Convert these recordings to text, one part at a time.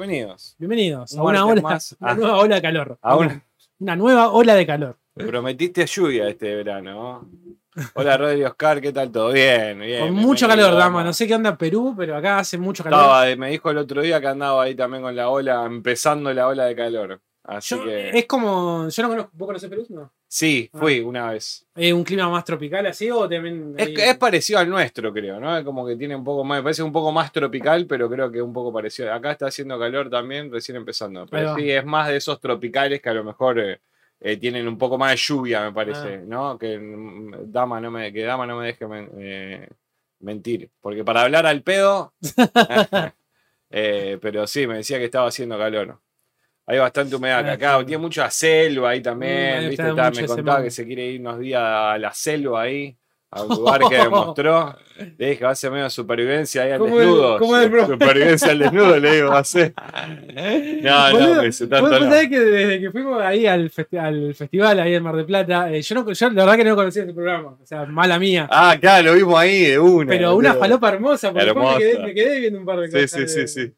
bienvenidos. Bienvenidos a Un una, ola, más. una Ah. nueva ola de calor. A una- Una nueva ola de calor. Prometiste lluvia este verano. ¿no? Hola Rodri Oscar, ¿qué tal? ¿Todo bien? bien Con mucho calor, dama. dama. No sé qué onda en Perú, pero acá hace mucho calor. Estaba, me dijo el otro día que andaba ahí también con la ola, empezando la ola de calor. Así Yo- que. Es como. Yo no conozco. ¿Vos conocés Perú? No. Sí, fui una vez. ¿Es un clima más tropical así o también.? Es, parecido al nuestro, creo, ¿no? Es como que tiene un poco más, me parece un poco más tropical, pero creo que es un poco parecido. Acá está haciendo calor también, recién empezando. Pero sí, es más de esos tropicales que a lo mejor eh, eh, tienen un poco más de lluvia, me parece, Ah. ¿no? Que Dama no me, que Dama no me deje men- eh, mentir. Porque para hablar al pedo. eh, pero sí, me decía que estaba haciendo calor. Hay bastante humedad acá. Ah, acá. sí. Tiene mucha selva ahí Mm, también. ¿viste? está me ese contaba que se quiere ir unos días a la selva ahí, a un lugar que demostró. Le dije, va a ser medio supervivencia ahí al ¿Cómo es- desnudo. cómo es pro- supervivencia al desnudo, le digo, va a ser. No, no, dice, vos- tanto vos no. sabés que desde que fuimos ahí al, festi- al festival ahí en Mar del Plata, eh, yo, no, yo la verdad que no conocía este programa. O sea, mala mía. Ah, claro, lo vimos ahí de una. pero una falopa hermosa, porque después me quedé, Hermosa. me quedé viendo un par de Sí, cosas. sí, sí, de- sí.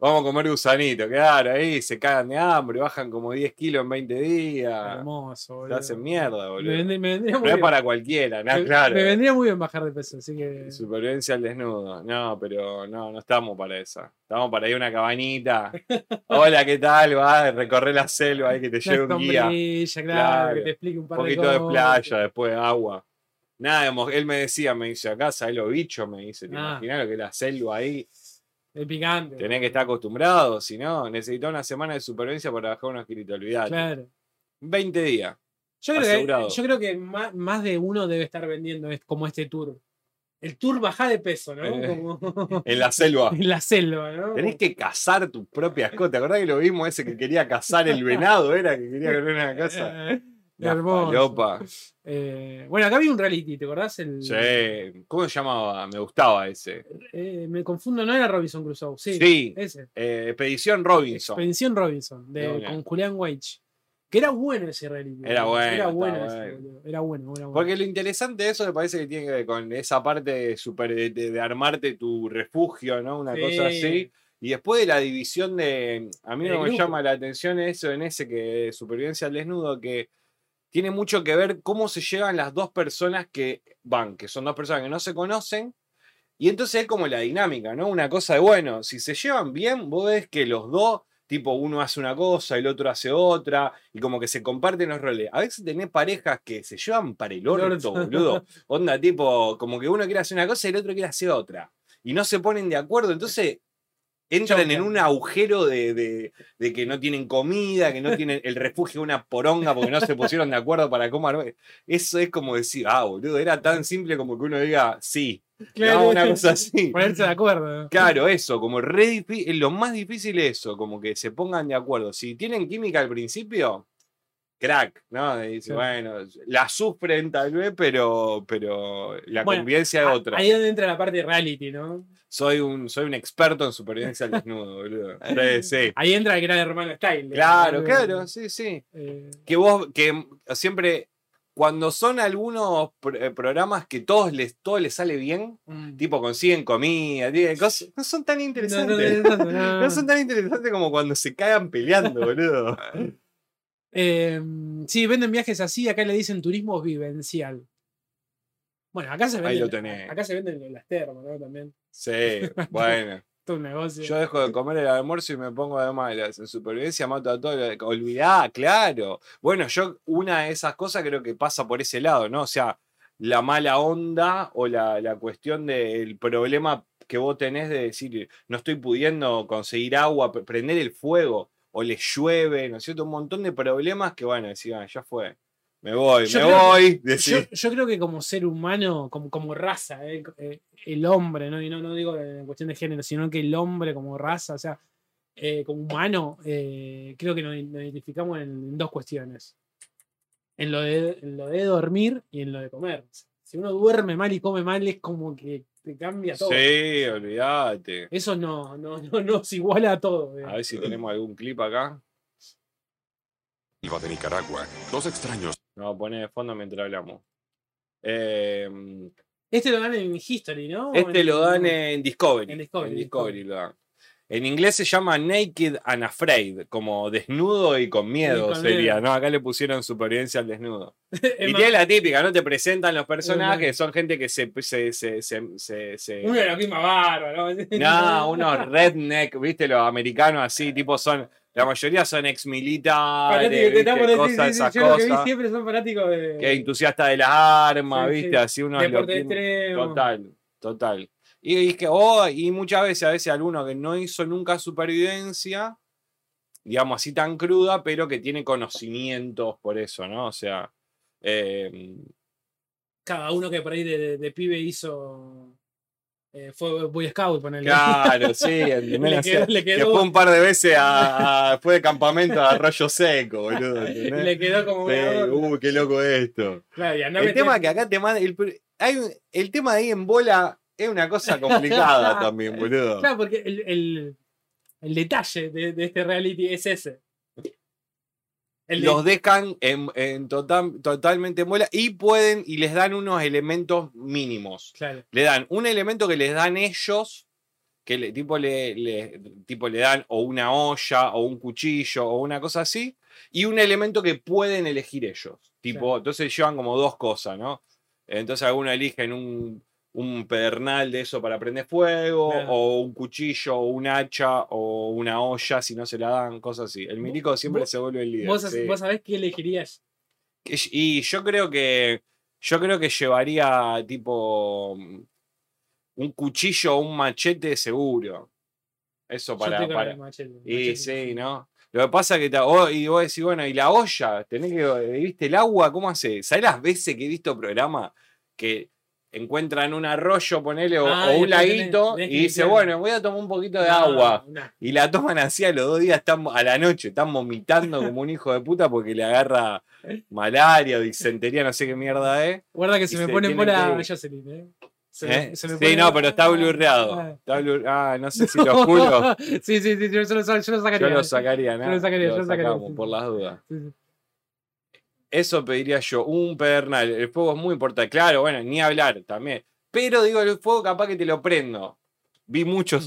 Vamos a comer gusanito, claro, ahí se cagan de hambre, bajan como 10 kilos en 20 días. Hermoso, Se boludo. hacen mierda, Me, boludo. vendría- me vendría muy Pero es bien. para cualquiera, ¿no? Me- claro. me vendría muy bien bajar de peso, así que. Supervivencia al desnudo. No, pero no, no estamos para esa. Estamos para ir a una cabanita. Hola, ¿qué tal? Va a recorrer la selva ahí que te lleve un guía. Claro, Claro. que te explique un par poquito de de cosas. playa, después agua. Nada, de él me decía, me dice, acá sabes los bichos, me dice, ¿te Ah. imaginas lo que es la selva ahí? El picante. Tenés que estar acostumbrado, si no, necesitas una semana de supervivencia para bajar unos kilitos, olvidate. Claro. 20 días. Yo creo, que, yo creo que más, más de uno debe estar vendiendo como este tour. El tour baja de peso, ¿no? Eh. Como En la selva. en la selva, ¿no? Tenés que cazar tus propias cosas. ¿Te acordás que lo vimos ese que quería cazar el venado? Era que quería correr una casa. Eh, hermoso. Eh, bueno, acá vi un reality, ¿te acordás? El, Sí. ¿Cómo se llamaba? Me gustaba ese. eh, me confundo, no era Robinson Crusoe. Sí, Sí. ese. Eh, Expedición Robinson. Expedición Robinson, de, con Julián Wage. Que era bueno ese reality. Era bueno, Era bueno, ese, bueno. Era bueno, era bueno. Porque lo interesante de eso me parece que tiene que ver con esa parte de, super, de, de armarte tu refugio, ¿no? Una Sí. cosa así. Y después de la división de. A mí no me grupo. llama la atención eso en ese que supervivencia al desnudo, que tiene mucho que ver cómo se llevan las dos personas que van, que son dos personas que no se conocen. Y entonces es como la dinámica, ¿no? Una cosa de, bueno, si se llevan bien, vos ves que los dos, tipo, uno hace una cosa, el otro hace otra, y como que se comparten los roles. A veces tenés parejas que se llevan para el orto, boludo. Onda, tipo, como que uno quiere hacer una cosa y el otro quiere hacer otra. Y no se ponen de acuerdo, entonces entran en un agujero de, de- de que no tienen comida, que no tienen el refugio de una poronga porque no se pusieron de acuerdo para cómo armar. Eso es como decir, ah, boludo, era tan simple como que uno diga, sí. Claro, No, una cosa así. Ponerse de acuerdo. Claro, eso, como re lo más difícil es eso, como que se pongan de acuerdo. Si tienen química al principio, crack, ¿no? Y dice, Sí. bueno, la sufren tal vez, pero, pero la Bueno, convivencia es otra. Ahí es donde entra la parte reality, ¿no? Soy un, soy un experto en supervivencia al desnudo, boludo. Sí, sí. Ahí entra el gran hermano Style. Claro, ¿no? claro, sí, sí. Eh, Que vos, que siempre, cuando son algunos eh, programas que todos les, todo les sale bien, mm. tipo consiguen comida, cosas, no son tan No, no, interesantes. no, no, no. No son tan interesantes como cuando se cagan peleando, boludo. Eh, sí, venden viajes así, acá le dicen turismo vivencial. Bueno, acá se Ahí venden. lo tenés. Acá se venden las termas, ¿no? También. Sí, bueno. Todo un negocio. Yo dejo de comer el almuerzo y me pongo de malas. En supervivencia mato a todos. Olvidá, claro. Bueno, yo una de esas cosas creo que pasa por ese lado, ¿no? O sea, la mala onda o la, la cuestión del problema que vos tenés de decir, no estoy pudiendo conseguir agua, pre- prender el fuego, o le llueve, ¿no es cierto? Un montón de problemas que, bueno, decían, ya fue. Me voy, Yo me que- voy. Yo, yo creo que como ser humano, como, como raza, eh, eh, el hombre, ¿no? Y no, no digo en cuestión de género, sino que el hombre como raza, o sea, eh, como humano, eh, creo que nos, nos identificamos en, en dos cuestiones. En lo, de, en lo de dormir y en lo de comer. Si uno duerme mal y come mal, es como que te cambia todo. Sí, olvídate. Eso no, no, no nos iguala a todo. eh. A ver si tenemos algún clip acá. Selva de Nicaragua. Dos extraños No, pone de fondo mientras hablamos. Eh, Este lo dan en History, ¿no? este En- lo dan en Discovery. En Discovery, En Discovery lo dan. En inglés se llama Naked and Afraid, como desnudo y con miedo con sería, miedo. ¿no? Acá le pusieron supervivencia al desnudo. Es y tiene la típica, ¿no? Te presentan los personajes, son gente que se. se, se, se, se- se- Uno de la misma barba, ¿no? No, unos redneck, ¿viste? Los americanos así, tipo son. La mayoría son ex militares, cosas, sí, sí, esas yo lo que vi cosas. siempre son fanáticos de Que entusiasta de las armas, ¿viste? sí. Así unos deporte extremo. Total, total. Y, y es que, oh, y muchas veces, a veces alguno que no hizo nunca supervivencia, digamos así tan cruda, pero que tiene conocimientos por eso, ¿no? O sea, eh, Cada uno que por ahí de, de- de pibe hizo. Eh, fue Boy Scout, ponele. claro, sí, ¿entendés? Le quedó- le que fue un par de veces a, a- fue de campamento a Arroyo Seco, boludo. ¿entendés? Le quedó como Sí, uy, qué loco esto. Claro, El tema que acá te manda. El, hay el tema de ahí en bola es una cosa complicada también, boludo. Claro, porque el, el- el detalle de, de este reality es ese. El de- Los dejan en, en total, totalmente en bola y pueden y les dan unos elementos mínimos. Claro. Le dan un elemento que les dan ellos, que le, tipo, le, le- tipo le dan o una olla o un cuchillo o una cosa así, y un elemento que pueden elegir ellos. Tipo, Claro. entonces llevan como dos cosas, ¿no? Entonces algunos eligen un, un pedernal de eso para prender fuego, Claro. o un cuchillo, o un hacha, o una olla, si no se la dan, cosas así. El milico siempre se vuelve el líder. ¿Vos, sí. vos sabés qué elegirías? Y yo creo que. Yo creo que llevaría tipo. Un cuchillo o un machete seguro. Eso Yo para. con para- el machete, y machete, sí, ¿no? Lo que pasa es que. te- vos- y vos decís, bueno, y la olla, tenés que. ¿Viste el agua? ¿Cómo hace? ¿Sabés las veces que he visto programas que encuentran un arroyo, ponele, o, Ah, o un tenés- laguito, tenés y dice, bueno, voy a tomar un poquito de No, agua. no. Y la toman así a los dos días, están, a la noche, están vomitando como un hijo de puta porque le agarra malaria disentería, no sé qué mierda es. Guarda que se me pone en bola que ir. Jocelyn, ¿eh? Se ¿Eh? me- se me Sí, pone- no, pero está blurreado. Ah. Está blur- Ah, no sé si lo juro. sí, sí, sí, yo, yo lo, yo lo Yo sacaría. lo sacaría, ¿no? Yo lo sacaría, yo lo sacaría, sí, por las dudas. Sí. Eso pediría yo, un pedernal. El fuego es muy importante. Claro, bueno, ni hablar también. Pero digo, el fuego capaz que te lo prendo. Vi mucho.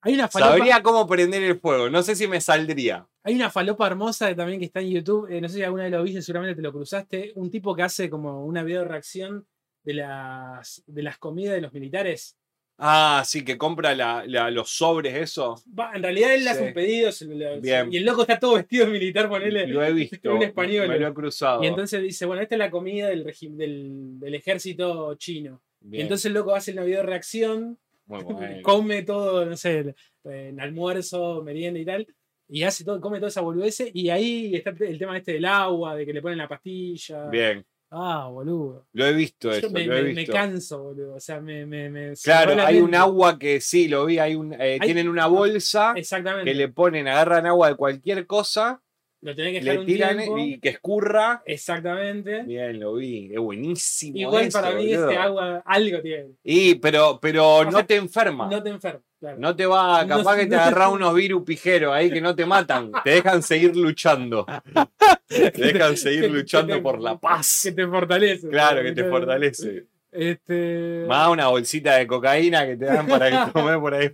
Hay una falopa, Sabría cómo prender el fuego. No sé si me saldría. hay una falopa hermosa también que está en YouTube. eh, no sé si alguna vez lo viste, seguramente te lo cruzaste. Un tipo que hace como una video reacción de las, de las comidas de los militares. Ah, sí, que compra la- la- los sobres, eso. Va, en realidad él le hace Sí. un pedido se Bien. y el loco está todo vestido de militar, ponele. Lo he visto. un español. Me lo he cruzado. Y entonces dice, bueno, esta es la comida del, regi- del, del ejército chino. Y Bien, entonces el loco hace una video reacción, muy bueno. come todo, no sé, en almuerzo, merienda y tal, y hace todo, come toda esa boludez, y ahí está el tema este del agua, de que le ponen la pastilla. Bien, Ah, boludo. lo he visto Yo eso, me, lo he me- canso, boludo. O sea, me. Claro, hay un agua que sí, lo vi, hay un, eh, Hay- tienen una bolsa Exactamente. que le ponen, agarran agua de cualquier cosa, Lo tenés que dejar le un tiran tiempo. y que escurra. Exactamente. Bien, lo vi, es buenísimo. Igual eso, para mí boludo. ese agua algo tiene. Y, pero, pero O no sea, te enferma. No te enfermas. Claro. No te va, capaz que te no- agarra unos virus pijeros ahí que no te matan, te dejan seguir luchando. Te dejan seguir Que- luchando que te- por la paz. Que te fortalece. Claro, que te fortalece. Este. Más una bolsita de cocaína que te dan para que comer por ahí.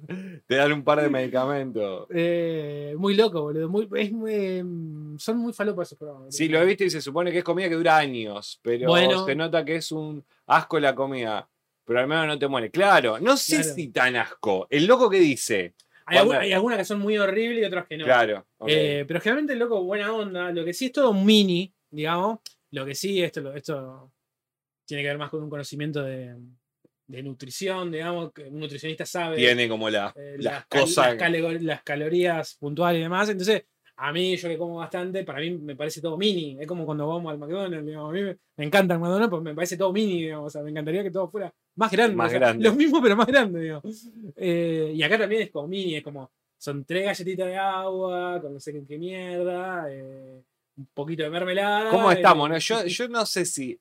Te dan un par de medicamentos. eh, muy loco, boludo. Muy, es muy, mm, son muy falopas esos programas. Sí, lo he visto y se supone que es comida que dura años, pero Bueno. se nota que es un asco la comida. Pero al menos no te muere. Claro, no sé Claro. si tan asco. El loco que dice. Hay, cuando- hay algunas que son muy horribles y otras que no. Claro. Eh, pero generalmente el loco, buena onda. Lo que sí es todo mini, digamos. Lo que sí, esto, esto tiene que ver más con un conocimiento de, de nutrición, digamos. Que un nutricionista sabe. Tiene como la- eh, las cal- cosas. las calo- las calorías puntuales y demás. Entonces, a mí, yo que como bastante, para mí me parece todo mini. Es como cuando vamos al McDonald's, digamos. A mí me, me encanta el McDonald's, pues me parece todo mini, digamos. O sea, me encantaría que todo fuera más grande. Más o sea, grande. Lo mismo, pero más grande, digamos. Eh, y acá también es como mini, es como. Son tres galletitas de agua, con no sé qué, qué mierda, eh, un poquito de mermelada. ¿Cómo eh, estamos? no? Yo, yo no sé si.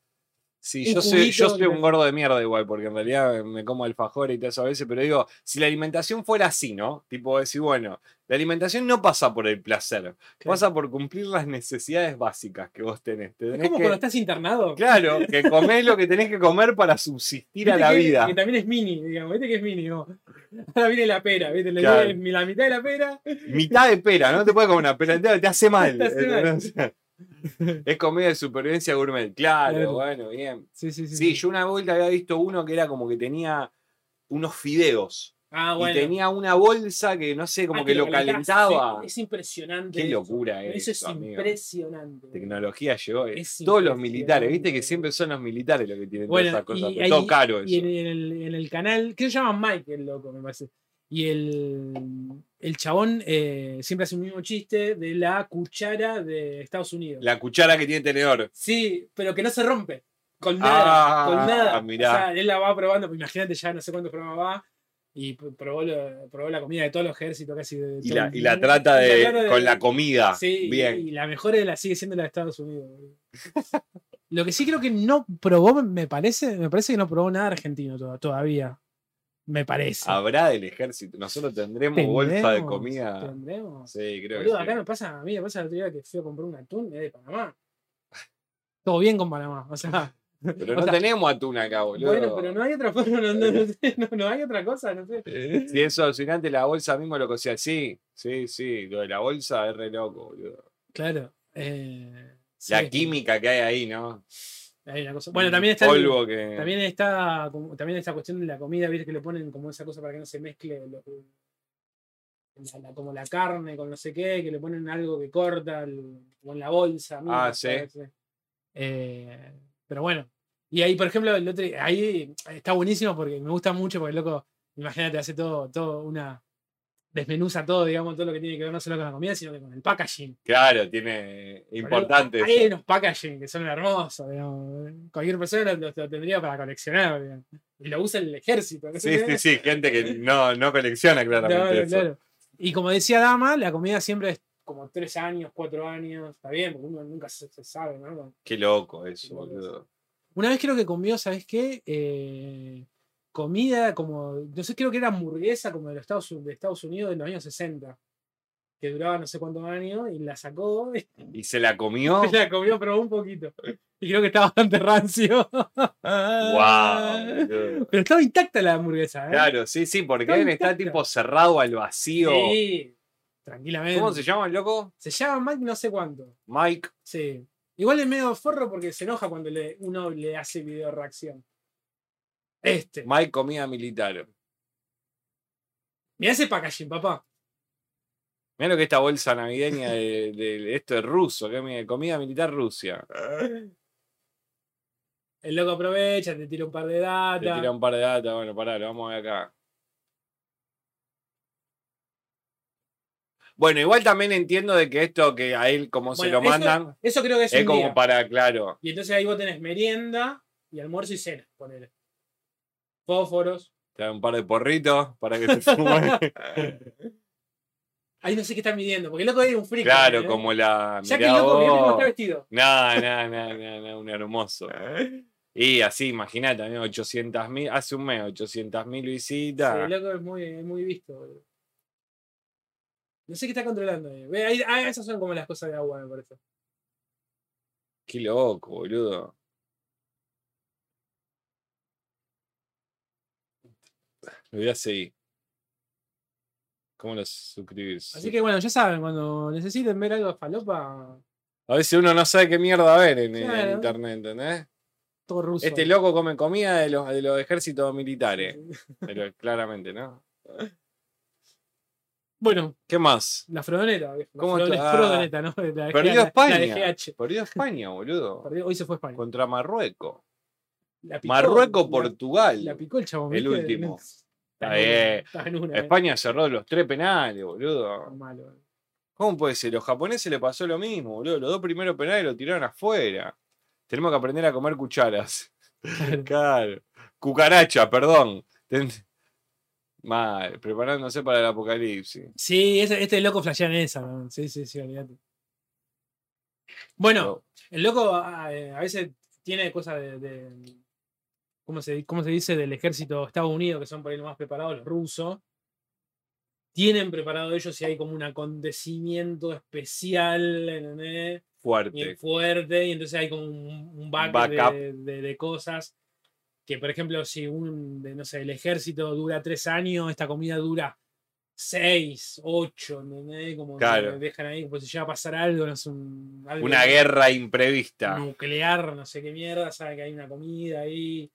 Un yo soy, yo soy un gordo de mierda igual, porque en realidad me como alfajores y todo eso a veces, pero digo, si la alimentación fuera así, ¿no? Tipo decir, bueno, la alimentación no pasa por el placer, pasa por cumplir las necesidades básicas que vos tenés. Te Es como que- cuando estás internado. Claro, que comés lo que tenés que comer para subsistir a la que- vida. Que también es mini, digamos. Viste que es mini, ¿no? Ahora viene la pera, ¿viste? Claro. la mitad de la pera. Mitad de pera, no te puedes comer una pera entera, te hace mal. Te hace mal. es comida de supervivencia gourmet. Claro, Claro. bueno, bien. Sí, sí, sí. Sí, yo una vuelta había visto uno que era como que tenía unos fideos. Ah, Y bueno. tenía una bolsa que no sé, como Ah, que lo calentaba. Es impresionante. Qué eso. locura Eso eso, es amigo. impresionante. Tecnología llegó. eh. Es Todos los militares, viste que siempre son los militares los que tienen Bueno, todas esas cosas. y ahí- todo caro eso. Y en, en el, en el canal, que se llama Mike, el loco, me parece. Y el, el chabón eh, siempre hace un mismo chiste de la cuchara de Estados Unidos. La cuchara que tiene tenedor. Sí, pero que no se rompe. Con nada. Ah, con nada. mirá. O sea, él la va probando, pues imagínate ya no sé cuántos programas va. Y pr- probó, lo- probó la comida de todos los ejércitos casi. De, de Y la, el y la trata Y la de, trata de- con la comida. Sí, Bien. y la mejor la sigue siendo la de Estados Unidos. Lo que sí creo que no probó, me parece, me parece que no probó nada argentino to- todavía. Me parece. Habrá del ejército. Nosotros tendremos bolsa de comida. Tendremos. Sí, creo Boludo, que acá sí. me pasa, a mí me pasa el otro día que fui a comprar un atún de Panamá. Todo bien con Panamá. O sea, Pero no sea, tenemos atún acá, boludo. bueno, pero no hay otra forma, no, no- no no- hay otra cosa, no sé. Si es alucinante, la bolsa mismo lo cocía. Sí, sí, sí. Lo de la bolsa es re loco, boludo. Claro. eh, sí, La química que hay ahí, ¿no? Hay una cosa. Bueno, también está el- polvo que. También está también esta cuestión de la comida, viste que le ponen como esa cosa para que no se mezcle lo- la- la- como la carne con no sé qué, que le ponen algo que corta el- o en la bolsa. Ah, sí. Eh, pero bueno. Y ahí, por ejemplo, el otro, ahí está buenísimo porque me gusta mucho porque el loco, imagínate, hace todo, todo una. Desmenuza todo, digamos, todo lo que tiene que ver no solo con la comida, sino que con el packaging. Claro, tiene. Importante. Hay unos packaging que son hermosos, digamos. Cualquier persona los tendría para coleccionar, digamos. Y lo usa el ejército. no Sí, sí, sí. Gente que no, no colecciona claramente Claro, eso. claro. Y como decía Dama, la comida siempre es como tres años, cuatro años. Está bien, porque uno nunca se, se sabe, ¿no? Qué loco eso, Qué loco boludo. Una vez creo que comió, ¿sabes qué? Eh, comida como, no sé, creo que era hamburguesa como de los Estados, de Estados Unidos de los años 60. Que duraba no sé cuántos años y la sacó y se la comió. la comió, probó un poquito. Y creo que estaba bastante rancio. Wow. Pero estaba intacta la hamburguesa, ¿eh? Claro, sí, sí, porque Está está tipo cerrado al vacío. Sí, tranquilamente. ¿Cómo se llama el loco? Se llama Mike no sé cuánto. Mike. Sí. Igual es medio forro porque se enoja cuando le, uno le hace video reacción. Este. Mike comida militar. Mira ese packaging, papá. Mira lo que es esta bolsa navideña de, de- esto es ruso, que mi- comida militar Rusia. El loco aprovecha, te tira un par de Te data. tira un par de datas, bueno, pará, lo vamos a ver acá. Bueno, igual también entiendo de que esto que a él como se lo eso- mandan Eso creo que es, es un como día. para, claro. Y entonces ahí vos tenés merienda y almuerzo y cena, ponele. Fósforos. Te dan un par de porritos para que te fumes. Ahí no sé qué están midiendo, porque el loco es un friki. claro, ¿eh? como la. Ya que el loco, mirá cómo está vestido. No, no, no, no, no, un hermoso. Y así, imagínate, amigo, 800 mil, hace un mes, 800 mil Sí, visitas. el loco es muy, es muy visto. boludo. No sé qué está controlando ahí. Ve, ahí- ah, esas son como las cosas de agua, me parece. Qué loco, boludo. Lo voy a seguir. ¿Cómo los suscribirse? Así que bueno, ya saben, cuando necesiten ver algo de falopa, A veces uno no sabe qué mierda ver en, internet, ¿entendés? todo ruso. Este loco come comida de los, de los ejércitos militares. Pero claramente, ¿no? Bueno, ¿Qué más? la Frodoneta. La ¿Cómo? Ah, Frodoneta, ¿no? La Perdió la- España. La. Perdió España, boludo. Perdió- hoy se fue España. Contra Marruecos. La picó, Marruecos, la-. La picó el chabón. El último. Está bien. está en una, eh. España cerró los tres penales, boludo. Malo. eh. ¿Cómo puede ser? Los japoneses le pasó lo mismo, boludo. Los dos primeros penales lo tiraron afuera. Tenemos que aprender a comer cucharas. Claro. Claro. Cucaracha, perdón. Mal, preparándose para el apocalipsis. Sí, ese- este loco flashea en esa. ¿no? Sí, sí, sí, olvídate. Bueno, el loco a, eh, a veces tiene cosas de. de- ¿cómo, se, ¿Cómo se dice? Del ejército de Estados Unidos, que son por ahí los más preparados, los rusos. Tienen preparado ellos si hay como un acontecimiento especial, ¿entendés? fuerte. fuerte, y entonces hay como un, un back Backup. de, de- de cosas que, por ejemplo, si un, no sé, el ejército dura tres años, esta comida dura seis, ocho, ¿entendés? Como que Claro. dejan ahí, pues si llega a pasar algo, no sé, un- algo Una guerra imprevista. nuclear, no sé qué mierda, sabe que hay una comida ahí.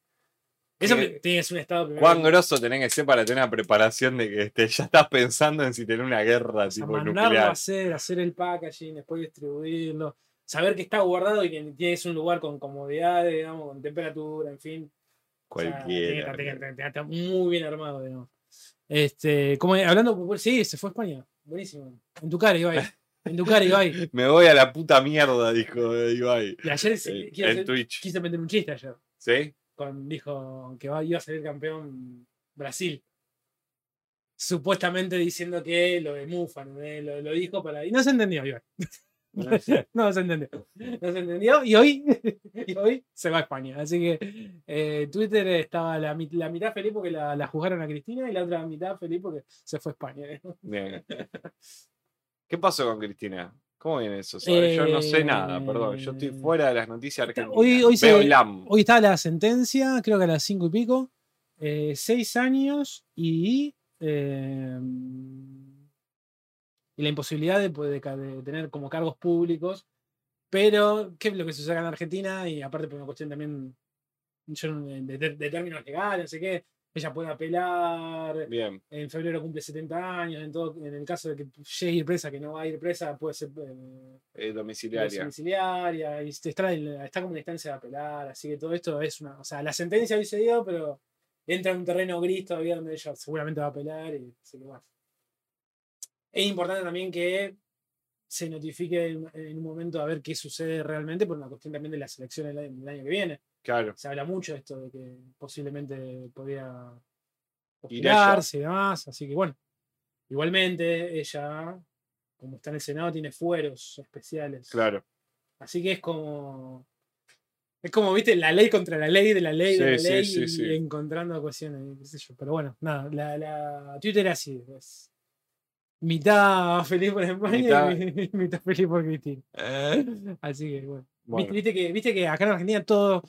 Eso Que- tiene ser un estado primero. ¿Cuán grosso tenés que ser para tener una preparación de que este, ya estás pensando en si tener una guerra O tipo mandarlo a nuclear? hacer, hacer el packaging, después distribuirlo, saber que está guardado y que tienes un lugar con comodidades, digamos, con temperatura, en fin. O sea, tiene Cualquiera. estar- tiene tiene estar muy bien armado, digamos. Este, como hablando, sí, se fue a España. Buenísimo. En tu cara, Ibai. En tu cara, Ibai. Me voy a la puta mierda, dijo Ibai. Y ayer en hacer- Twitch. quiso meter un chiste ayer. ¿Sí? Con, dijo que iba a salir campeón Brasil. Supuestamente diciendo que lo de Mufa, ¿no? Eh, lo, lo dijo para. Y no se entendió, Ibai. No se entendió. No se entendió. Y hoy, y hoy se va a España. Así que eh, Twitter estaba la, la mitad feliz porque la, la juzgaron a Cristina y la otra mitad feliz porque se fue a España. Bien. ¿Qué pasó con Cristina? ¿Cómo viene eso? ¿sabes? Yo no sé nada, perdón. Yo estoy Eh, fuera de las noticias argentinas. hoy- hoy se- está la sentencia, creo que a las cinco y pico. eh, seis años y. eh, y la imposibilidad de, poder- de tener como cargos públicos. Pero, ¿qué es lo que sucede en Argentina? Y aparte por una cuestión también de- de términos legales, no sé qué. Ella puede apelar. Bien. En febrero cumple 70 años. En, todo, en el caso de que llegue a ir presa, que no va a ir presa, puede ser eh, domiciliaria. domiciliaria y está, como en instancia de apelar, así que todo esto es una. O sea, la sentencia hoy se dio, pero entra en un terreno gris todavía donde ella seguramente va a apelar y así que bueno. Es importante también que se notifique en, en un momento a ver qué sucede realmente por una cuestión también de las elecciones del año, del año que viene. Claro. Se habla mucho de esto de que posiblemente allá. postularse y demás, así que bueno. Igualmente, ella, como está en el Senado, tiene fueros especiales. Claro. Así que es como. Es como, viste, la ley contra la ley de la ley de la Sí, sí, ley sí, y sí. encontrando cuestiones, qué sé yo. Pero bueno, nada, la, la Twitter es así. es mitad feliz por España y mitad feliz por Cristina. Así que bueno. Viste que, viste que acá en Argentina todo,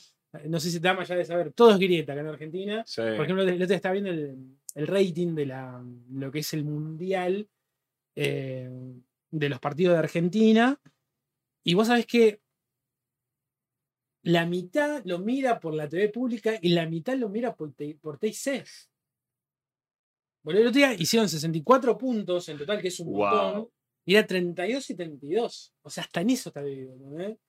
no sé si te da más ya de saber, todo es grieta acá en Argentina. sí. Por ejemplo, el otro estaba viendo el, el rating de la, lo que es el mundial eh, de los partidos de Argentina. Y vos sabés que la mitad lo mira por la TV pública y la mitad lo mira por, por TIC. Bueno, el otro día hicieron 64 puntos en total, que es un Wow. montón. Y era 32 y 32. O sea, hasta en eso está dividido. ¿no? Guau.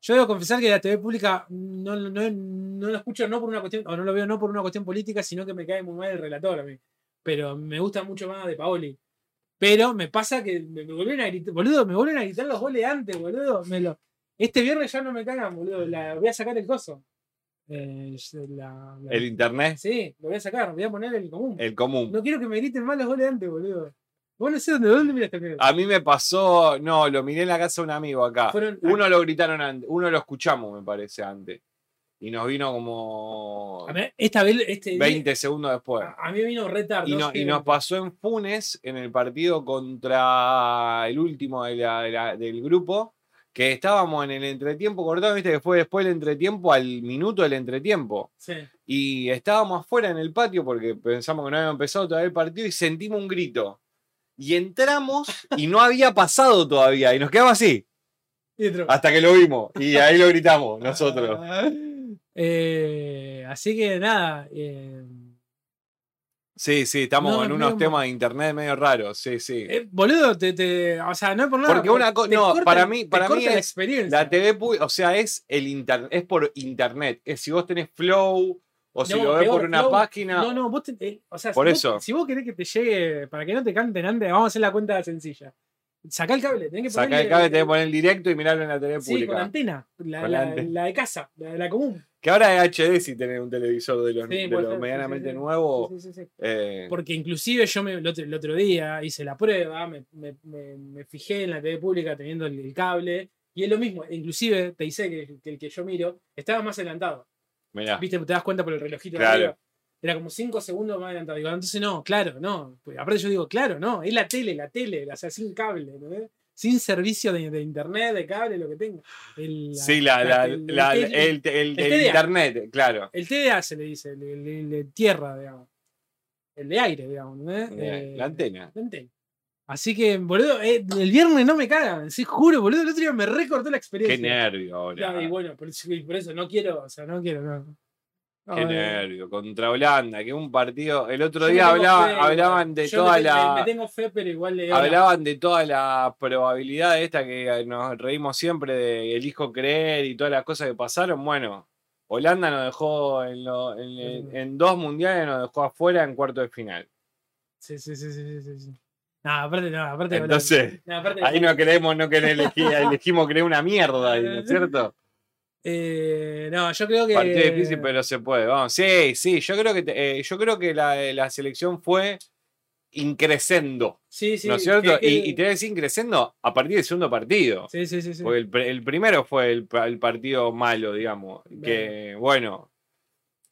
Yo debo confesar que la TV pública no, no, no lo escucho no por una cuestión, o no lo veo no por una cuestión política, sino que me cae muy mal el relator a mí. Pero me gusta mucho más de Paoli. Pero me pasa que me, me vuelven a gritar, boludo, me vuelven a gritar los goles antes, boludo. Me lo, este viernes ya no me cagan, boludo. La, voy a sacar el coso. Eh, la- la- El internet, sí, lo voy a sacar, voy a poner el común. el común. No quiero que me griten mal los goles antes, boludo. Vos no sé dónde, dónde miraste el video. A mí me pasó, no, lo miré en la casa de un amigo acá. Fueron- Uno lo gritaron antes, uno lo escuchamos, me parece, antes. Y nos vino como A esta vez, este, 20 segundos después. a, a mí vino retardo. Y, no- y nos pasó en Funes, en el partido contra el último de la- de la- del grupo, que estábamos en el entretiempo cortado, viste que fue después del entretiempo al minuto del entretiempo. Sí. Y estábamos afuera en el patio porque pensamos que no había empezado todavía el partido y sentimos un grito. Y entramos y no había pasado todavía. Y nos quedamos así, hasta que lo vimos. Y ahí lo gritamos nosotros. Eh, así que nada. eh, Sí, sí, estamos No, en unos medio temas de internet medio raros. Sí, sí. eh, boludo, te, te- o sea, no es por nada. Porque una co- te no, corta- para mí- para mí la es experiencia. La TV, o sea, es el internet, es por internet. Es si vos tenés flow o si No, lo ves por una Flow, página. No, no, vos te- eh, o sea, Por si vos- eso. si vos querés que te llegue, para que no te canten antes, vamos a hacer la cuenta sencilla. Sacá el cable, tenés que Sacá ponerle- el cable, tenés que poner el directo y mirarlo en la TV Sí, con pública. antena. La, Con la- la ante- la de casa, la de la común. Que ahora es HD si tenés un televisor de los, Sí, de puede los ser, sí, medianamente sí, sí. eh, Porque inclusive yo me, el, otro, el otro día hice la prueba, me, me- me- me fijé en la TV pública teniendo el, el cable, y es lo mismo, inclusive te dice que, que el que yo miro estaba más adelantado. Mirá, ¿Viste? Te das cuenta por el relojito de Claro. arriba. Era como 5 segundos más adelantado. Digo, entonces no, claro, no. Pues, aparte yo digo, claro, no, es la tele, la tele, o sea, sin cable, ¿no? sin servicio de, de internet, de cable, lo que tenga. El, Sí, la, la- el- la- el- el, el- el TDA. internet, claro. el TDA se le dice, el, de tierra, digamos. El de aire, digamos. ¿no? Eh, La antena. la antena. Así que, boludo, eh, el viernes no me cagan, sí, juro, boludo, el otro día me recortó la Qué experiencia. nervio ahora. Ya, y bueno, por por eso no quiero, o sea, no quiero, no. Qué No, eh, nervio. Contra Holanda, que un partido. El otro yo día hablaba- fe, hablaban de Yo toda me, la. me tengo fe, pero igual le Hablaban de toda la probabilidad esta que nos reímos siempre de elijo creer y todas las cosas que pasaron. Bueno, Holanda nos dejó en, lo- en- en- en dos mundiales, nos dejó afuera en cuarto de final. Sí, sí, sí, sí, sí, sí. No, aparte, no, aparte. Entonces, no, aparte- Ahí no creemos, no que elegí- elegimos creer una mierda, ahí, ¿no es cierto? Eh, no, yo creo que. Partido difícil, pero se puede. Vamos, sí, sí, yo creo que eh, yo creo que la, la selección fue increscendo, Sí, sí. ¿no es cierto? que- Y, te voy a decir increscendo a partir del segundo partido. Sí, sí, sí. sí. Porque el, pr- el primero fue el partido malo, digamos. Que, bueno,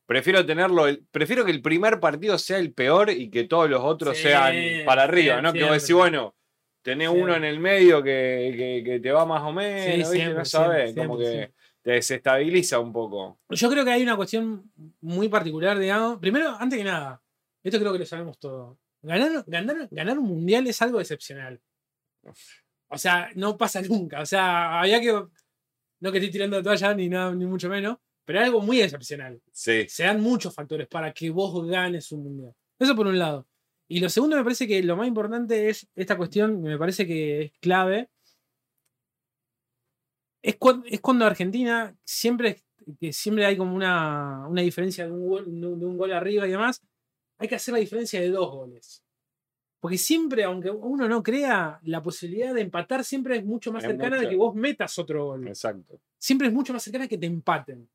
prefiero tenerlo. el- prefiero que el primer partido sea el peor y que todos los otros Sí, sean para arriba, siempre, ¿no? Que vos decís, siempre. bueno, tenés uno Siempre. en el medio que, que- que te va más o menos, siempre, no sabes, siempre, como siempre, que siempre. te desestabiliza un poco. Yo creo que hay una cuestión muy particular, digamos. Primero, antes que nada, esto creo que lo sabemos todos. Ganar, ganar, ganar un mundial es algo excepcional. O sea, no pasa nunca. O sea, había que. No que estoy tirando la toalla ni nada, ni mucho menos, pero es algo muy excepcional. Sí. Se dan muchos factores para que vos ganes un mundial. Eso por un lado. Y lo segundo, me parece que lo más importante es esta cuestión, que me parece que es clave. Es, cuan- es cuando Argentina siempre, que siempre hay como una, una diferencia de un, gol, de un gol arriba y demás, hay que hacer la diferencia de dos goles. Porque siempre, aunque uno no crea, la posibilidad de empatar siempre es mucho más Es cercana de que vos metas otro gol Exacto. siempre es mucho más cercana que te empaten.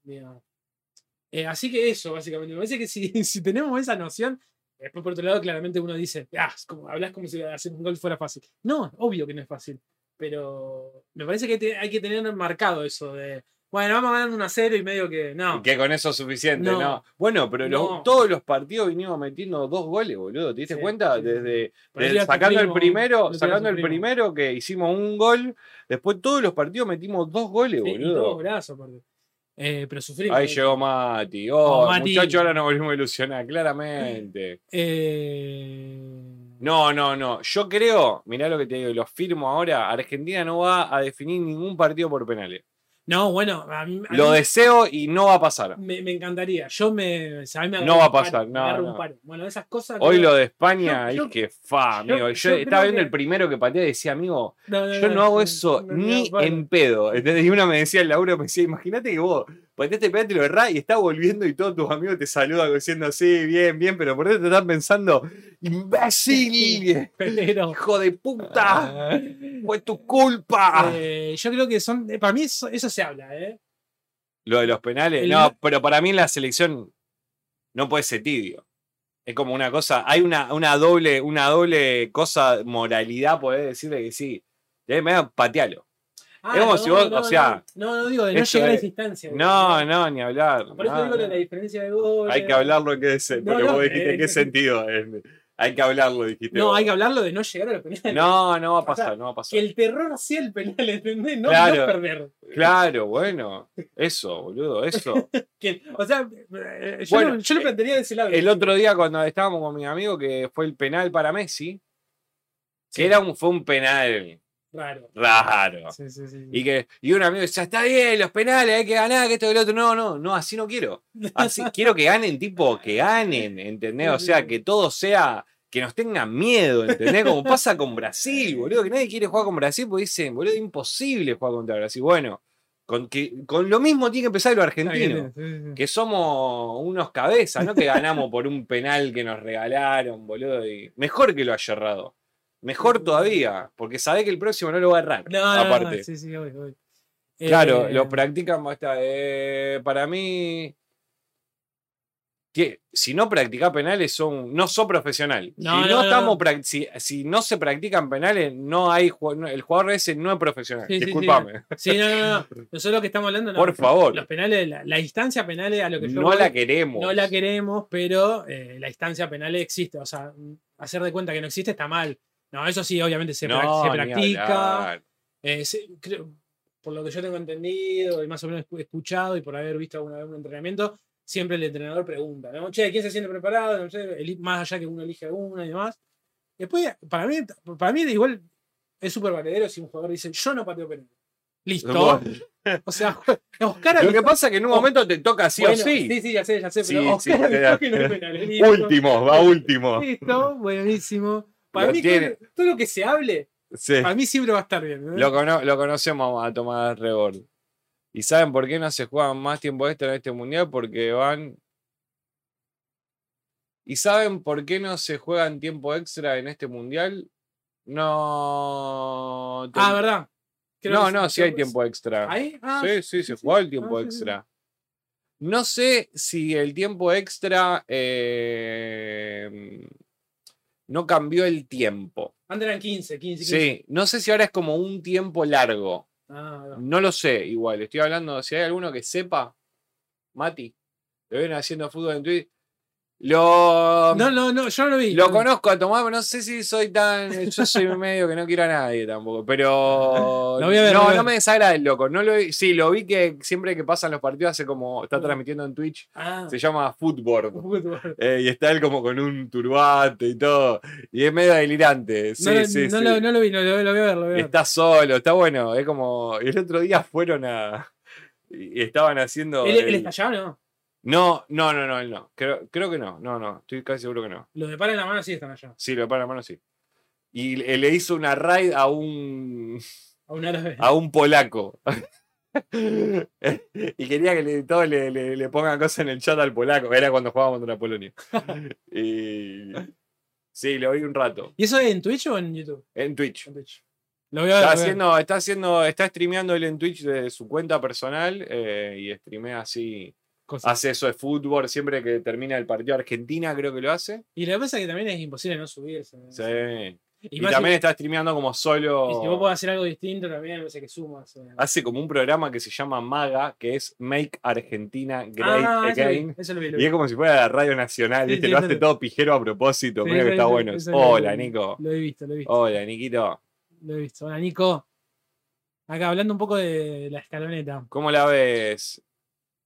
Eh, así que eso, básicamente. Me parece que si, si tenemos esa noción, después por otro lado, claramente uno dice, ah, como, hablas como si hacer un gol fuera fácil. No, obvio que no es fácil. Pero me parece que te- hay que tener marcado eso de, bueno, vamos ganar un a cero y medio que no. Y que con eso es suficiente, No. ¿no? Bueno, pero los- No. todos los partidos vinimos metiendo dos goles, boludo. ¿Te diste Sí, cuenta? sí. Desde, sacando el primero, sacando el primero que hicimos un gol, después todos los partidos metimos dos goles, Sí, y boludo. brazos, aparte. Eh, pero sufrimos. Ahí llegó Mati. Oh, Mati. muchacho, ahora nos volvimos a ilusionar, claramente. Eh, No, no, no. Yo creo, mirá lo que te digo, lo firmo ahora. Argentina no va a definir ningún partido por penales. No, bueno, a mí, a Lo mí deseo y no va a pasar. me, me encantaría. Yo me. o sea, a mí me No va a paro, pasar, no, no. paro. Bueno, esas cosas. Hoy lo de España, yo- es que fa, amigo. Yo, yo estaba viendo que- el primero que pateé y decía, amigo, No, no, yo no hago eso ni en pedo. Y uno me decía, el laburo me decía, imagínate que vos pateaste penal, te lo errás y estás volviendo y todos tus amigos te saludan diciendo, sí, bien, bien, pero por eso te están pensando, imbécil, hijo de puta, fue tu culpa. eh, yo creo que son. eh, Para mí eso, eso se habla, ¿eh? Lo de los penales, El- no, pero para mí en la selección no puede ser tibio. Es como una cosa, hay una, una doble, una doble cosa, moralidad, podés decirle que sí. De medio patealo. Ah, Es como si vos, o sea, No, no, digo, de no llegar a es- esa instancia. No, no, ni hablar. Por eso no, digo no. la diferencia de goles. Hay que hablarlo en qué, No, porque no, vos dijiste eh, qué eh, sentido. Hay que hablarlo, dijiste. No, vos. hay que hablarlo de no llegar a los penales. No, no va a O sea, pasar, no va a pasar. Que el terror hacía el penal, ¿entendés? No, Claro. no perder. Claro, bueno. Eso, boludo, eso. Que- o sea, eh, yo, Bueno, lo, yo lo plantearía de ese lado. El otro día cuando estábamos con mi amigo que fue el penal para Messi, Sí. que era un, fue un penal Raro. raro. Sí, sí, sí. Y que y un amigo decía, está bien, los penales, hay que ganar, que esto y lo otro. No, no, no, así no quiero. Así, quiero que ganen, tipo, que ganen, ¿entendés? O sea, que todo sea, que nos tengan miedo, ¿entendés? Como pasa con Brasil, boludo, que nadie quiere jugar con Brasil porque dicen, boludo, es imposible jugar contra Brasil. Bueno, con, que, con lo mismo tiene que empezar lo argentino. Que somos unos cabezas, no que ganamos por un penal que nos regalaron, boludo. Y mejor que lo haya errado. Mejor todavía, porque sabe que el próximo no lo va a errar. No, no, no, aparte. sí, sí, obvio, obvio. Claro, Eh, lo practican bastante. Eh, para mí, que si no practicás penales, son, no sos profesional. No, si, no, no no, estamos no. si, si no se practican penales, no hay no- el jugador ese no es profesional. Sí. Disculpame. Sí, no, no, no. Nosotros lo que estamos hablando, no. Por favor. Los penales, la, la instancia penal a lo que yo No voy, la queremos. no la queremos, pero eh, la instancia penal existe. O sea, hacer de cuenta que no existe está mal. No, eso sí, obviamente se, No, prac- se practica. Eh, se- creo- por lo que yo tengo entendido y más o menos escuchado y por haber visto alguna vez un entrenamiento, siempre el entrenador pregunta, ¿no? Che, ¿quién se siente preparado? No sé, más allá que uno elige a uno y demás. Después, para mí, para mí igual es súper valedero si un jugador dice, yo no pateo penal. Listo. O sea, Oscar Lo que pasa es que en un momento te toca sí bueno, o sí. Sí, sí, ya sé, ya sé, pero Sí, Oscar sí, no. Listo. Último, va último. Listo, buenísimo. Para Lo mí, tiene. todo, todo lo que se hable, Sí. para mí siempre va a estar bien. ¿no? Lo, cono- lo conocemos a Tomás Rebord. ¿Y saben por qué no se juegan más tiempo extra en este mundial? Porque van. ¿Y saben por qué no se juegan tiempo extra en este mundial? No. Ah, ¿verdad? Creo no, no, sí hay tiempo extra. ¿Ahí? Ah, Sí, sí, se sí. jugó el tiempo Ah, extra. No sé si el tiempo extra eh, no cambió el tiempo. Antes eran 15, 15, 15. Sí, no sé si ahora es como un tiempo largo. Ah, no. No lo sé, igual. Estoy hablando, si hay alguno que sepa, Mati, lo ven haciendo fútbol en Twitter. Lo, no, no, no, yo no lo vi. lo No. conozco a Tomás, pero no sé si soy tan. Yo soy medio que no quiero a nadie tampoco. Pero. Lo voy a ver, no, voy a no me desagrada el loco. No lo vi- sí, lo vi que siempre que pasan los partidos hace como. Está Mm. transmitiendo en Twitch. Ah, Se llama Footboard. fútbol. eh, y está él como con un turbante y todo. Y es medio delirante. Sí, no, sí, no sí. Lo, no lo vi, no, lo, lo voy a ver, lo voy a ver. Está solo, está bueno. Es como. El otro día fueron a. Y estaban haciendo. ¿Él, él el- está allá o no? No, no, no, no, él no. Creo, creo que no. No, no. Estoy casi seguro que no. Los de para en la mano sí están allá. Sí, lo de para la mano sí. Y le le hizo una raid a un. A un árabe. a un polaco. y quería que le, todos le, le- le pongan cosas en el chat al polaco. Era cuando jugábamos contra Polonia. y. Sí, lo vi un rato. ¿Y eso es en Twitch o en YouTube? En Twitch. En Twitch. Lo voy a ver. Está lo voy a ver. haciendo, está haciendo, está streameando él en Twitch de su cuenta personal eh, y streamea así. Cosas. Hace eso de fútbol siempre que termina el partido Argentina, creo que lo hace. Y lo que pasa es que también es imposible no subirse. Sí. Y, Y también si, está streameando como y solo. si vos podés hacer algo distinto también, me que sumas. eh. Hace como un programa que se llama MAGA, que es Make Argentina Great Ah, eso lo vi, Again. eso lo vi, lo Y es como si fuera la radio nacional, Sí, ¿viste? sí, lo hace todo pijero a propósito. Sí, mira que está bueno. Hola, Nico. Lo he visto, lo he visto. Hola, Niquito. Lo he visto. Hola, Nico. Acá hablando un poco de la escaloneta. ¿Cómo la ves?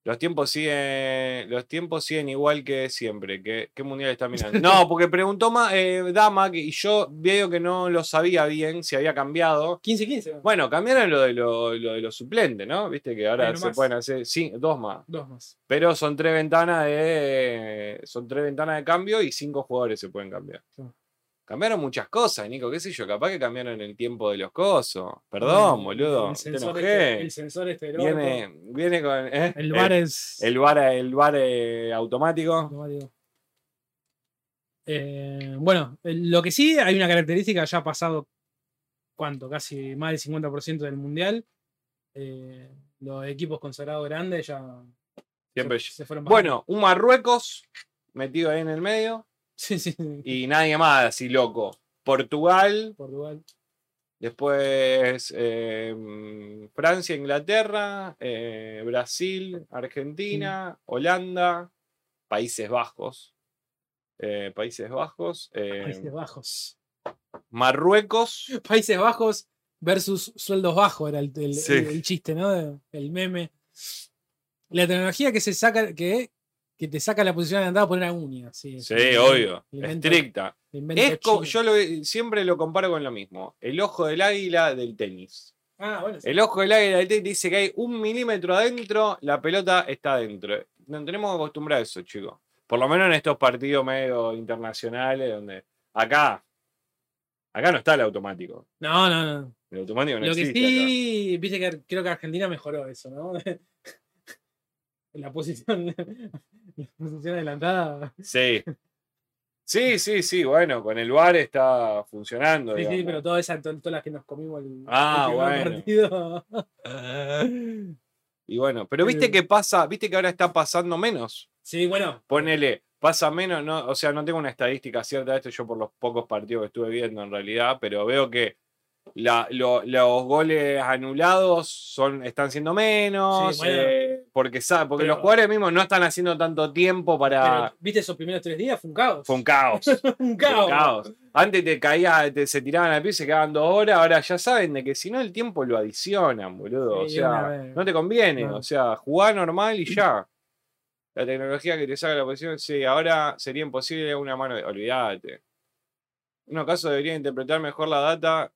Los tiempos siguen, los tiempos siguen igual que siempre. ¿Qué, qué mundial está mirando? No, porque preguntó Ma- eh, Dama y yo veo que no lo sabía bien si había cambiado. 15-15. Bueno, cambiaron lo de, lo, lo de los suplentes, ¿no? Viste que ahora se más. pueden hacer sí, dos más. Dos más. Pero son tres ventanas de. Son tres ventanas de cambio y cinco jugadores se pueden cambiar. Sí. Cambiaron muchas cosas, Nico, qué sé yo, capaz que cambiaron el tiempo de los cosos. Perdón, Mm, boludo. El sensor, este, el sensor este Viene, viene con. ¿eh? El bar el, es. el bar, el bar eh, automático. automático. Eh, bueno, lo que sí hay una característica, ya ha pasado, ¿cuánto? Casi más del 50% del mundial. Los equipos consagrados grandes ya Siempre. se, se fueron. Bueno, un Marruecos metido ahí en el medio. sí, sí, sí. Y nadie más así loco. Portugal, Portugal. Después eh, mm, Francia, Inglaterra, eh, Brasil, Argentina, Holanda, Países Bajos. eh, Países Bajos, eh, Países Bajos. Marruecos, Países Bajos versus sueldos bajos era el, el- Sí. el- el chiste, ¿no? El meme. La tecnología que se saca, que, que te saca la posición adelantada poner a uña. Sí, sí, obvio, invento- estricta. Es yo lo- siempre lo comparo con lo mismo, el ojo del águila del tenis. Ah, bueno. sí. El ojo del águila del tenis dice que hay un milímetro adentro, la pelota está adentro. Nos tenemos que acostumbrar a eso, chicos. Por lo menos en estos partidos medio internacionales, donde acá, acá no está el automático. No, no, no. El automático no Lo que existe sí, viste que creo que Argentina mejoró eso, ¿no? la posición, la posición adelantada. Sí. Sí, sí, sí, bueno, con el VAR está funcionando. Sí, sí, pero todas esas, to- todas las que nos comimos el, Ah, el bueno. partido. Y bueno, pero viste que pasa, viste que ahora está pasando menos. Sí, bueno. Ponele, pasa menos, no, o sea, no tengo una estadística cierta de esto yo por los pocos partidos que estuve viendo en realidad, pero veo que la- lo- los goles anulados son, están siendo menos. Sí, bueno. eh, porque, sabe, porque Pero- los jugadores mismos no están haciendo tanto tiempo para. Pero, ¿Viste esos primeros tres días? Fue un caos. Fue un caos. un Fue caos. un caos. Antes te caía, te, se tiraban al y se quedaban dos horas. Ahora ya saben de que si no el tiempo lo adicionan, boludo. O Sí, sea, no te conviene. No. O sea, jugar normal y ya. La tecnología que te saca la posición, sí, ahora sería imposible una mano. de- Olvídate. En un caso debería interpretar mejor la data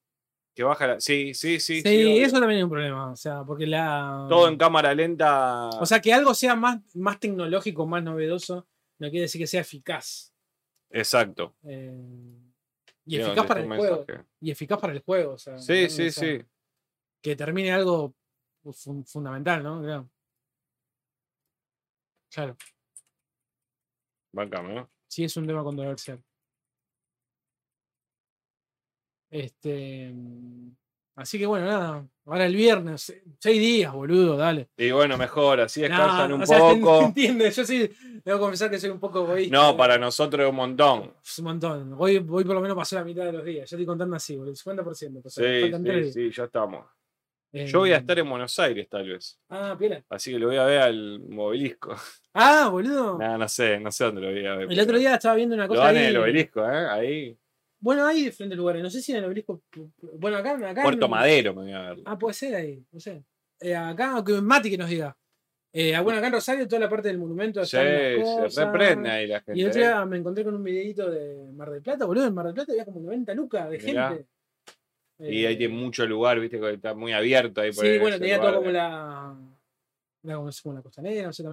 que baja la. Sí, sí, sí. Sí, eso también es un problema. O sea, porque la. Todo en cámara lenta. O sea, que algo sea más, más tecnológico, más novedoso, no quiere decir que sea eficaz. Exacto. Eh, y eficaz para el juego. Y eficaz para el juego. O sea, Sí, sí, O sea, sí. Que termine algo fun- fundamental, ¿no? Claro. Claro. Bancame, ¿no? Sí, es un tema controversial. Este. mm, Así que bueno, nada. Ahora el viernes, eh, seis días, boludo, dale. Y bueno, mejor, así descansan No, un o sea, poco. entiende, yo sí, debo confesar que soy un poco egoísta. No, para nosotros es un montón. Es un montón. Hoy, hoy por lo menos pasó la mitad de los días. Yo estoy contando así, boludo. 50%. pasó. Sí, sí, días. sí, ya estamos. Eh, Yo voy a estar en Buenos Aires, tal vez. Ah, pila. Así que lo voy a ver al obelisco. Ah, boludo. Nah, no sé, no sé dónde lo voy a ver. el otro día estaba viendo una Lo cosa dan ahí. en el obelisco, ¿eh? Ahí. Bueno, hay diferentes lugares. No sé si en el obelisco. Bueno, acá. acá Puerto en- Madero me voy a ver. Ah, puede ser ahí. No sé. Eh, acá, que Mati que nos diga. Eh, ah, bueno, acá en Rosario, toda la parte del monumento. Sí, las se cosas. reprende ahí la Y gente. el otro día me encontré con un videito de Mar del Plata, boludo. En Mar del Plata había como 90 lucas de Mirá. gente. Y ahí Eh, tiene mucho lugar, viste, que está muy abierto ahí. por Sí, bueno, tenía lugar. todo como la. Como, como la costanera, no sé.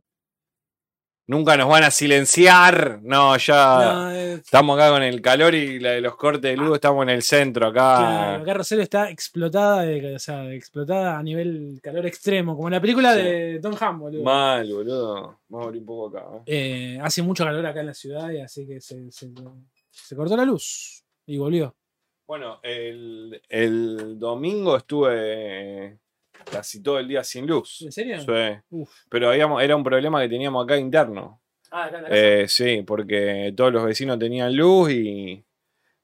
Nunca nos van a silenciar. No, ya. No, Estamos acá con el calor y la de los cortes de luz, estamos en el centro acá. claro, acá Rosario está explotada, de, o sea, explotada a nivel calor extremo, como en la película Sí. de Tom Hanks, boludo. Mal, boludo. Vamos a abrir un poco acá. ¿eh? Eh, hace mucho calor acá en la ciudad y así que se, se- se cortó la luz y volvió. Bueno, el, el domingo estuve casi todo el día sin luz. ¿En serio? Sí. Uf. Pero habíamos, era un problema que teníamos acá interno. Ah, acá en la casa. Eh, sí, porque todos los vecinos tenían luz y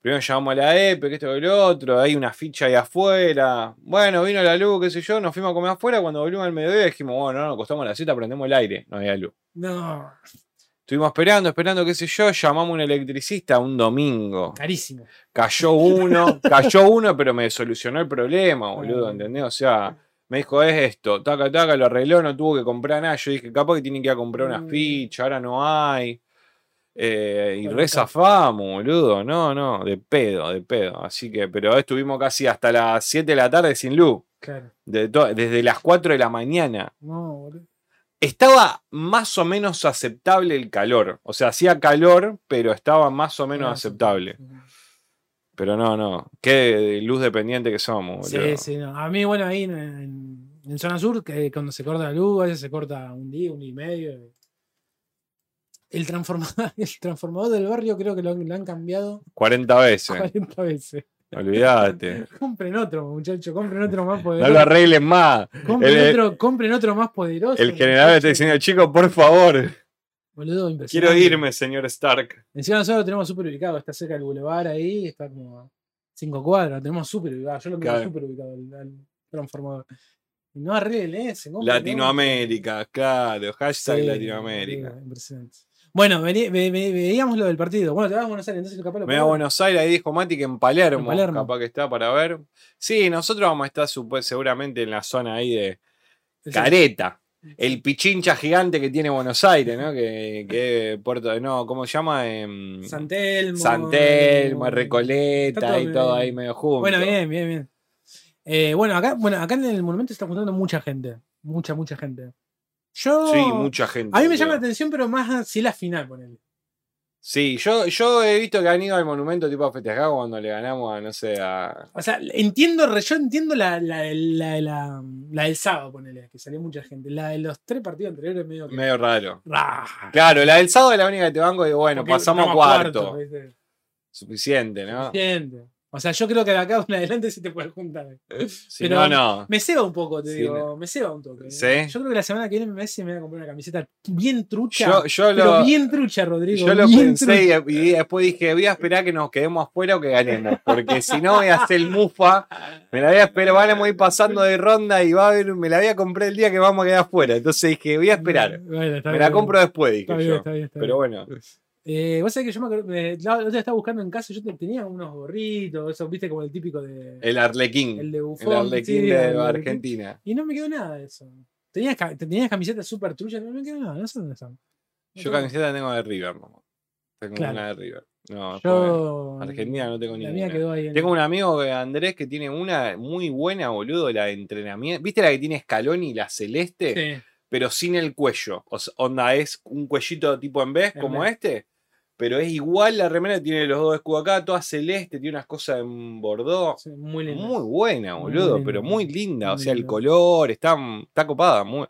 primero llamamos a la EPE, que esto que lo otro, hay una ficha ahí afuera. Bueno, vino la luz, qué sé yo, nos fuimos a comer afuera. Cuando volvimos al mediodía dijimos, bueno, no, nos acostamos a la cita, prendemos el aire. No había luz. No, Estuvimos esperando, esperando, qué sé yo, llamamos a un electricista un domingo. carísimo. Cayó uno, cayó uno, pero me solucionó el problema, boludo. ¿entendés? O sea, me dijo, es esto, taca, taca, lo arregló, no tuvo que comprar nada. Yo dije, capaz que tienen que ir a comprar una Mm. ficha, ahora no hay. Eh, y rezafamos, boludo, no, no, de pedo, de pedo. Así que, pero estuvimos casi hasta las 7 de la tarde sin luz, Claro. de desde las 4 de la mañana. No, boludo. Estaba más o menos aceptable el calor, o sea, hacía calor, pero estaba más o menos aceptable. Pero no, no. Qué luz dependiente que somos, Sí, boludo. sí, no. A mí, bueno, ahí en, en- en zona sur, que cuando se corta la luz, a veces se corta un día, un día y medio. El transformador, el transformador del barrio creo que lo, han- lo han cambiado 40 veces. 40 veces. Olvídate. Compren otro, muchachos, compren otro más No poderoso. lo arreglen más. compren, el- otro, compren otro más poderoso. El general está diciendo, chico, por favor, Boludo, quiero irme, señor Stark. Encima nosotros lo tenemos súper ubicado, está cerca del bulevar ahí, está como a cinco cuadras, tenemos súper ubicado. Yo lo tengo Claro. súper ubicado al, al transformador. Y no arreglen ese, compren Latinoamérica, claro. Hashtag Sí, Latinoamérica. impresionante. Bueno, veíamos lo del partido. Bueno, te vas a Buenos Aires, entonces capaz lo Me voy a Buenos Aires, ahí dijo Mati que en Palermo, En Palermo. capaz que está para ver. Sí, nosotros vamos a estar seguramente en la zona ahí de. Careta. El pichincha gigante que tiene Buenos Aires, ¿no? Que, que Puerto de no, ¿cómo se llama? Em, San Telmo. San Telmo, eh, Recoleta está todo y todo ahí medio junto. Bueno, bien, bien, bien. Eh, bueno, acá, bueno, acá en el monumento se está juntando mucha gente. Mucha, mucha gente. Yo. Sí, mucha gente. A mí me llama la atención, pero más si la final, ponele. Sí, yo, yo he visto que han ido al monumento tipo a festejar cuando le ganamos a, no sé, a. O sea, entiendo, re- yo entiendo la, la, la, la- la del sábado, ponele, que salió mucha gente. La de los tres partidos anteriores medio que. medio raro. Claro, la del sábado es la única que te banco y bueno, porque pasamos cuarto. ¿viste? Suficiente, ¿no? Suficiente. O sea, yo creo que de acá en adelante sí te puedes juntar. Si Pero- no, no. Me ceba un poco, te digo. Me ceba un toque. ¿Sí? Yo creo que la semana que viene me me voy a comprar una camiseta bien trucha. Yo, yo pero lo, bien trucha, Rodrigo. yo lo pensé y, y después dije, voy a esperar que nos quedemos afuera o que ganemos. Porque si no voy a hacer el mufa. Me la voy a esperar, vamos a ir pasando de ronda y va a haber, me la voy a comprar el día que vamos a quedar afuera. Entonces dije, voy a esperar. Bueno, Me bien. la compro después, dije Está bien, está bien, está Pero bueno, Eh, vos sabés que yo me acuerdo, eh, la otra vez estaba buscando en casa, yo te- tenía unos gorritos, eso, viste, como el típico de. el Arlequín. el de El, Buffon. Arlequín sí, de el Arlequín. Argentina. Y no me quedó nada de eso. Tenías, tenías camisetas súper truchas, no me quedó nada, no sé dónde están. No Yo tengo- camiseta tengo de River, mamá. Tengo Claro. una de River. No, Yo. Argentina no tengo La ninguna. mía quedó ahí en. Tengo un amigo Andrés que tiene una muy buena, boludo, la de entrenamiento. ¿Viste la que tiene Scaloni, la celeste? Sí. Pero sin el cuello. O sea, onda es un cuellito tipo en vez, como este. Pero es igual la remera, tiene los dos escudos acá, toda celeste, tiene unas cosas en bordó. sí, muy lindo. Muy buena, boludo, linda. pero muy linda. o sea, el linda. color, está, está copada. Muy...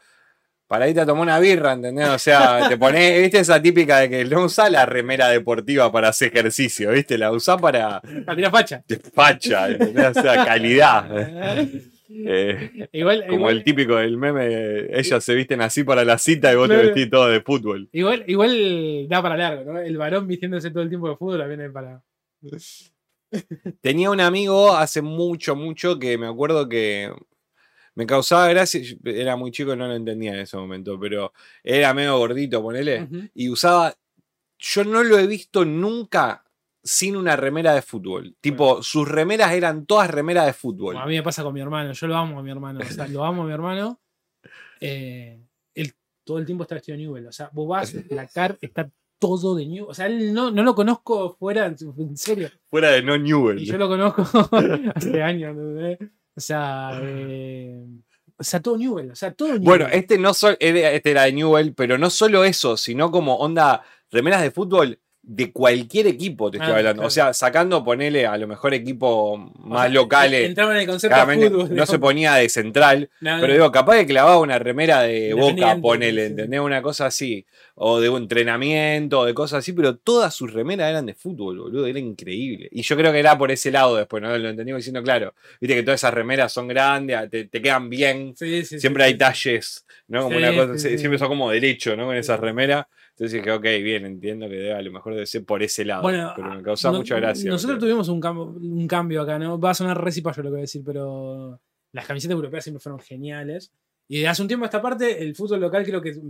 Para irte a tomar una birra, ¿entendés? O sea, te pones, ¿viste esa típica de que no usás la remera deportiva para hacer ejercicio, ¿viste? La usás para La tira facha. despacha, ¿entendés? O sea, calidad. Eh, igual, como igual, el típico del meme, ellas se visten así para la cita y vos Claro. te vestís todo de fútbol. igual, igual da para largo, ¿no? El varón vistiéndose todo el tiempo de fútbol viene para. Tenía un amigo hace mucho, mucho que me acuerdo que me causaba gracia. Era muy chico y no lo entendía en ese momento, pero era medio gordito, ponele. Y usaba. Yo no lo he visto nunca sin una remera de fútbol. Tipo, sus remeras eran todas remeras de fútbol. Como a mí me pasa con mi hermano, yo lo amo a mi hermano, o sea, lo amo a mi hermano. Eh, él todo el tiempo está vestido de Newell, o sea, vos vas, la car está todo de Newell, o sea, él no, no lo conozco fuera, en serio, Fuera de no Newell. y yo lo conozco hace años, o sea, eh, o sea, todo Newell, o sea, todo Newell. Bueno, este no solo este era de Newell, pero no solo eso, sino como onda remeras de fútbol de cualquier equipo, te estoy Ah, hablando. O sea, sacando, ponele a lo mejor equipos O más sea, locales. Entraban en el concepto Claramente de fútbol. no digamos. se ponía de central, pero digo, capaz de clavaba una remera de boca, ponele, sí. ¿entendés? Una cosa así. O de un entrenamiento, o de cosas así, pero todas sus remeras eran de fútbol, boludo, era increíble. Y yo creo que era por ese lado después, ¿no? Lo entendí diciendo, claro, viste que todas esas remeras son grandes, te, te quedan bien, sí, sí, siempre hay talles, ¿no? Como una cosa, siempre son como derecho, ¿no? Con esas remeras. Entonces dije, ok, bien, entiendo que debe, a lo mejor debe ser por ese lado. Bueno, pero me causaba no- mucha gracia. Nosotros tuvimos un, cambio, un cambio acá, ¿no? Va a sonar recipallo lo que voy a decir, pero las camisetas europeas siempre fueron geniales. Y hace un tiempo a esta parte, el fútbol local creo que. Sí,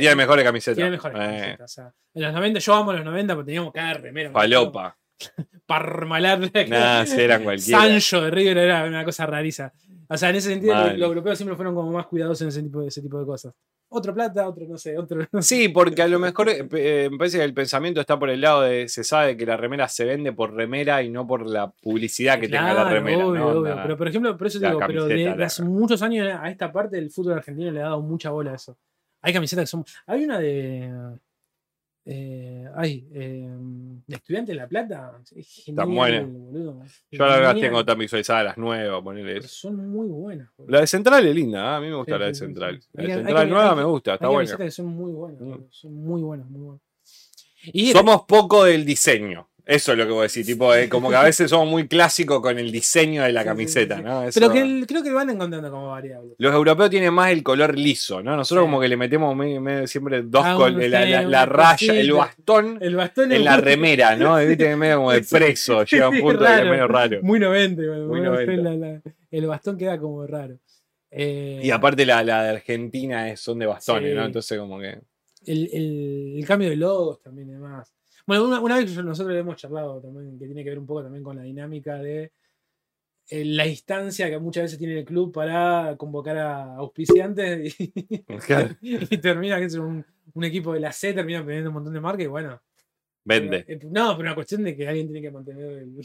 tiene mejores camisetas. Tiene mejores Eh, camisetas. O sea, en los 90, yo amo los 90, porque teníamos cada remera. Palopa. Parmalar. Nada, eran cualquiera. Sancho de River era una cosa rariza. O sea, en ese sentido, Mal. los, los europeos siempre fueron como más cuidadosos en ese tipo, de- ese tipo de cosas. Otro plata, otro no sé, otro. no sé. Sí, porque a lo mejor eh, eh, me parece que el pensamiento está por el lado de se sabe que la remera se vende por remera y no por la publicidad que tenga la Claro, remera. obvio, ¿no? obvio. Pero por ejemplo, por eso te digo, pero de, hace muchos años a esta parte el fútbol argentino le ha dado mucha bola a eso. Hay camisetas que son. Hay una de. Eh, ay, eh, Estudiante de La Plata. Es genial, boludo. Yo ahora las tengo tan visualizadas las nuevas. Son muy buenas. boludo. La de Central es linda, ¿eh? a mí me gusta Sí, la de sí, Central. sí. La de hay Central que- nueva me gusta, está buena. que son muy buenas. Mm. Son muy buenas, muy buenas. Y Somos poco del diseño. Eso es lo que voy a decir. Tipo, eh, como que a veces somos muy clásicos con el diseño de la Sí, sí, camiseta, sí. ¿no? Eso- pero que el- creo que van encontrando como variable. Los europeos tienen más el color liso, ¿no? Nosotros Sí. como que le metemos me- me- siempre dos Ah, col- un- la, sí, la- raya, el bastón El bastón en la muy- remera, ¿no? Viste medio como de preso, llega un Sí, punto que es raro. medio raro. Muy 90, igual, Muy muy 90, 90. la- la- el bastón queda como raro. Eh, Y aparte la, la de Argentina es, son de bastones, Sí. ¿no? Entonces como que... el, el- el cambio de logos también y demás. Bueno, una, una vez que nosotros hemos charlado también, que tiene que ver un poco también con la dinámica de eh, la instancia que muchas veces tiene el club para convocar a auspiciantes y, Claro. y termina que es un, un equipo de la C, termina teniendo un montón de marcas y bueno. Vende. Eh, No, pero una cuestión de que alguien tiene que mantener el.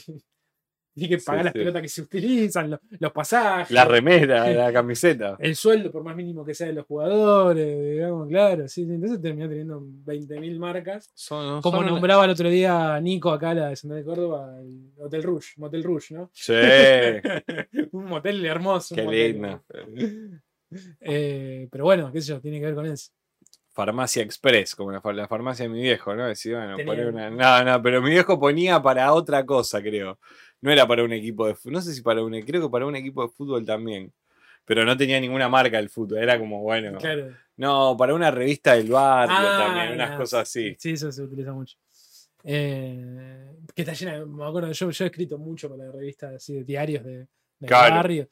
Tiene que Sí, pagar las sí. pelotas que se utilizan, los, los pasajes. La remera, la camiseta. el sueldo, por más mínimo que sea de los jugadores, digamos, claro. Sí, sí. Entonces terminó teniendo 20.000 marcas. Son, Como son- nombraba el otro día Nico acá, la de Santa de Córdoba, el Hotel Rouge, Motel Rouge, ¿no? Sí, un motel hermoso. un qué motel. lindo. Eh, pero bueno, qué sé yo, tiene que ver con eso. Farmacia Express, como la, fa- la farmacia de mi viejo, ¿no? Decía, bueno, poner una. No, no, pero mi viejo ponía para otra cosa, creo. No era para un equipo de fútbol. No sé si para un. Creo que para un equipo de fútbol también. Pero no tenía ninguna marca el fútbol. Era como, bueno. Claro. No, para una revista del barrio Ah, también, unas cosas así. Sí, eso se utiliza mucho. Eh, que está llena, me acuerdo, yo, yo he escrito mucho para revistas así de diarios de, de Claro. barrio.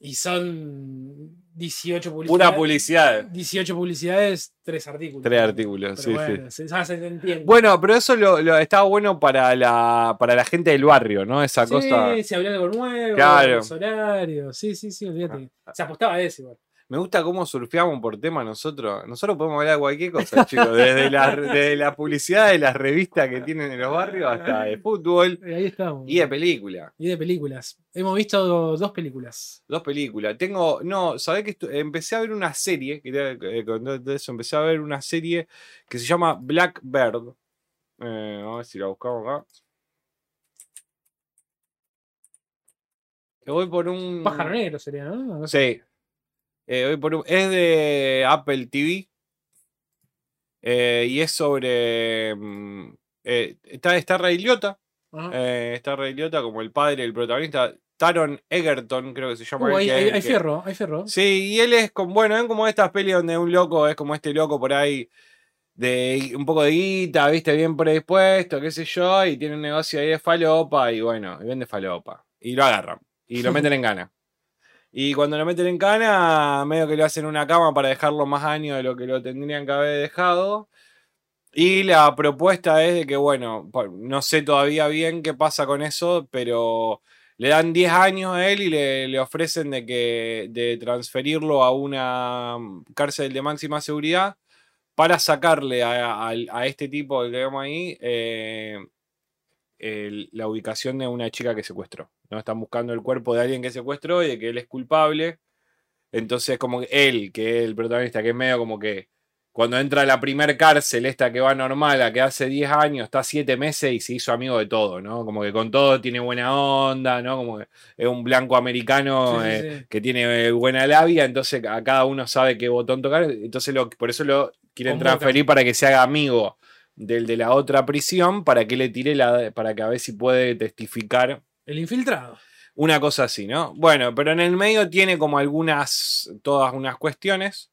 Y son 18 publicidades. Pura publicidad. 18 publicidades, 3 artículos. Tres artículos, sí, sí. bueno, se, ya se entiende. Bueno, pero eso lo, lo- estaba bueno para la, para la gente del barrio, ¿no? Esa sí, cosa. se abrió algo nuevo, Claro. los horarios. Sí, sí, sí, olvídate. Se apostaba a eso igual. Me gusta cómo surfeamos por tema nosotros. Nosotros podemos hablar de cualquier cosa, chicos. Desde la, desde la publicidad de las revistas que tienen en los barrios hasta de fútbol Eh, Ahí estamos. y de película. Y de películas. Hemos visto dos películas. Dos películas. Tengo. No, sabés que empecé a ver una serie. Quería eh, eso. Empecé a ver una serie que se llama Blackbird. Eh, a ver si la buscamos acá. Que voy por un. Pájaro negro sería, ¿no? Sí. Eh, por es de Apple TV. eh, y es sobre. mm, eh, está, está Ray Liotta. Eh, está Ray Liotta como el padre del protagonista. Taron Egerton, creo que se llama. Uh, hay, hay- hay fierro, hay fierro. Sí, y él es como, bueno, es como estas pelis donde un loco es como este loco por ahí de un poco de guita, viste, bien predispuesto, qué sé yo, y tiene un negocio ahí de falopa, y bueno, y vende falopa. Y lo agarran, y lo meten en cana. Y cuando lo meten en cana, medio que le hacen una cama para dejarlo más años de lo que lo tendrían que haber dejado. Y la propuesta es de que, bueno, no sé todavía bien qué pasa con eso, pero le dan 10 años a él y le, ofrecen de que de transferirlo a una mm, cárcel de máxima seguridad para sacarle a, este tipo que vemos ahí eh, la ubicación de una chica que secuestró. ¿No? Están buscando el cuerpo de alguien que secuestró y de que él es culpable. Entonces, como que él, que es el protagonista, que es medio como que cuando entra a la primer cárcel, esta que va normal, a que hace 10 años, está 7 meses y se hizo amigo de todo, ¿no? Como que con todo tiene buena onda, ¿no? Como que es un blanco americano Sí, eh, sí. que tiene eh, buena labia, entonces a cada uno sabe qué botón tocar, entonces lo, por eso lo quieren transferir para que se haga amigo del de la otra prisión, para que le tire la, para que a ver si puede testificar El infiltrado. una cosa así, ¿no? Bueno, pero en el medio tiene como algunas, todas unas cuestiones.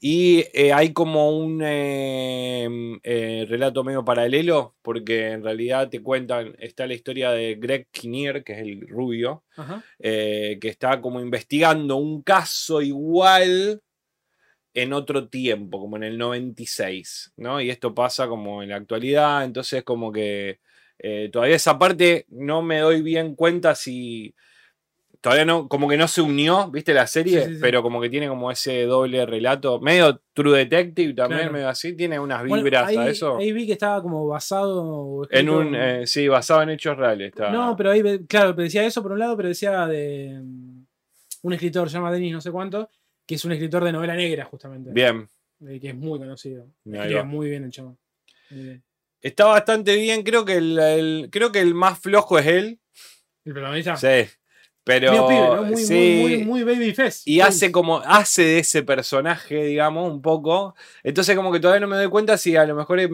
Y eh, hay como un eh, eh, relato medio paralelo, porque en realidad te cuentan, está la historia de Greg Kinnear, que es el rubio, que está como investigando un caso igual en otro tiempo, como en el 96, ¿no? Y esto pasa como en la actualidad, entonces como que eh, todavía esa parte no me doy bien cuenta si... Todavía no, como que no se unió, ¿viste la serie? Sí, sí, sí. Pero como que tiene como ese doble relato, medio True Detective también, Claro. medio así, tiene unas Bueno, vibras ahí, a eso. ahí vi que estaba como basado. en un, eh, sí, basado en hechos reales. Está. No, pero ahí, claro, pero decía eso por un lado, pero decía de mm, un escritor, se llama Denis no sé cuánto, que es un escritor de novela negra, justamente. Bien, que es muy conocido. Escribe muy bien el chavo. Muy bien. Está bastante bien, creo que el, el- creo que el más flojo es él. El protagonista. Sí. Pero medio pibe, ¿no? Muy, sí, muy, muy, muy baby face. y hace como hace de ese personaje, digamos, un poco. Entonces como que todavía no me doy cuenta si a lo mejor es,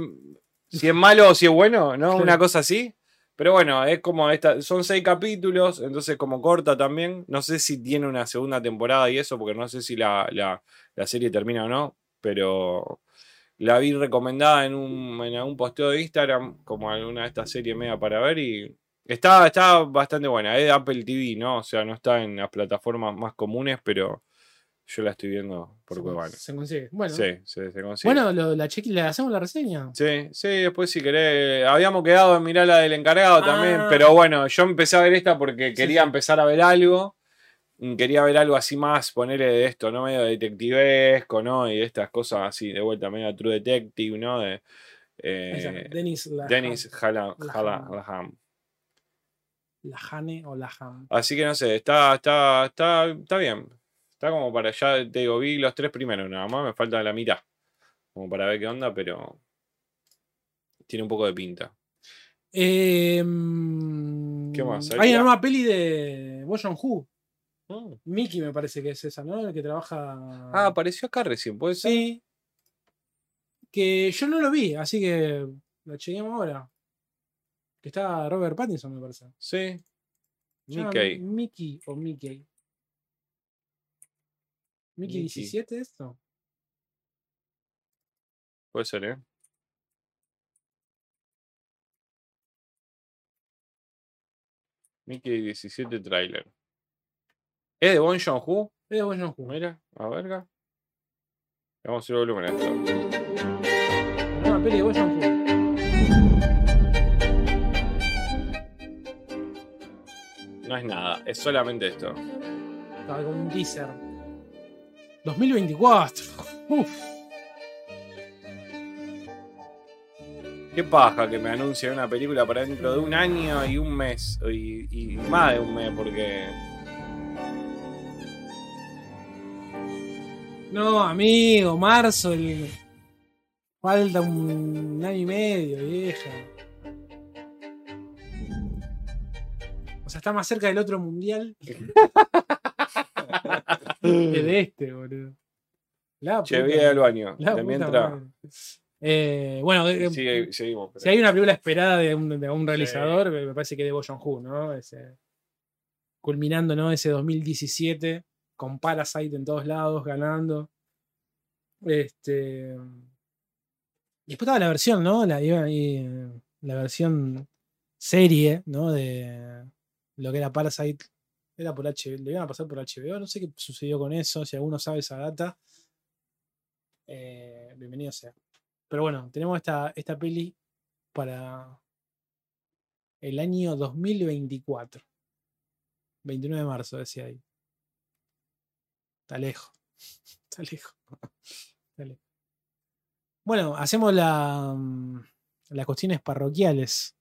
si es malo o si es bueno, ¿no? Claro. Una cosa así. Pero bueno, es como esta, son seis capítulos, entonces como corta también. No sé si tiene una segunda temporada y eso, porque no sé si la, la- la serie termina o no, pero la vi recomendada en un, en algún posteo de Instagram, como alguna de estas series media para ver y está, está bastante buena. Es de Apple TV, ¿no? O sea, no está en las plataformas más comunes, pero yo la estoy viendo por se, Cuevana. se consigue. Bueno, Sí, se consigue. bueno lo- la chequi, le hacemos la reseña. Sí, sí, después si querés. Habíamos quedado en mirar la del encargado también, Ah. pero bueno, yo empecé a ver esta porque quería sí. empezar a ver algo. Mm, Quería ver algo así más, ponerle de esto, ¿no? Medio detectivesco, ¿no? Y estas cosas así, de vuelta, medio True Detective, ¿no? De, eh, Dennis la Dennis Hala- Laham. Hala- Laham. Lahane o Laham. Así que no sé, está, está, está, está bien. Está como para ya, te digo, vi los tres primeros nada más, me falta la mitad. Como para ver qué onda, pero tiene un poco de pinta. Eh, ¿Qué más? Hay Hay- una nueva peli de Bo Joon-ho. Mm. Mickey me parece que es esa, ¿no? El que trabaja. Ah, apareció acá recién, puede ser. sí. que yo no lo vi, así que lo chequeamos ahora. Que está Robert Pattinson, me parece. Sí. Mickey. Mickey o Mickey. ¿Mickey Mickey. 17 esto? Puede ser, ¿eh? Mickey 17 trailer. ¿Es de Bon Joon-ho? Es de Bong Joon-ho. Mira, a verga. Vamos a subir el volumen a esto. Nueva peli de Bong Joon-ho. No es nada, es solamente esto. Estaba con un teaser. 2024. Uf. Qué paja que me anuncien una película para dentro de un año y un mes. Y, y más de un mes, porque. No, amigo, marzo. el- Falta un año y medio, vieja. O sea, está más cerca del otro mundial que de este, boludo. La Che, voy al baño. La De puta mientras. madre. Eh, bueno, eh, seguimos. si hay una película esperada de un, de un realizador, me me parece que de Bo Joon-ho, ¿no? Ese- culminando, ¿no? Ese 2017 con Parasite en todos lados, ganando. Este. Y después estaba la versión, ¿no? La, la versión serie, ¿no? De lo que era Parasite. Era por HBO, le iban a pasar por HBO. No sé qué sucedió con eso. Si alguno sabe esa data, eh, bienvenido sea. Pero bueno, tenemos esta, esta peli para el año 2024. 29 de marzo, decía ahí. Está lejos. Está lejos. Está lejos. Bueno, hacemos la, mm, las cuestiones parroquiales.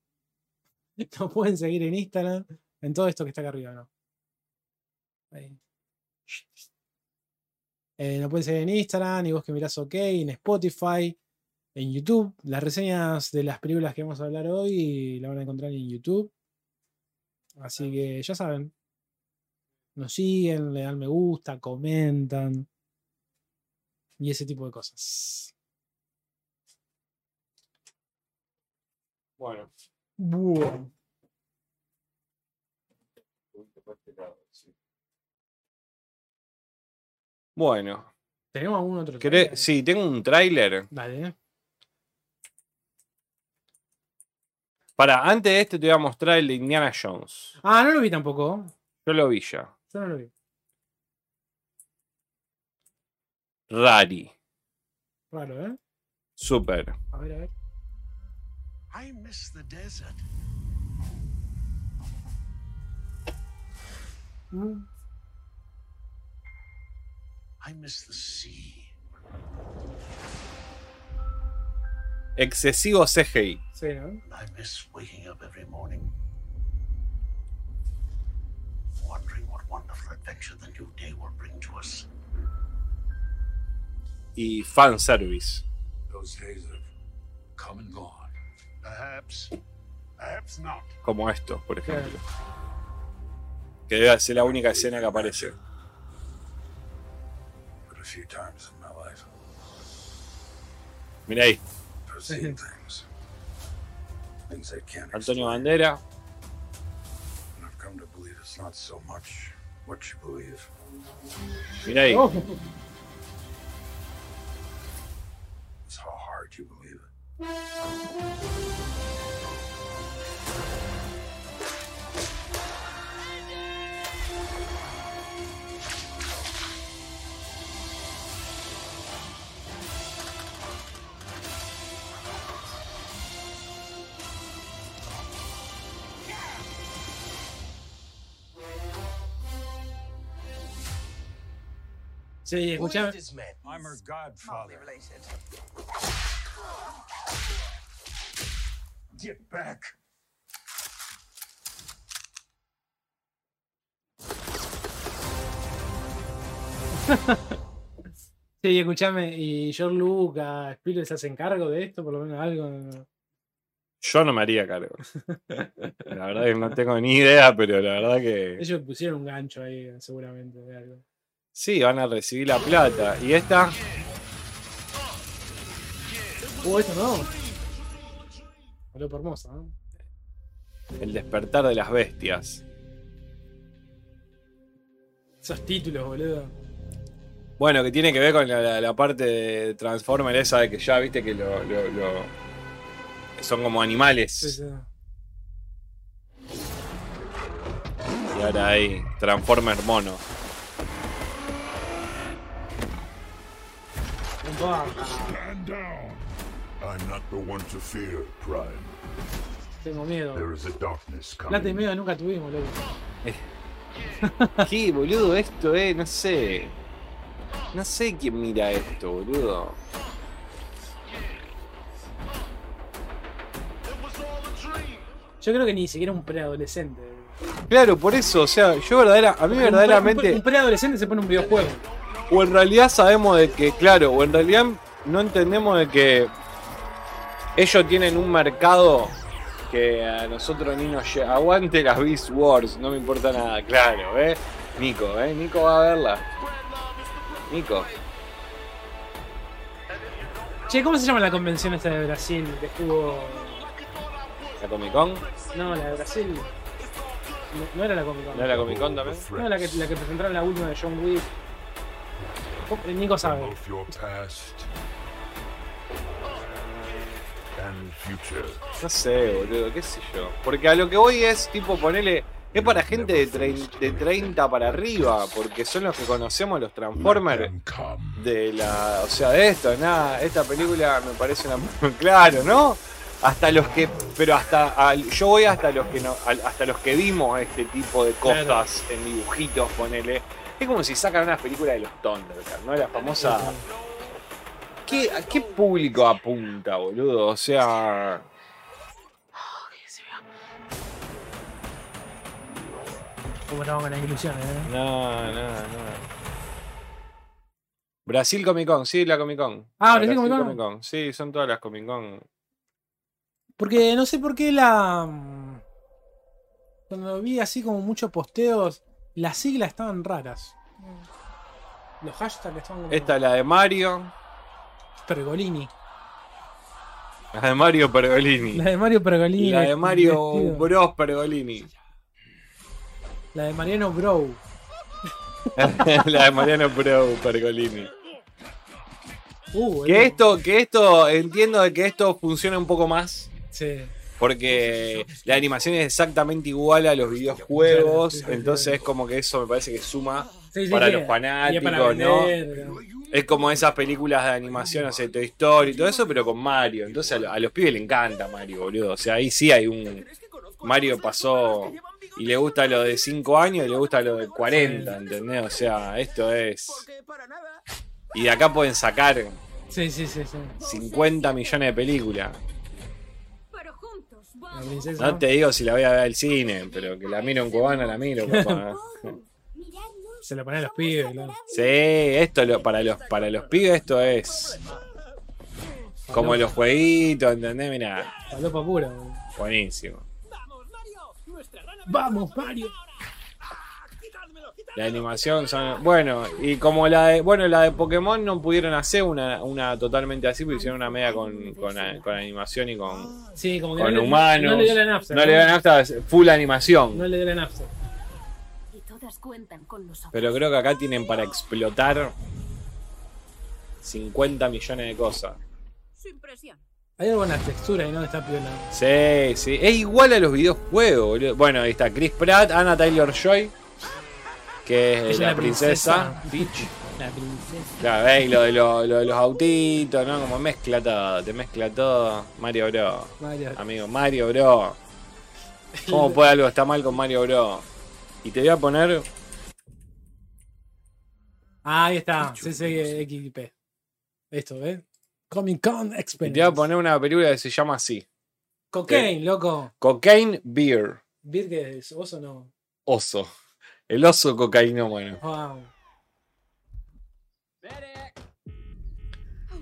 Nos pueden seguir en Instagram, en todo esto que está acá arriba, ¿no? Ahí. Eh, nos pueden seguir en Instagram, y vos que mirás OK, en Spotify, en YouTube. Las reseñas de las películas que vamos a hablar hoy la van a encontrar en YouTube. Así que ya saben. Nos siguen, le dan me gusta, comentan. Y ese tipo de cosas. Bueno. Bueno. Bueno. ¿Tenemos algún otro? ¿querés- trailer? Sí, tengo un tráiler. Dale. Para, antes de este te voy a mostrar el de Indiana Jones. Ah, no lo vi tampoco. Yo lo vi ya. Yo no lo vi. Rari. Raro, ¿eh? Super. A ver, a ver. I miss the desert. Mm. I miss the sea. Excesivo CGI. Sí, ¿no? I miss waking up every morning, Perhaps, perhaps not. Como esto, por ejemplo. Que debe ser la única escena que aparece. But a few times in my life, Mira ahí. Antonio. Bandera. Not so much what you believe. Mira ahí. Oh, It's how hard you believe it. Sí, escuchame. I'm her godfather. Get back. Sí, escuchame. ¿Y George Lucas, Spielberg se hacen cargo de esto? Por lo menos algo. Yo no me haría cargo. La verdad que no tengo ni idea, pero la verdad que. Ellos pusieron un gancho ahí, seguramente, de algo. Sí, van a recibir la plata. Y esta. Uh, esto no. Por hermosa, ¿no? El despertar de las bestias. Esos títulos, boludo. Bueno, que tiene que ver con la, la- la parte de Transformer esa de que ya viste que lo, lo- lo- son como animales. Sí, sí. Y ahora hay Transformer mono. Stand down. I'm not the one to fear, Prime. tengo miedo. There is a darkness Plata y coming. medio nunca tuvimos, loco. ¿Qué, boludo? Esto, eh, no sé. No sé quién mira esto, boludo. Yo creo que ni siquiera un preadolescente. Claro, por eso, o sea, yo verdadera, a mí Un pre- Un, verdaderamente, preadolescente se pone un videojuego. O en realidad sabemos de que, claro, o en realidad no entendemos de que ellos tienen un mercado que a nosotros ni nos llega. Aguante las Beast Wars, no me importa nada, claro, ¿eh? Nico, ¿eh? Nico va a verla. Nico. Che, ¿cómo se llama la convención esta de Brasil que estuvo. ¿La Comic Con? No, la de Brasil. No, no era la Comic Con. ¿No era la Comic Con también? No, la que, la que presentaron la última de John Wick. Nico sabe. No sé, boludo, qué sé yo. Porque a lo que voy es, tipo, ponerle. Es para gente de, trein- de 30 para arriba, porque son los que conocemos los Transformers de la. O sea, de esto, nada. Esta película me parece una. Claro, ¿no? Hasta los que. Pero hasta. al- yo voy hasta los que no. al- hasta los que vimos este tipo de cosas en dibujitos, ponele. Es como si sacan una película de los Thundercats, ¿no? La famosa. ¿Qué, ¿A qué público apunta, boludo? O sea. Como estamos con las ilusiones, ¿eh? No, no, no. Brasil Comic Con, sí, la Comic Con. Ah, La Brasil Comic Con. Sí, son todas las Comic Con. Porque no sé por qué la. mm, Cuando vi así como muchos posteos, las siglas estaban raras. Los hashtags estaban como. Esta es la de Mario. Pergolini. La de Mario Pergolini. La de Mario Pergolini. La de Mario vestido. Bros Pergolini. La de Mariano Bro. la de Mariano Bro Pergolini. Uh, Que esto, que esto, entiendo de que esto funciona un poco más. Sí. Porque la animación es exactamente igual a los videojuegos. Entonces es como que eso me parece que suma Sí, sí, para sí. los fanáticos, para ¿no? vender, ¿no? Es como esas películas de animación, o sea, Toy Story y todo eso, pero con Mario. Entonces a los pibes le encanta Mario, boludo. O sea, ahí sí hay un. Mario pasó y le gusta lo de 5 años y le gusta lo de 40, ¿entendés? O sea, esto es. Y de acá pueden sacar Sí, sí, sí, sí. 50 millones de películas. La princesa. No te digo si la voy a ver al cine, pero que la miro en cubana, la miro, papá. Se lo ponen a los pibes, claro. Sí, esto lo, para los para los pibes esto es como los jueguitos, ¿entendés? Mira, Palopa pura. buenísimo. Vamos, Mario. La animación son. Bueno, y como la de. Bueno, la de Pokémon no pudieron hacer una, una totalmente así, porque hicieron una media con, con, con animación y con, Sí, como que con no le- humanos. No le dio la nafta. No le dan hasta full animación. No le dio la nafta. Y todas cuentan con nosotros. Pero creo que acá tienen para explotar 50 millones de cosas. Hay algo en la textura y no está piola. Sí, sí. Es igual a los videojuegos, boludo. Bueno, ahí está Chris Pratt, Anna Taylor Joy, que es la la princesa. Peach. La princesa. Claro, veis lo de, lo- lo de los autitos, ¿no? Como mezcla todo, te mezcla todo. Mario Bro. Mario. Amigo, Mario Bro. ¿Cómo puede algo estar mal con Mario Bro? Y te voy a poner. Ah, ahí está. CCXP. Esto, ¿ves? Comic Con Y te voy a Experience. poner una película que se llama así: Cocaine, loco. Cocaine Beer. ¿Vir qué es? ¿Vos o no? Oso. El oso cocainómano. Wow.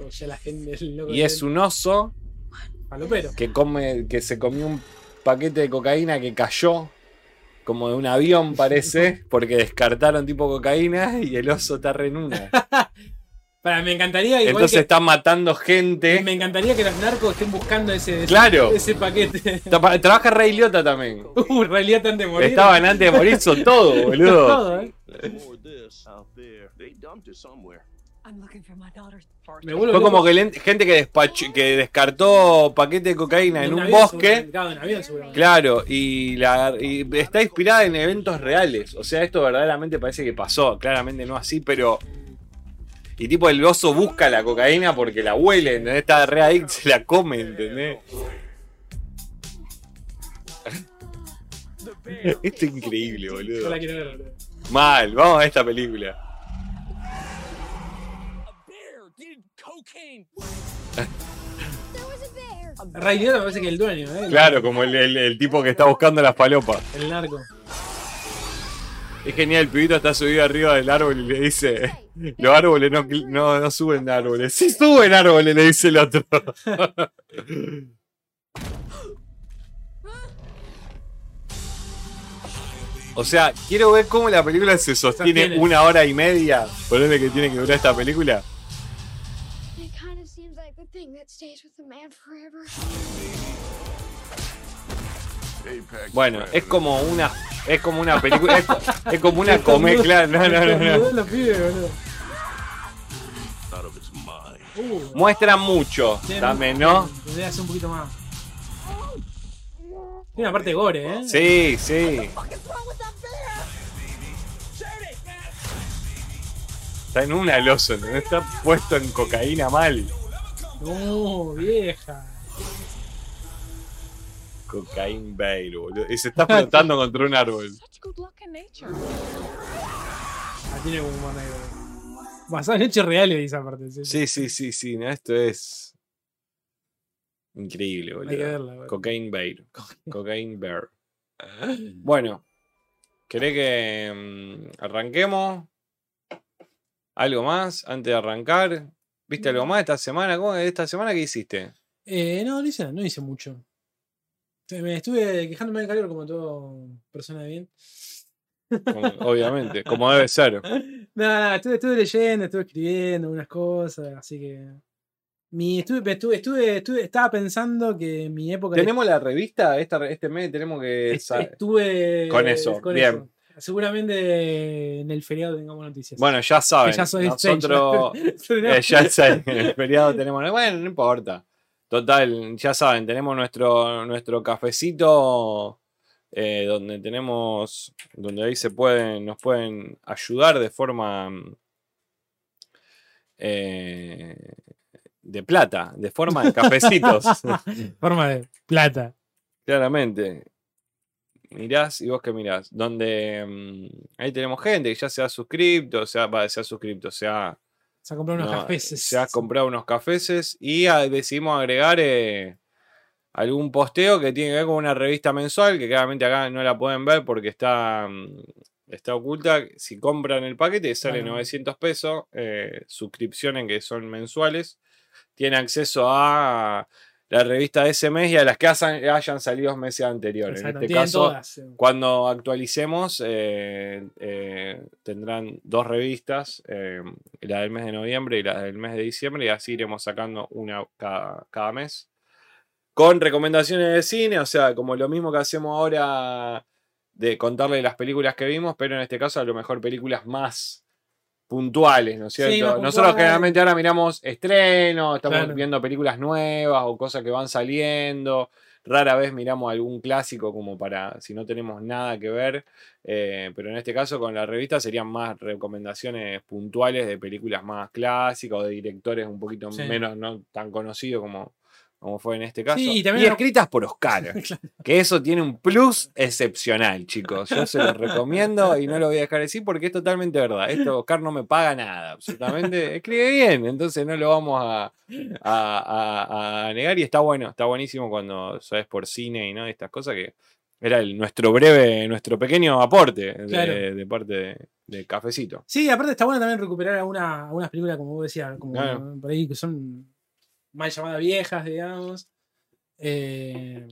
Ya la gente el loco Y es un oso palopero. que come, que se comió un paquete de cocaína que cayó como de un avión parece, porque descartaron tipo cocaína y el oso está re en una. Para, me encantaría igual Entonces que- están matando gente. me encantaría que los narcos estén buscando ese, Claro. ese paquete. Tra- Trabaja Rey Liotta también. Uh, en realidad antes de morir. Estaban antes de morir, son todo, boludo. Todo, ¿eh? Me Fue como que gente que, despachó, que descartó paquete de cocaína en un avión, bosque. avión. Claro, y, la, y está inspirada en eventos reales. O sea, esto verdaderamente parece que pasó. Claramente no así, pero. Y tipo, el oso busca la cocaína porque la huele, ¿entendés? Está re adicto, se la come, ¿entendés? Esto es increíble, Yo boludo. la quiero ver, boludo. Mal, vamos a esta película. Ray Liotta me parece que el dueño, ¿eh? Claro, como el, el- el tipo que está buscando las palopas. El narco. Es genial, el pibito está subido arriba del árbol y le dice: Los árboles no, no, no suben de árboles. Sí suben árboles, le dice el otro. O sea, quiero ver cómo la película se sostiene una hora y media. Ponele que tiene que durar esta película. It kind of seems like the thing that stays with a man forever. Apex Bueno, es como una. Es como una película. Es, co- es como una comedia. No, no, no, no. Uh, Muestra mucho tiene también, ¿no? Un poquito más. Tiene una parte gore, ¿eh? Sí, sí. Está en una el oso, ¿entendés? Está puesto en cocaína mal. No, vieja. Cocaine Bear, boludo. Y se está flotando contra un árbol. Ah, tiene como humor negro. Basado en hechos reales, esa parte. Sí, Sí, sí, sí, sí. no, esto es. Increíble, boludo. Hay que verla, boludo. Cocaine Bear. Cocaine Bear. Bueno, ¿querés que mm, arranquemos? ¿Algo más antes de arrancar? ¿Viste algo más esta semana? ¿Cómo, ¿Esta semana qué hiciste? Eh, no, no hice, no hice mucho. Me estuve quejándome del calor como todo persona de bien. Como- obviamente, como debe ser. No, no, estuve, estuve leyendo, estuve escribiendo unas cosas, así que. Mi, estuve, estuve, estuve, estuve- estaba pensando que mi época. de- ¿Tenemos la revista? Esta, este mes tenemos que. estuve. Con eso, bien. Seguramente en el feriado tengamos noticias. Bueno, ya saben. Que ya soy nosotros. Eh, ya saben, en el feriado tenemos. Bueno, no importa. Total, ya saben, tenemos nuestro, nuestro cafecito. eh, donde tenemos. Donde ahí se pueden. Nos pueden ayudar de forma. eh, de plata, de forma de cafecitos. Forma de plata. Claramente. Mirás y vos que mirás. Donde mm, ahí tenemos gente que ya se ha suscrito, se ha, va, se ha suscrito, se ha, Se ha comprado unos no, cafés. se ha comprado unos cafeses y ah, decidimos agregar eh, algún posteo que tiene que ver con una revista mensual, que claramente acá no la pueden ver porque está, mm, está oculta. Si compran el paquete sale Claro. 900 pesos, eh, suscripciones que son mensuales, tienen acceso a la revista de ese mes y a las que hayan, salido meses anteriores. Exacto, en este caso, todas. cuando actualicemos, eh, eh, tendrán dos revistas, eh, la del mes de noviembre y la del mes de diciembre, y así iremos sacando una cada, cada mes. Con recomendaciones de cine, o sea, como lo mismo que hacemos ahora de contarle las películas que vimos, pero en este caso a lo mejor películas más puntuales, ¿no es cierto? Sí, Nosotros generalmente ahora miramos estrenos, estamos Claro. viendo películas nuevas o cosas que van saliendo. Rara vez miramos algún clásico como para si no tenemos nada que ver. eh, pero en este caso con la revista serían más recomendaciones puntuales de películas más clásicas o de directores un poquito Sí. menos no tan conocidos como, como fue en este caso. Sí, y escritas por Oscar. que eso tiene un plus excepcional, chicos. Yo se lo recomiendo y no lo voy a dejar decir porque es totalmente verdad. Esto Oscar no me paga nada, absolutamente. Escribe bien, entonces no lo vamos a, a- a- a negar y está bueno, está buenísimo cuando sabes por cine y no estas cosas que era el- nuestro breve, nuestro pequeño aporte de, Claro. de parte de, de cafecito. Sí, aparte está bueno también recuperar alguna- algunas películas, como vos decías, como Claro. por ahí que son mal llamadas viejas, digamos. Eh,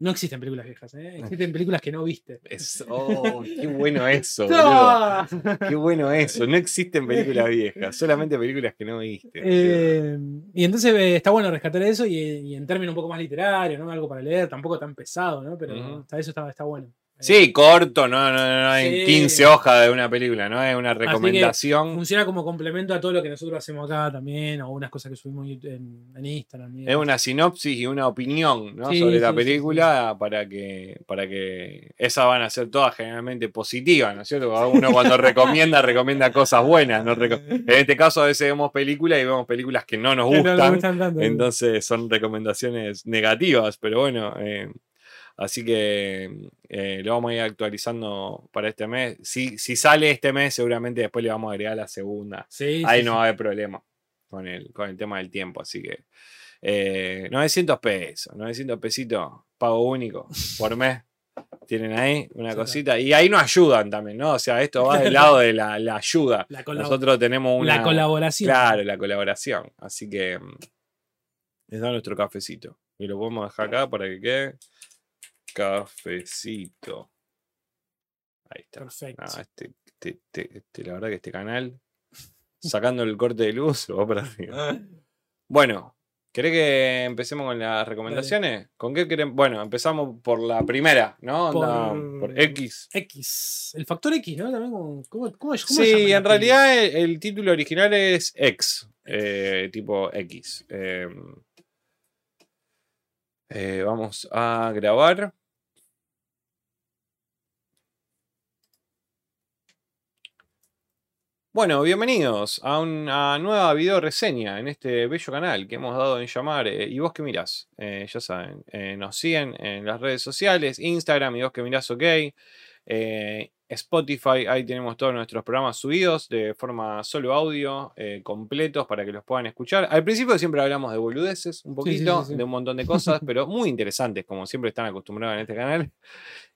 No existen películas viejas, ¿eh? existen películas que no viste. Oh, qué bueno eso, boludo. Qué bueno eso. No existen películas viejas, solamente películas que no viste. Eh, y entonces eh, está bueno rescatar eso y, y en términos un poco más literarios, ¿no? Algo para leer, tampoco tan pesado, ¿no? Pero hasta eso está, está bueno. Eh, Sí, corto, no, no, no, hay Sí. 15 hojas de una película, no es una recomendación. Funciona como complemento a todo lo que nosotros hacemos acá también, o unas cosas que subimos en, en Instagram. Es una sinopsis y una opinión ¿no? Sí, sobre la sí, película para que para que esas van a ser todas generalmente positivas, ¿no es cierto? Uno cuando recomienda, recomienda cosas buenas. no en este caso a veces vemos películas y vemos películas que no nos Que no gustan, gustan tanto. entonces son recomendaciones negativas, pero bueno, eh, así que eh, lo vamos a ir actualizando para este mes. Si, si sale este mes, seguramente después le vamos a agregar la segunda. Sí, Ahí sí, no sí. va a haber problema con el, con el tema del tiempo, así que eh, 900 pesos, 900 pesitos, pago único por mes. Tienen ahí una cosita. Y ahí nos ayudan también, ¿no? O sea, esto va del lado de la, la ayuda. La, Nosotros tenemos una. la colaboración. Claro, la colaboración. Así que mm, les da nuestro cafecito. Y lo podemos dejar acá para que quede. Cafecito. Ahí está. Perfecto. No, este, este- este- la verdad que este canal, sacando el corte de luz, va para arriba. Bueno, ¿querés que empecemos con las recomendaciones? ¿Con qué queremos? Bueno, empezamos por la primera, ¿no? Por- por X. X. El factor X, ¿no? También como- ¿cómo, cómo, cómo Sí, en realidad el, el título original es X, eh, tipo X. Eh, eh, vamos a grabar. Bueno, bienvenidos a una nueva video reseña en este bello canal que hemos dado en llamar eh, ¿Y vos qué mirás? Eh, ya saben, nos siguen en las redes sociales, Instagram y vos que mirás ok, Spotify, ahí tenemos todos nuestros programas subidos de forma solo audio, eh, completos para que los puedan escuchar. Al principio siempre hablamos de boludeces, un sí, poquito, sí, sí. de un montón de cosas, pero muy interesantes, como siempre están acostumbrados en este canal.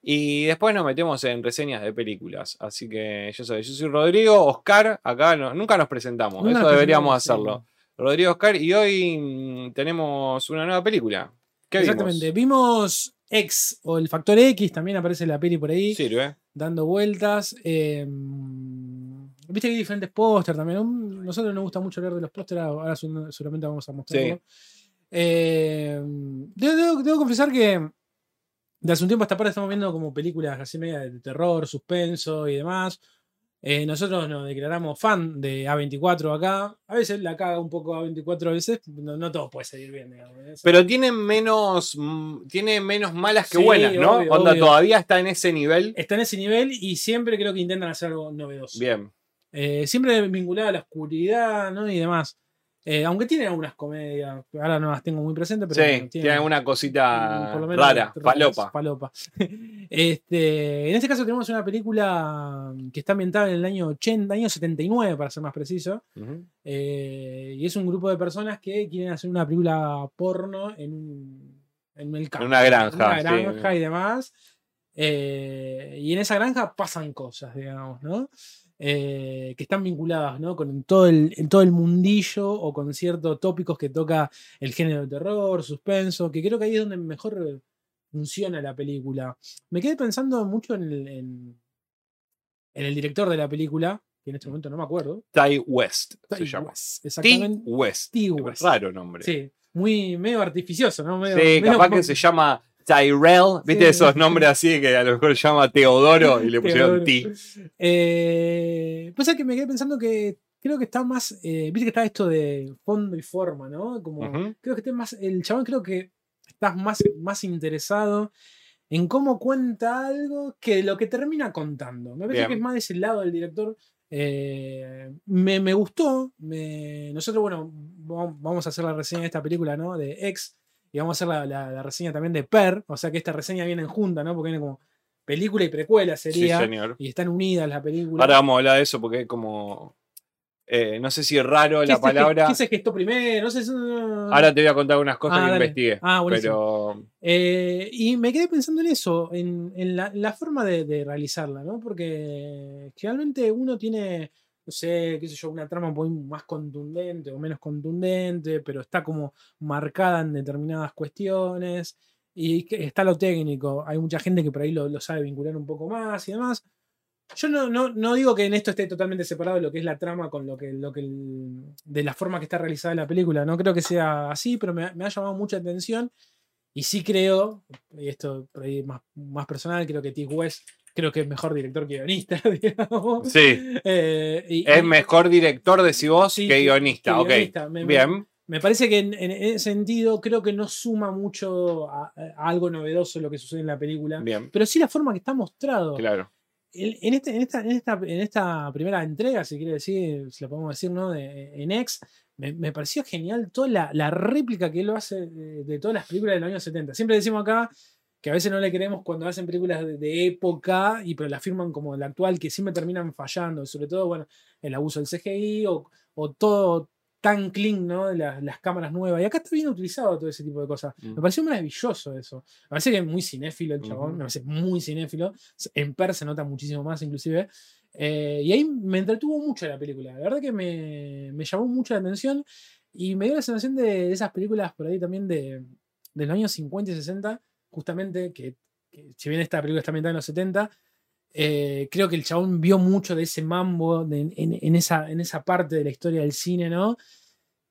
Y después nos metemos en reseñas de películas. Así que yo soy, yo soy Rodrigo, Oscar, acá no- nunca nos presentamos, eso deberíamos hacerlo. Rodrigo Oscar, y hoy mm, tenemos una nueva película. ¿Qué Exactamente. vimos? Vimos X o el factor X, también aparece la peli por ahí, Sirve. dando vueltas. eh, Viste que hay diferentes pósters también. Un- Nosotros nos gusta mucho leer de los pósters, ahora seguramente vamos a mostrarlo. Eh, debo, debo- debo confesar que de hace un tiempo a esta parte estamos viendo como películas así media de terror, suspenso y demás. Eh, nosotros nos declaramos fan de A24 acá. A veces la caga un poco A24 a veces. No, no todo puede salir bien, digamos. ¿eh? Pero tiene menos, mm, tiene menos malas que Sí, buenas, ¿no? obvio, Onda, obvio. todavía está en ese nivel. Está en ese nivel y siempre creo que intentan hacer algo novedoso. Bien. Eh, siempre vinculado a la oscuridad ¿no? y demás. Eh, aunque tiene algunas comedias, ahora no las tengo muy presentes, pero sí, bueno, tiene alguna cosita menos rara, palopa. Falopa. Este, en este caso tenemos una película que está ambientada en el año 80, año 79 para ser más preciso. Eh, y es un grupo de personas que quieren hacer una película porno en, en el campo, una granja, en una sí. granja y demás. Eh, y en esa granja pasan cosas, digamos, ¿no? Eh, que están vinculadas ¿no? con todo el, en todo el mundillo o con ciertos tópicos que toca el género de terror, suspenso, que creo que ahí es donde mejor funciona la película. Me quedé pensando mucho en el, en, en el director de la película, que en este momento no me acuerdo. Ty West se Ty llama. West, T. exactamente. West. T. Qué West. Raro nombre. Sí, muy medio artificioso, ¿no? Medio- Sí, medio capaz que se llama Tyrell. ¿Viste Sí. esos nombres así que a lo mejor llama Teodoro y le pusieron Teodoro. T? Eh, pues es que me quedé pensando que creo que está más. eh, Viste que está esto de fondo y forma, ¿no? Como. Creo que esté más. El chabón creo que estás más, más interesado en cómo cuenta algo que lo que termina contando. Me parece Bien. que es más de ese lado del director. Eh, me, me gustó. me- nosotros, bueno, vamos a hacer la reseña de esta película, ¿no? De X. Y vamos a hacer la, la- la reseña también de Per. O sea que esta reseña viene en junta, ¿no? Porque viene como película y precuela sería. Sí, señor. y están unidas las películas. Ahora vamos a hablar de eso porque es como. eh, no sé si es raro ¿Qué la se- palabra. ¿Qué se gestó primero? No sé. si- Ahora te voy a contar unas cosas Ah, que dale. investigué. Ah, buenísimo. pero Eh, y me quedé pensando en eso, en, en la, la forma de, de realizarla, ¿no? Porque generalmente uno tiene, no sé, qué sé yo, una trama poco más contundente o menos contundente, pero está como marcada en determinadas cuestiones. y está lo técnico. Hay mucha gente que por ahí lo, sabe vincular un poco más y demás. Yo no, no, no digo que en esto esté totalmente separado lo que es la trama con lo que, lo que el- de la forma que está realizada la película. No creo que sea así, pero me, ha- me ha llamado mucha atención. Y sí creo, y esto por ahí más, más personal, creo que T. West creo que es mejor director que guionista, digamos. Sí. Eh, y- Es y- mejor director, decís vos, Sí, que guionista. que guionista. Me- me- Bien. Me parece que en, en ese sentido creo que no suma mucho a, a algo novedoso lo que sucede en la película, Bien. pero sí la forma que está mostrado. Claro. En, en este- en esta, en, esta, en esta primera entrega, si quiere decir, si lo podemos decir, ¿no? De, en X, me, me pareció genial toda la, la réplica que él lo hace de, de todas las películas de los años 70. Siempre decimos acá que a veces no le queremos cuando hacen películas de, de época y pero la firman como la actual, que siempre terminan fallando, sobre todo, bueno, el abuso del CGI o, o todo tan clean, ¿no? Las, las cámaras nuevas. Y acá está bien utilizado todo ese tipo de cosas. Mm. Me pareció maravilloso eso. Me parece que es muy cinéfilo el chabón, me parece muy cinéfilo. En Per se nota muchísimo más, inclusive. Eh, y ahí me entretuvo mucho la película. La verdad que me, me llamó mucho la atención y me dio la sensación de, de esas películas por ahí también de, de los años 50 y 60, justamente, que, que si bien esta película está ambientada en los 70, eh, creo que el chabón vio mucho de ese mambo de- en, en esa, en esa parte de la historia del cine, ¿no?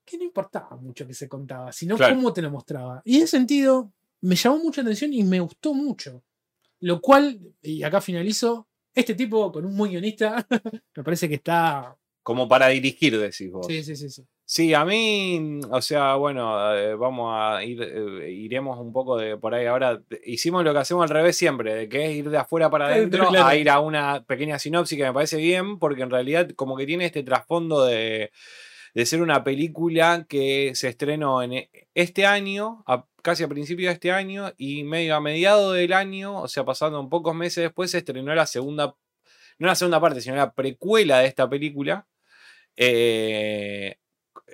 Que no importaba mucho que se contaba, sino Claro. cómo te lo mostraba. Y en ese sentido, me llamó mucha atención y me gustó mucho. Lo cual, y acá finalizo, este tipo con un muy guionista, me parece que está. Como para dirigir, decís vos. Sí, sí, sí. sí. Sí, a mí, o sea, bueno, eh, vamos a ir, eh, iremos un poco de por ahí. Ahora hicimos lo que hacemos al revés siempre, de que es ir de afuera para adentro claro. a ir a una pequeña sinopsis que me parece bien, porque en realidad como que tiene este trasfondo de, de ser una película que se estrenó en e- este año, a- casi a principios de este año, y medio a mediado del año, o sea, pasando un pocos meses después, se estrenó la segunda, no la segunda parte, sino la precuela de esta película. Eh,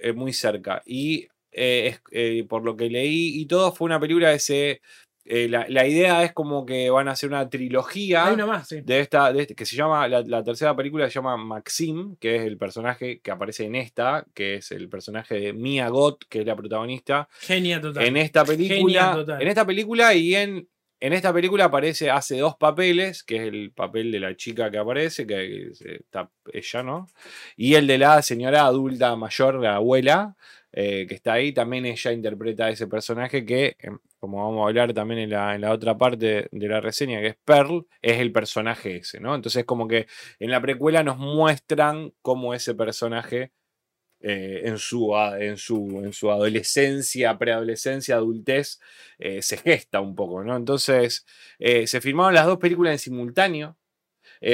eh, muy cerca. Y eh, es- eh, por lo que leí y todo, fue una película que se. eh, la, la idea es como que van a hacer una trilogía Hay una más, sí. de esta, de este- que se llama, la, la tercera película se llama Maxim, que es el personaje que aparece en esta, que es el personaje de Mia Goth, que es la protagonista, Genia total. en esta Genia película. total. En esta película y en, en esta película aparece, hace dos papeles, que es el papel de la chica que aparece, que eh, está ella, ¿no? Y el de la señora adulta mayor, la abuela, eh, que está ahí. También ella interpreta a ese personaje que, em, como vamos a hablar también en la, en la otra parte de la reseña, que es Pearl, es el personaje ese, ¿no? Entonces como que en la precuela nos muestran cómo ese personaje eh, en, su, en, su, en su adolescencia, preadolescencia, adultez, eh, se gesta un poco, ¿no? Entonces, eh, se filmaron las dos películas en simultáneo.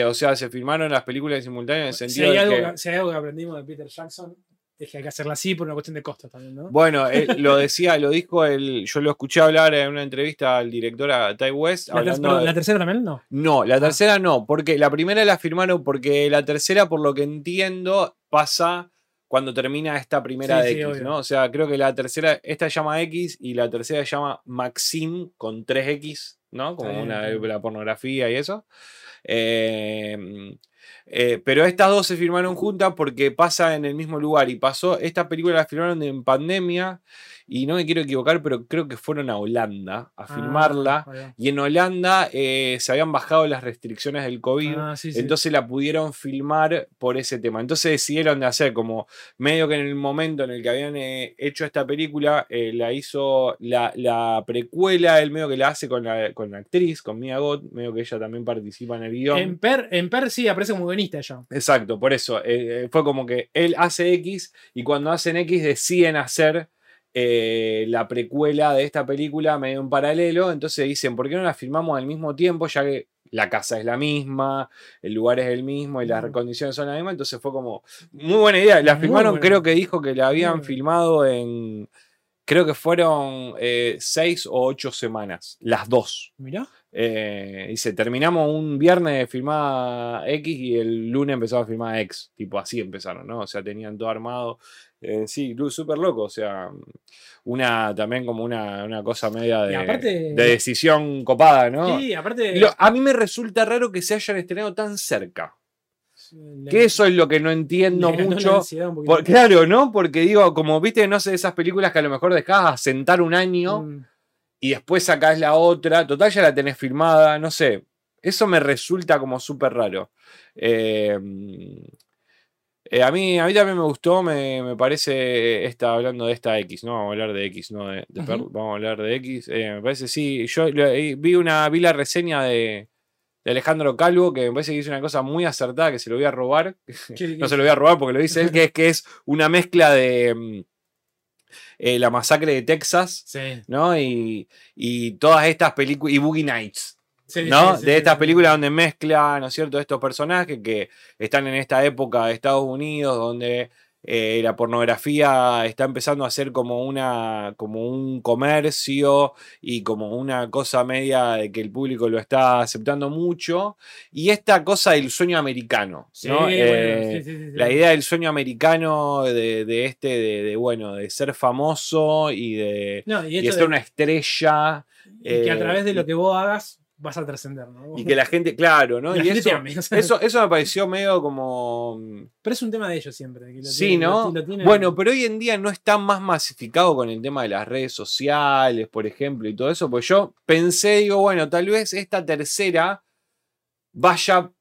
o sea, se filmaron las películas en simultáneo en el Si sentido hay, de algo que, que, si hay algo que aprendimos de Peter Jackson, es que hay que hacerla así por una cuestión de costos también, ¿no? Bueno, él lo decía, lo dijo el. Yo lo escuché hablar en una entrevista al director a Ty West. La, ter- hablando perdón, de- ¿la tercera también? No. No, la tercera no, porque la primera la firmaron porque la tercera, por lo que entiendo, pasa cuando termina esta primera Sí, de sí, X, obvio. ¿no? O sea, creo que la tercera, esta llama X y la tercera llama Maxim con 3X, ¿no? Como bien, una de bien. la pornografía y eso. Eh, eh, pero estas dos se firmaron juntas porque pasa en el mismo lugar y pasó, esta película la filmaron en pandemia y no me quiero equivocar, pero creo que fueron a Holanda a filmarla. Ah, va. Y en Holanda eh, se habían bajado las restricciones del COVID, Ah, sí, sí. entonces la pudieron filmar por ese tema. Entonces decidieron de hacer como medio que en el momento en el que habían eh, hecho esta película, eh, la hizo la, la precuela, él medio que la hace con la, con la actriz, con Mia Goth, medio que ella también participa en el guion. En Per, en Per sí aparece como guionista ella. Exacto, por eso. fue como que él hace X y cuando hacen X deciden hacer eh, la precuela de esta película medio en paralelo. Entonces dicen, ¿por qué no la filmamos al mismo tiempo? Ya que la casa es la misma, el lugar es el mismo y las condiciones son las mismas. Entonces fue como muy buena idea. La filmaron, creo que dijo que la habían filmado en. Creo que fueron eh, seis o ocho semanas, las dos. Mirá. Eh, dice, terminamos un viernes de filmar X y el lunes empezamos a filmar X. Tipo así empezaron, ¿no? O sea, tenían todo armado. Eh, sí, súper loco. O sea, una también como una, una cosa media de, aparte- de decisión copada, ¿no? Sí, aparte. Lo- a mí me resulta raro que se hayan estrenado tan cerca. le- Que eso es lo que no entiendo mucho. Por- claro, ¿no? Porque digo, como viste, no sé, esas películas que a lo mejor dejabas sentar un año Mm. Y después sacás la otra, total ya la tenés filmada, no sé. Eso me resulta como súper raro. Eh, eh, a, mí, a mí también me gustó, me, me parece, esta, hablando de esta X, no vamos a hablar de X, no de, de vamos a hablar de X. eh, me parece, sí, yo eh, vi, una, vi la reseña de, de Alejandro Calvo, que me parece que hizo una cosa muy acertada, que se lo voy a robar, ¿Qué- no se lo voy a robar porque lo dice él, que es que es una mezcla de mm, eh, la masacre de Texas, Sí, ¿no? Y, y todas estas películas, y Boogie Nights, sí, ¿no? sí, de estas películas donde mezcla, ¿no es cierto?, estos personajes que están en esta época de Estados Unidos, donde eh, la pornografía está empezando a ser como una como un comercio y como una cosa media de que el público lo está aceptando mucho y esta cosa del sueño americano Sí, ¿no? bueno, Eh, sí, sí, la idea del sueño americano de, de este de, de, bueno de ser famoso y de, No, y y de esto ser una estrella y que a eh, través de lo que vos hagas vas a trascender, ¿no? y que la gente claro no La y eso, te ame, o sea, eso eso me pareció medio como Pero es un tema de ellos siempre. que lo Sí, tienen- ¿no? lo- lo tienen- Bueno, pero hoy en día no está más masificado con el tema de las redes sociales, por ejemplo, y todo eso, pues yo pensé, digo, bueno, tal vez esta tercera vaya,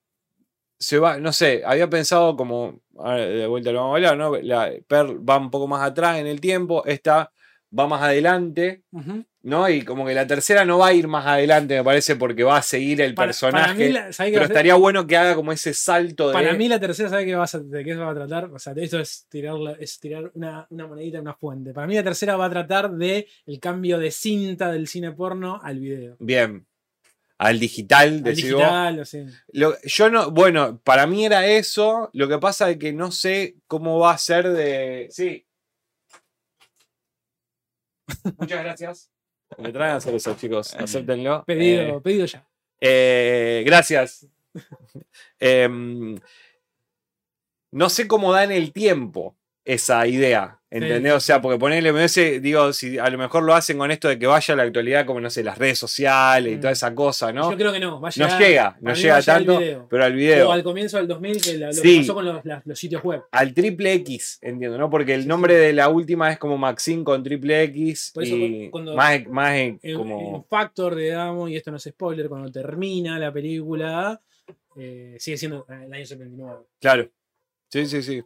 se va, no sé, había pensado como, de vuelta lo vamos a hablar, ¿no? La Pearl va un poco más atrás en el tiempo, esta va más adelante, Ujú. ¿No? Y como que la tercera no va a ir más adelante, me parece, porque va a seguir el Para- personaje. Para mí, la, ¿sabés qué pero estaría bueno que haga como ese salto de... Para mí la tercera, ¿sabe qué vas a- de qué se va a tratar? O sea, esto es tirar, es tirar una, una monedita en una fuente. Para mí la tercera va a tratar de el cambio de cinta del cine porno al video. Bien. Al digital, Al digital, o. Lo- yo no, bueno, para mí era eso. Lo que pasa es que no sé cómo va a ser de. Sí. Muchas gracias. Me traen a hacer eso, chicos. Acéptenlo. Pedido, Eh, pedido ya. eh, gracias. Em, no sé cómo da en el tiempo esa idea. ¿Entendés? Sí. O sea, porque ponerle, me parece, digo, si a lo mejor lo hacen con esto de que vaya a la actualidad, como no sé, las redes sociales y Mm. toda esa cosa, ¿no? Yo creo que no. Va a No llegar, llega, no llega va a llegar al tanto, pero al video. O al comienzo del 2000, que la- lo que pasó con los, sitios web. al triple X, entiendo, ¿no? Porque el Sí, nombre de la última es como Maxine con triple X Por eso y cuando- más, más En, como... en Factor, digamos, y esto no es spoiler, cuando termina la película, eh, sigue siendo el año 79. Claro. Sí, sí, sí.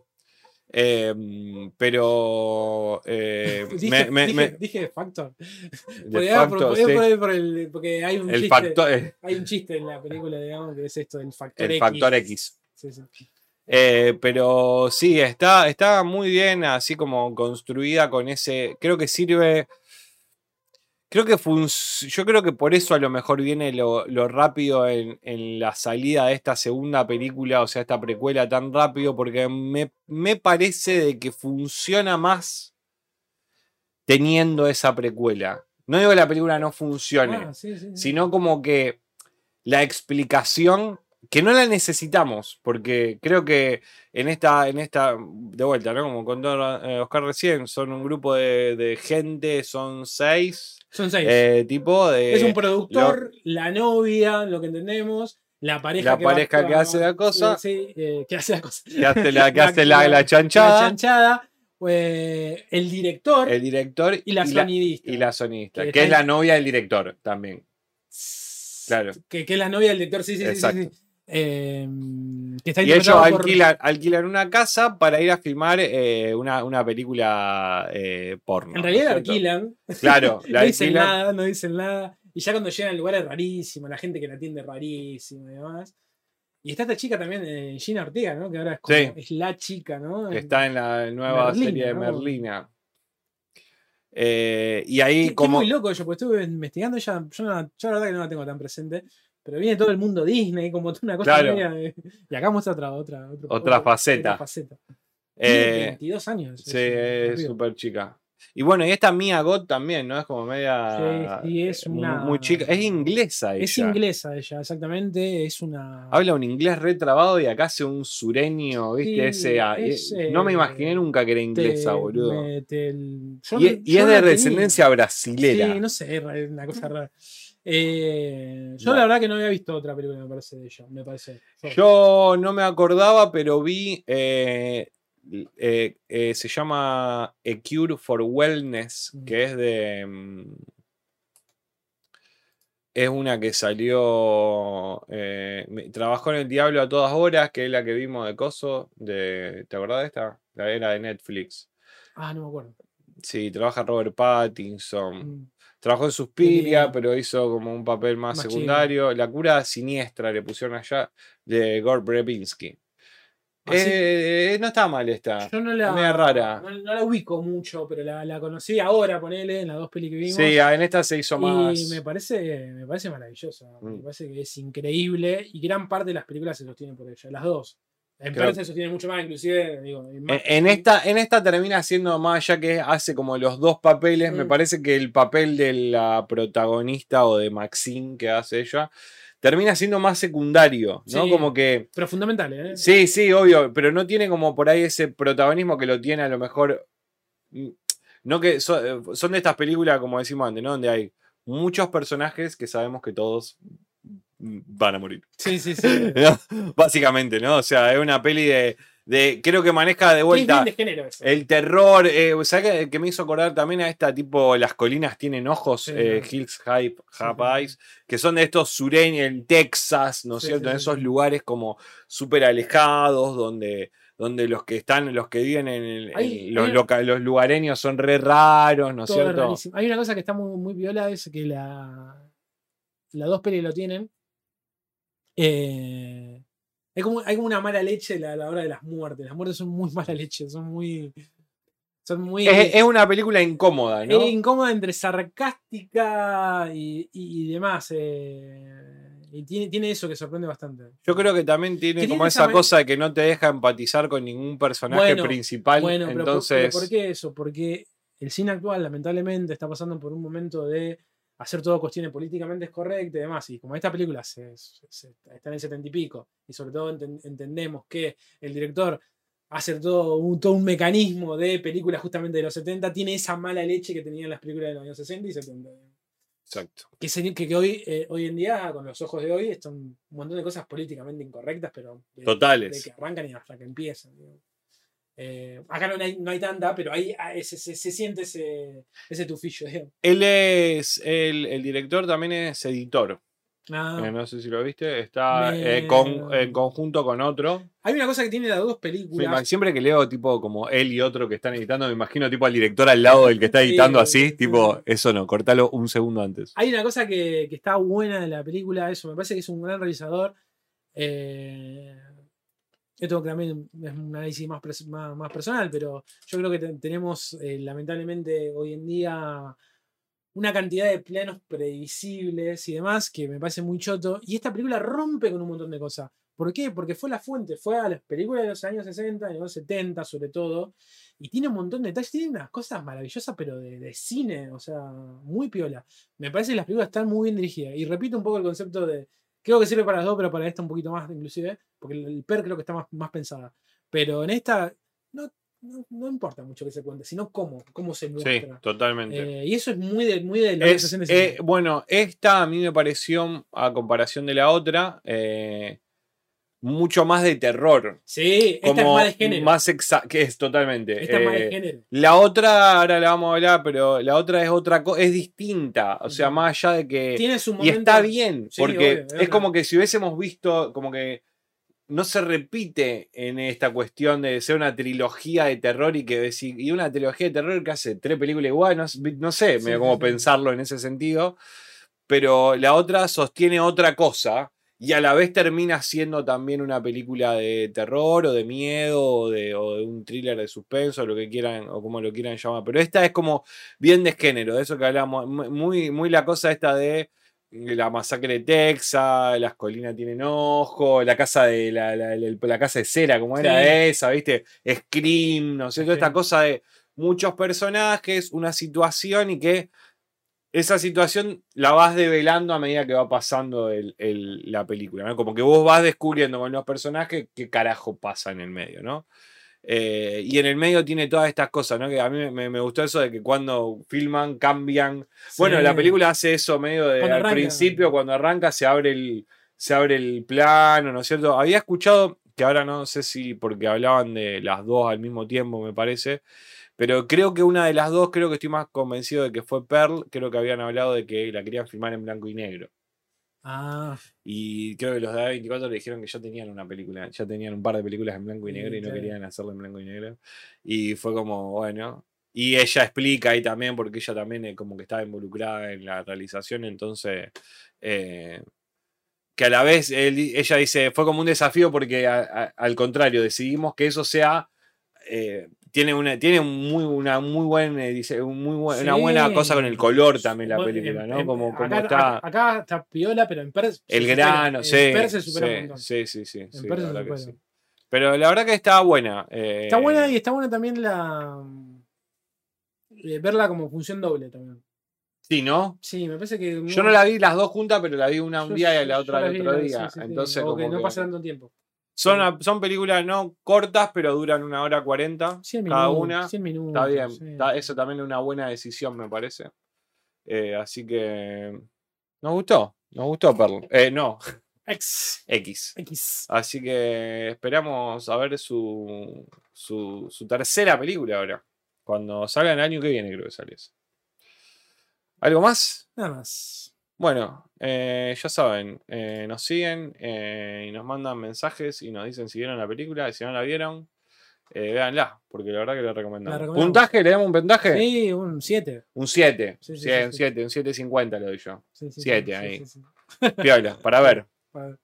Em, pero... eh, Dije, me- me- dije- me- dije Factor. Porque, por- facto, porque- sí, por- por el- porque hay un el chiste. factor, eh, Hay un chiste en la película, digamos, que es esto del factor el X. factor X. Sí, sí. Eh, pero sí, está, está muy bien así como construida con ese. Creo que sirve. Creo que yo creo que por eso a lo mejor viene lo, lo rápido en, en la salida de esta segunda película, o sea, esta precuela tan rápido, porque me, me parece de que funciona más teniendo esa precuela. No digo que la película no funcione, Ah, sí, sí, sí. sino como que la explicación que no la necesitamos, porque creo que en esta, en esta, de vuelta, ¿no? Como contó eh, Oscar recién, son un grupo de, de gente, son seis, Son seis. eh, tipo de... es un productor, la novia, lo que entendemos, la pareja La que va- pareja que hace la cosa. Sí, eh, que hace la cosa. que hace la, que hace la, la chanchada, La chanchada, eh, el director el director y la sonidista. y la sonista, Que es la novia del director también. Claro. Que, que es la novia del director, sí, sí, sí, sí. Eh, que está Y ellos por- alquilan, alquilan una casa para ir a filmar eh, una, una película eh, porno. En realidad alquilan. Claro, la no dicen alquilan. nada, no dicen nada. Y ya cuando llegan al lugar es rarísimo, la gente que la atiende es rarísimo y demás. Y está esta chica también, eh, Gina Ortega, ¿no? Que ahora es, como- Sí. es la chica, ¿no? que está en la nueva Merlina, serie de ¿no? Merlina. Y ahí que como... es muy loco yo, porque estuve investigando ella, yo la verdad que no la tengo tan presente, pero viene todo el mundo Disney, como toda una cosa Claro. media de- Y acá muestra otra, otra, otro- Otra faceta. otra faceta. Tiene eh, 22 años. sí, es súper chica. Y bueno, y esta Mia God también, ¿no? Es como media... Sí, sí, es muy- una- Muy chica. Es inglesa ella. Es inglesa ella, exactamente. Es una. Habla un inglés retrabado y acá hace un sureño, ¿viste? Sí, Ese, ah, es, eh, no me eh, imaginé nunca que era inglesa, te- boludo. me- te- el- yo Y, es- y de la tenía. descendencia brasilera. Sí, no sé, es una cosa rara. Eh, yo No. la verdad que no había visto otra película, me parece, de ella. Me parece. Yo- Yo no me acordaba, pero vi. eh, eh, se llama A Cure for Wellness, Mm. que es de. mm, es una que salió. trabajó en El Diablo a todas horas, que es la que vimos de Coso. De, ¿Te acordás de esta? La era de Netflix. Ah, no me acuerdo. Sí, trabaja Robert Pattinson. Mm. Trabajó en Suspiria, pero hizo como un papel más, secundario. La cura siniestra le pusieron allá de Gore Brevinsky. Ah, sí. Eh, no está mal esta. Yo no la, media rara. No, no la ubico mucho, pero la, la conocí ahora, ponele, en las dos pelis que vimos. Sí, ah, en esta se hizo más. Y me parece, me parece maravillosa. Me Mm. parece que es increíble. Y gran parte de las películas se sostienen por ella. Las dos. En Creo- mucho más, inclusive. Digo, y más- En, en esta, en esta termina siendo más, ya que hace como los dos papeles. Me Mm. parece que el papel de la protagonista o de Maxine que hace ella termina siendo más secundario, ¿no? Sí. Como que. Pero fundamental, ¿eh? Sí, sí, obvio, pero no tiene como por ahí ese protagonismo que lo tiene a lo mejor. mm, No que so- son, de estas películas, como decimos antes, ¿no? Donde hay muchos personajes que sabemos que todos van a morir. Sí, sí, sí. ¿no? Básicamente, ¿no? O sea, es una peli de. de creo que maneja de Sí, es vuelta. bien de género eso. El terror, eh, ¿sabes qué? que me hizo acordar también a esta tipo Las colinas tienen ojos, Sí, eh, no. Hills Hype, sí. Eyes, que son de estos sureños en Texas, ¿no es Sí, cierto? en esos lugares como súper alejados, donde, donde los que están, los que viven en, el- Hay- en los, loca- los lugareños son re raros, ¿no es cierto? rarísimo. Hay una cosa que está muy, muy viola, es que la, las dos pelis lo tienen. Eh, hay, como, hay como una mala leche a la, hora de las muertes. Las muertes son muy mala leche, son muy. Son muy. Es, es una película incómoda, ¿no? es incómoda entre sarcástica y, y- y demás. eh, y tiene, tiene eso que sorprende bastante. Yo creo que también tiene como tiene esa cosa de que no te deja empatizar con ningún personaje Bueno, principal. Bueno, pero, entonces, pero ¿por qué eso? Porque el cine actual, lamentablemente, está pasando por un momento de hacer todo cuestiones políticamente correctas y demás. Y como esta película se, se- se- está en el setenta y pico, y sobre todo enten- entendemos que el director hace todo un, todo un mecanismo de películas justamente de los 70, tiene esa mala leche que tenían las películas de los años 60 y 70. exacto. Que, se- que, que hoy, eh, hoy en día, con los ojos de hoy, son un montón de cosas políticamente incorrectas, pero de, Totales. de que arrancan y hasta que empiezan. digo. Eh, acá no hay, no hay tanta, pero ahí ah, se, se- se siente ese, ese tufillo. digamos. Él es, el, el director también es editor. Ah, Eh, no sé si lo viste. Está Me- eh, con- en conjunto con otro. Hay una cosa que tiene las dos películas. Siempre que leo tipo como él y otro que están editando, me imagino tipo al director al lado del que está editando sí, así, sí. tipo, eso no, cortalo un segundo antes. Hay una cosa que, que está buena de la película, eso, me parece que es un gran realizador. Esto también es un análisis más, más, personal, pero yo creo que te- tenemos eh, lamentablemente hoy en día una cantidad de planos previsibles y demás que me parece muy choto. Y esta película rompe con un montón de cosas. ¿Por qué? Porque fue la fuente, fue a las películas de los años 60, de los 70 sobre todo, y tiene un montón de detalles, tiene unas cosas maravillosas, pero de, de cine, o sea, muy piola. Me parece que las películas están muy bien dirigidas. Y repito un poco el concepto de. Creo que sirve para las dos, pero para esta un poquito más, inclusive. Porque el, el PER creo que está más, más pensada. Pero en esta. No, no, no importa mucho que se cuente, sino cómo, cómo se Sí, muestra. totalmente. Eh, y eso es muy de, muy de años Es, 60 y eh, 70. bueno, esta a mí me pareció, a comparación de la otra, eh, mucho más de terror. Sí, esta es más de género. Más que es totalmente. esta es más de eh, género. La otra, ahora la vamos a hablar, pero la otra es otra cosa, es distinta. O sea, más allá de que. Tiene su Y momento. está bien, Sí, porque obvio, es como que si hubiésemos visto, como que no se repite en esta cuestión de ser una trilogía de terror y que decir, y una trilogía de terror que hace tres películas igual, no, sé- no sé, Sí, me sí, como pensarlo en ese sentido, pero la otra sostiene otra cosa y a la vez termina siendo también una película de terror o de miedo o de, o de un thriller de suspenso, o lo que quieran o como lo quieran llamar, pero esta es como bien de género, de eso que hablamos, mu- muy, muy la cosa esta de la masacre de Texas, las colinas tienen ojo, la casa de la, la- la- la casa de cera, como era Sí. esa, ¿viste? Scream, no sé, toda esta cosa de muchos personajes, una situación y que esa situación la vas develando a medida que va pasando el- el- la película, ¿no? Como que vos vas descubriendo con los personajes qué carajo pasa en el medio, ¿no? Eh, y en el medio tiene todas estas cosas, ¿no? Que a mí me, me gustó eso de que cuando filman, cambian. Bueno, la película hace eso medio de Cuando al arranca. principio, cuando arranca, se abre el, se abre el plano, ¿no es cierto? Había escuchado, que ahora no sé si porque hablaban de las dos al mismo tiempo, me parece, pero creo que una de las dos, creo que estoy más convencido de que fue Pearl, creo que habían hablado de que la querían filmar en blanco y negro. Ah, Y creo que los de A24 le dijeron que ya tenían una película, ya tenían un par de películas en blanco y Sí, negro y no claro. querían hacerlo en blanco y negro. Y fue como, bueno. Y ella explica ahí también, porque ella también eh, como que estaba involucrada en la realización, entonces. eh, que a la vez él- ella dice, fue como un desafío porque a- a- al contrario, decidimos que eso sea. eh, tiene una, tiene un muy, una muy buen, dice, un muy buen- una buena Sí. cosa con el color también la bueno, película, en- ¿no? en- Como, como acá, está. acá- acá está piola, pero en Per. se El grano, en sí. Se supera un sí, montón. sí, sí, sí, sí, la que sí. Pero la verdad que está buena. eh, Está buena y está buena también la. eh, verla como función doble también. Sí, ¿no? Sí, me parece que. Yo no la vi las dos juntas, pero la vi una un yo- día y la otra el otro día. sí, sí, sí. Entonces, que como no pasa tanto tiempo. Son, son películas no cortas, pero duran una hora cuarenta 100 minutos. cada una. 100 minutos. Está bien. sí. está- eso también es una buena decisión, me parece. Eh, así que. Nos gustó. Nos gustó, Perl. Eh, no, X. X. X. Así que esperamos a ver su, su, su tercera película ahora. Cuando salga el año que viene, creo que sale eso. ¿Algo más? Nada más. Bueno, eh, ya saben, eh, nos siguen eh, y nos mandan mensajes y nos dicen si vieron la película y si no la vieron, véanla, porque la verdad que la recomendamos. La recomendamos. ¿Puntaje? ¿Le damos un puntaje? Sí, un 7. Un 7. Sí, sí, un sí. 7, un 7.50 le doy yo. Sí, sí, Siete sí, ahí. Piola, para ver. Para-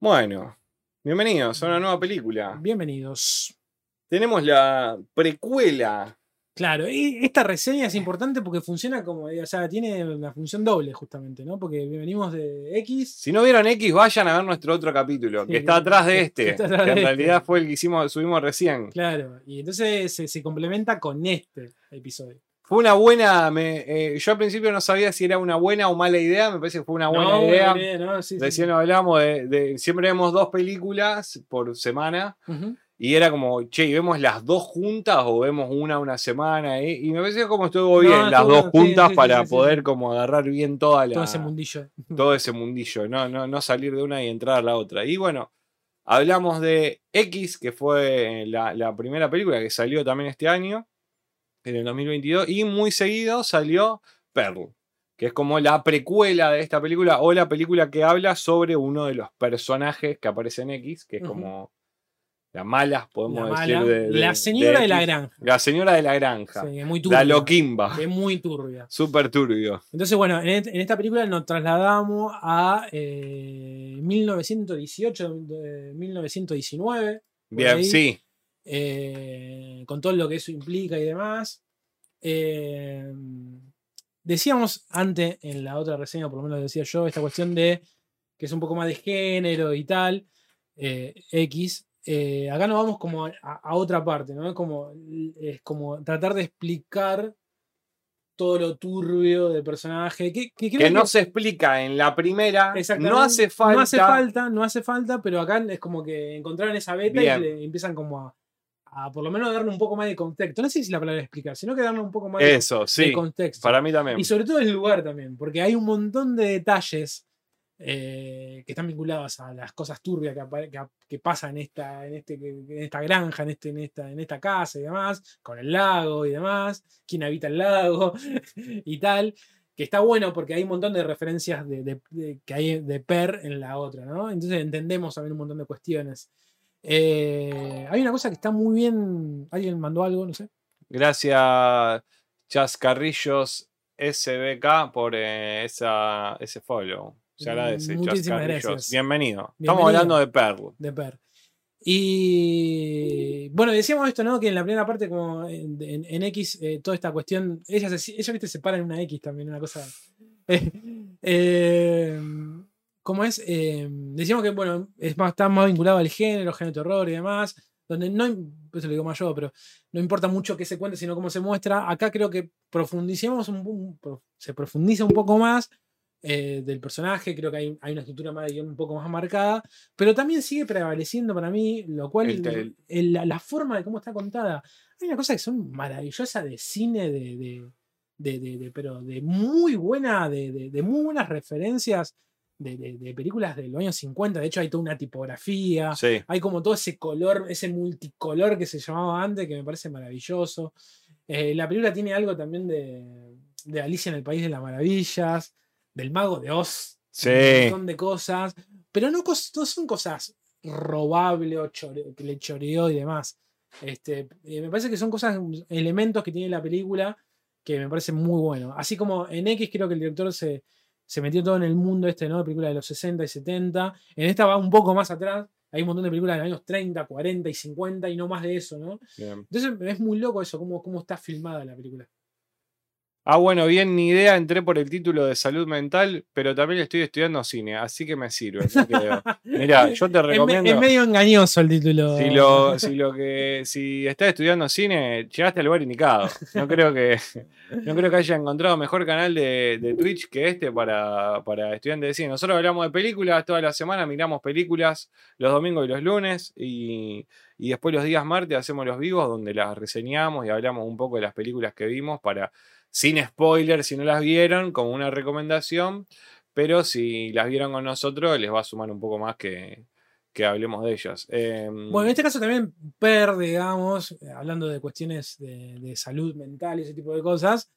Bueno, bienvenidos a una nueva película. Bienvenidos. Tenemos la precuela. Claro, y esta reseña es importante porque funciona como, o sea, tiene una función doble justamente, ¿no? Porque venimos de X. Si no vieron X, vayan a ver nuestro otro capítulo, Sí, que está atrás de este, que en este. realidad fue el que hicimos, subimos recién. Claro, y entonces se, se complementa con este episodio. Fue una buena, me- eh, yo al principio no sabía si era una buena o mala idea, me parece que fue una buena No, idea. buena idea, ¿no? Sí, sí, Recién sí. hablamos de, de- siempre vemos dos películas por semana. Y era como, che, ¿y vemos las dos juntas o vemos una una semana? eh? Y me pareció como estuvo No, bien las dos bien, juntas sí, sí, para sí, poder como agarrar bien toda la, Todo ese mundillo. todo ese mundillo, no, no, no salir de una y entrar a la otra. Y bueno, hablamos de X, que fue la, la primera película que salió también este año, en el 2022, y muy seguido salió Pearl, que es como la precuela de esta película o la película que habla sobre uno de los personajes que aparece en X, que es como la mala, podemos La decir. mala, de- de- la señora de, la granja. La señora de la granja. Sí, es muy turbia. la loquimba. Es muy turbia. Súper turbio. Entonces, bueno, en, esta película nos trasladamos a eh, 1918, eh, 1919. por Bien, ahí, sí. eh, con todo lo que eso implica y demás. Eh, decíamos antes, en la otra reseña, por lo menos decía yo, esta cuestión de que es un poco más de género y tal, X. eh, acá nos vamos como a, a otra parte, ¿no? Es como, es como tratar de explicar todo lo turbio del personaje. Que, que creo que no que- se explica en la primera, no hace falta. No hace falta, no hace falta, pero acá es como que encontraron esa beta Bien. y le empiezan como a, a por lo menos darle un poco más de contexto. No sé si la palabra explicar, sino que darle un poco más de- Eso, de, sí. contexto. Para mí también. Y sobre todo el lugar también, porque hay un montón de detalles eh, que están vinculados a las cosas turbias que, que, pasan en esta, en, este, en esta granja, en, este, en, esta, en esta casa y demás, con el lago y demás, quién habita el lago y tal. Que está bueno porque hay un montón de referencias de, que hay de Per en la otra, ¿no? Entonces entendemos también un montón de cuestiones. Eh, hay una cosa que está muy bien. ¿Alguien mandó algo? No sé. Gracias, Chascarrillos SBK, por eh, ese follow. Se agradece, Muchísimas gracias. Bienvenido. Estamos Bienvenido. hablando de Perl. de Per. Y bueno, decíamos esto, ¿no? Que en la primera parte, como en, en- en X, eh, toda esta cuestión, ella, se, ella viste, se para en una X también, una cosa. Eh, ¿Cómo es? Eh, decíamos que, bueno, es más, está más vinculado al género, género de terror y demás, donde no, eso lo digo más yo, pero no importa mucho qué se cuente, sino cómo se muestra. Acá creo que profundicemos un, un- se profundiza un poco más eh, del personaje, creo que hay, hay una estructura más de guion un poco más marcada, pero también sigue prevaleciendo para mí, lo cual, El tel- el- la, la forma de cómo está contada, hay una cosa que son maravillosas de cine, de, de- de- pero de muy buena, de, muy buenas referencias de, películas de los años 50, de hecho hay toda una tipografía, Sí. hay como todo ese color, ese multicolor que se llamaba antes, que me parece maravilloso. Eh, la película tiene algo también de, de Alicia en el País de las Maravillas, del mago de Oz. Sí. Un montón de cosas. Pero no, son cosas robables o que le choreó y demás. Este, eh, me parece que son cosas, elementos que tiene la película que me parece muy bueno. Así como en X creo que el director se, se metió todo en el mundo este, ¿no? De películas de los 60 y 70. En esta va un poco más atrás. Hay un montón de películas de los años 30, 40 y 50 y no más de eso, ¿no? Bien. Entonces es muy loco eso, cómo, cómo está filmada la película. Ah, bueno, bien, ni idea, entré por el título de salud mental, pero también estoy estudiando cine, así que me sirve. Mirá, yo te Es, recomiendo. es medio engañoso el título. Si lo, si lo que, si estás estudiando cine, llegaste al lugar indicado. No creo que, no creo que haya encontrado mejor canal de, de Twitch que este para, para estudiantes de cine. Nosotros hablamos de películas toda la semana, miramos películas los domingos y los lunes y, y después los días martes hacemos los vivos donde las reseñamos y hablamos un poco de las películas que vimos para, sin spoiler, si no las vieron, como una recomendación. Pero si las vieron con nosotros, les va a sumar un poco más que, que hablemos de ellas. Em, Bueno, en este caso también Per, digamos, hablando de cuestiones de, de salud mental y ese tipo de cosas,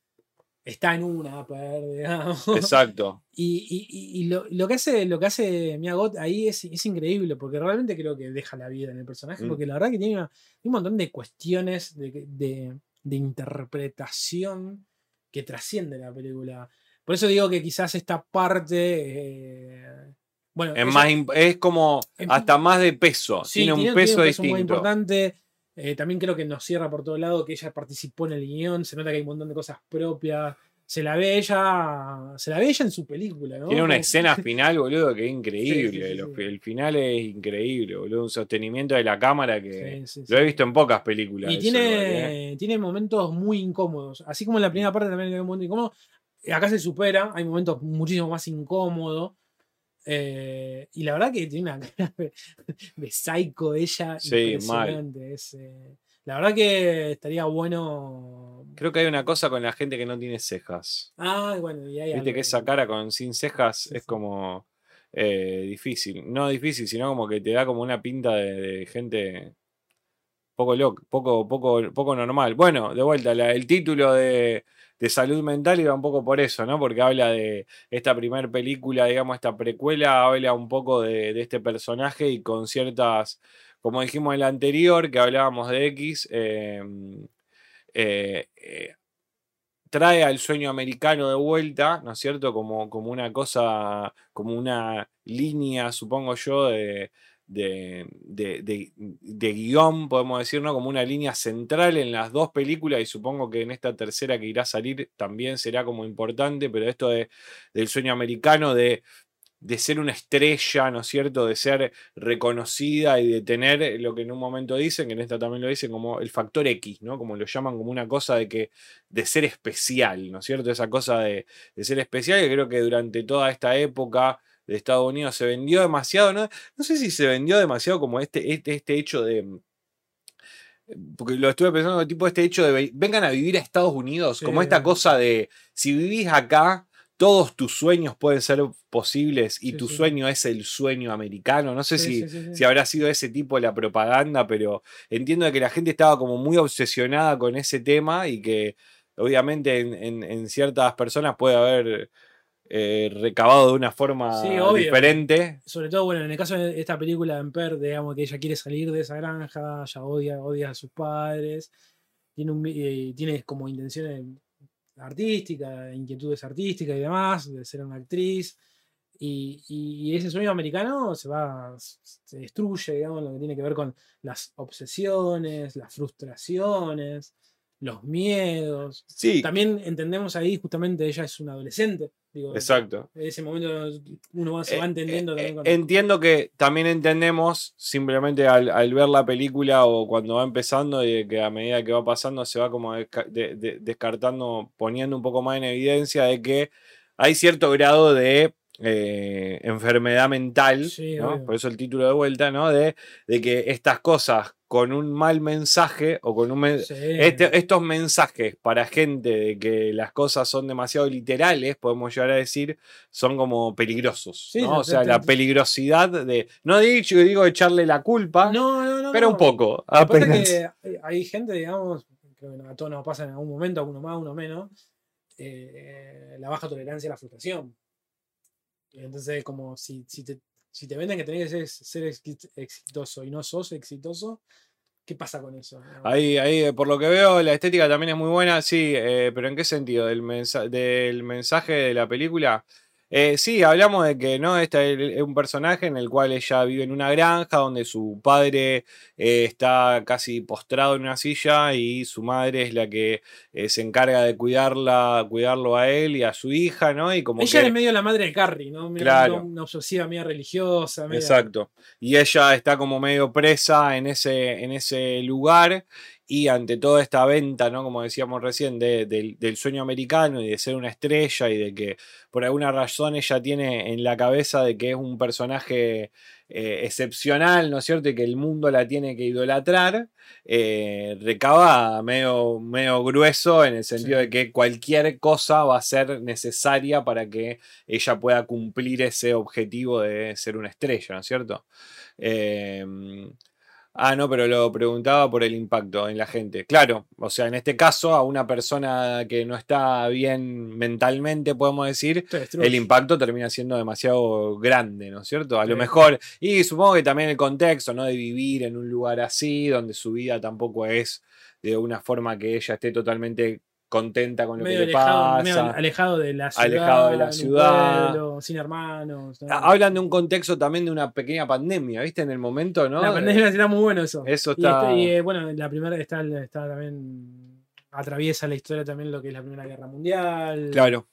está en una Per, digamos. Exacto. Y, y- y- lo, lo que hace, lo que hace Miyagot ahí es, es increíble, porque realmente creo que deja la vida en el personaje, Mm. porque la verdad que tiene, una- un montón de cuestiones de, de- de interpretación que trasciende la película. Por eso digo que quizás esta parte. eh, bueno, Es, más, como es- hasta más de peso. Sí, tiene un peso muy distinto. importante. Eh, también creo que nos cierra por todo lado que ella participó en el guion. Se nota que hay un montón de cosas propias. Se la ve ella. Se la ve ella en su película, ¿no? Tiene una escena final, boludo, que es increíble. Sí, sí, sí, Los- sí. El final es increíble, boludo. Un sostenimiento de la cámara que lo he visto en pocas películas. Y eso, ¿eh? tiene, tiene momentos muy incómodos. Así como en la primera parte también hay un momento incómodo. Acá se supera, hay momentos muchísimo más incómodos. eh, y la verdad que tiene una cara de, de psycho ella Sí, mal. impresionante. es, eh, la verdad que estaría bueno. Creo que hay una cosa con la gente que no tiene cejas. Ah, bueno, y hay Viste algo que esa cara con sin cejas Sí, es sí. como eh, difícil. No difícil, sino como que te da como una pinta de, de gente poco loco, poco, poco, poco normal. Bueno, de vuelta, la- el título de, de salud mental iba un poco por eso, ¿no? Porque habla de esta primer película, digamos, esta precuela, habla un poco de, de este personaje y con ciertas, como dijimos en la anterior, que hablábamos de X, eh, eh, eh, trae al sueño americano de vuelta, ¿no es cierto? Como, como una cosa, como una línea, supongo yo, de, de, de- de- guion, podemos decir, ¿no? Como una línea central en las dos películas y supongo que en esta tercera que irá a salir también será como importante, pero esto de, del sueño americano, de, de ser una estrella, ¿no es cierto? De ser reconocida y de tener lo que en un momento dicen, que en esta también lo dicen, como el factor X, ¿no? Como lo llaman como una cosa de que de ser especial, ¿no es cierto? Esa cosa de, de ser especial que creo que durante toda esta época de Estados Unidos se vendió demasiado, ¿no? No sé si se vendió demasiado como este, este, este hecho de... Porque lo estuve pensando, tipo este hecho de ve- vengan a vivir a Estados Unidos, como esta cosa de si vivís acá, todos tus sueños pueden ser posibles y Sí, tu sí. sueño es el sueño americano. No sé Sí, si, si habrá sido ese tipo la propaganda, pero entiendo que la gente estaba como muy obsesionada con ese tema y que obviamente en, en- en ciertas personas puede haber eh, recabado de una forma Sí, diferente. Sobre todo, bueno, en el caso de esta película de Emper, digamos que ella quiere salir de esa granja, ella odia, odia a sus padres, tiene, un, eh, tiene como intenciones artísticas, inquietudes artísticas y demás, de ser una actriz. Y- y ese sueño americano se va, se destruye, digamos, lo que tiene que ver con las obsesiones, las frustraciones, los miedos. Sí, También entendemos ahí, justamente, ella es una adolescente. Digo, exacto. en ese momento uno va- se va Eh, entendiendo eh, también con- Entiendo que también entendemos simplemente al, al ver la película o cuando va empezando y que a medida que va pasando se va como desca- de- de- descartando, poniendo un poco más en evidencia de que hay cierto grado de eh, enfermedad mental, Sí, ¿no? por eso el título de vuelta, ¿no? De, de que estas cosas con un mal mensaje o con un men- Sí. este- estos mensajes para gente de que las cosas son demasiado literales, podemos llegar a decir, son como peligrosos. Sí, ¿no? O sea, la peligrosidad de. No dicho, digo echarle la culpa, no, no, no, pero un poco. Apenas. que hay- gente, digamos, que a todos nos pasa en algún momento, uno más, uno menos, eh, la baja tolerancia a la frustración. Entonces, como si, si, te, si te venden que tenés que ser, ser exi- exitoso y no sos exitoso, ¿qué pasa con eso? Ahí, ahí, eh, por lo que veo, la estética también es muy buena, sí, eh, pero ¿en qué sentido? ¿Del, mensa- del mensaje de la película? Eh, sí, hablamos de que no este es un personaje en el cual ella vive en una granja donde su padre eh, está casi postrado en una silla y su madre es la que eh, se encarga de cuidarla, cuidarlo a él y a su hija, ¿no? Y como Ella que- es medio la madre de Carrie, ¿no? Medio Claro. Una, obsesiva, media religiosa. media- Exacto. Y ella está como medio presa en ese, en ese lugar y ante toda esta venta, ¿no? Como decíamos recién, de- del, del sueño americano y de ser una estrella y de que por alguna razón ella tiene en la cabeza de que es un personaje eh, excepcional, ¿no es cierto? Y que el mundo la tiene que idolatrar, eh, recaba medio, medio grueso en el sentido Sí. de que cualquier cosa va a ser necesaria para que ella pueda cumplir ese objetivo de ser una estrella, ¿no es cierto? Eh, ah, no, pero lo preguntaba por el impacto en la gente. Claro, o sea, en este caso, a una persona que no está bien mentalmente, podemos decir, el impacto termina siendo demasiado grande, ¿no es cierto? A lo mejor, y supongo que también el contexto, ¿no? De vivir en un lugar así, donde su vida tampoco es de una forma que ella esté totalmente contenta con lo medio que le medio pasa. alejado de la ciudad. alejado de la ciudad. pueblo, sin hermanos. ¿no? Ha- Hablan de un contexto también de una pequeña pandemia, ¿viste? En el momento, ¿no? La pandemia era muy bueno eso. Eso Y, está. este- y, eh, bueno, la primera está, está también. Atraviesa la historia también lo que es la Primera Guerra Mundial. Claro.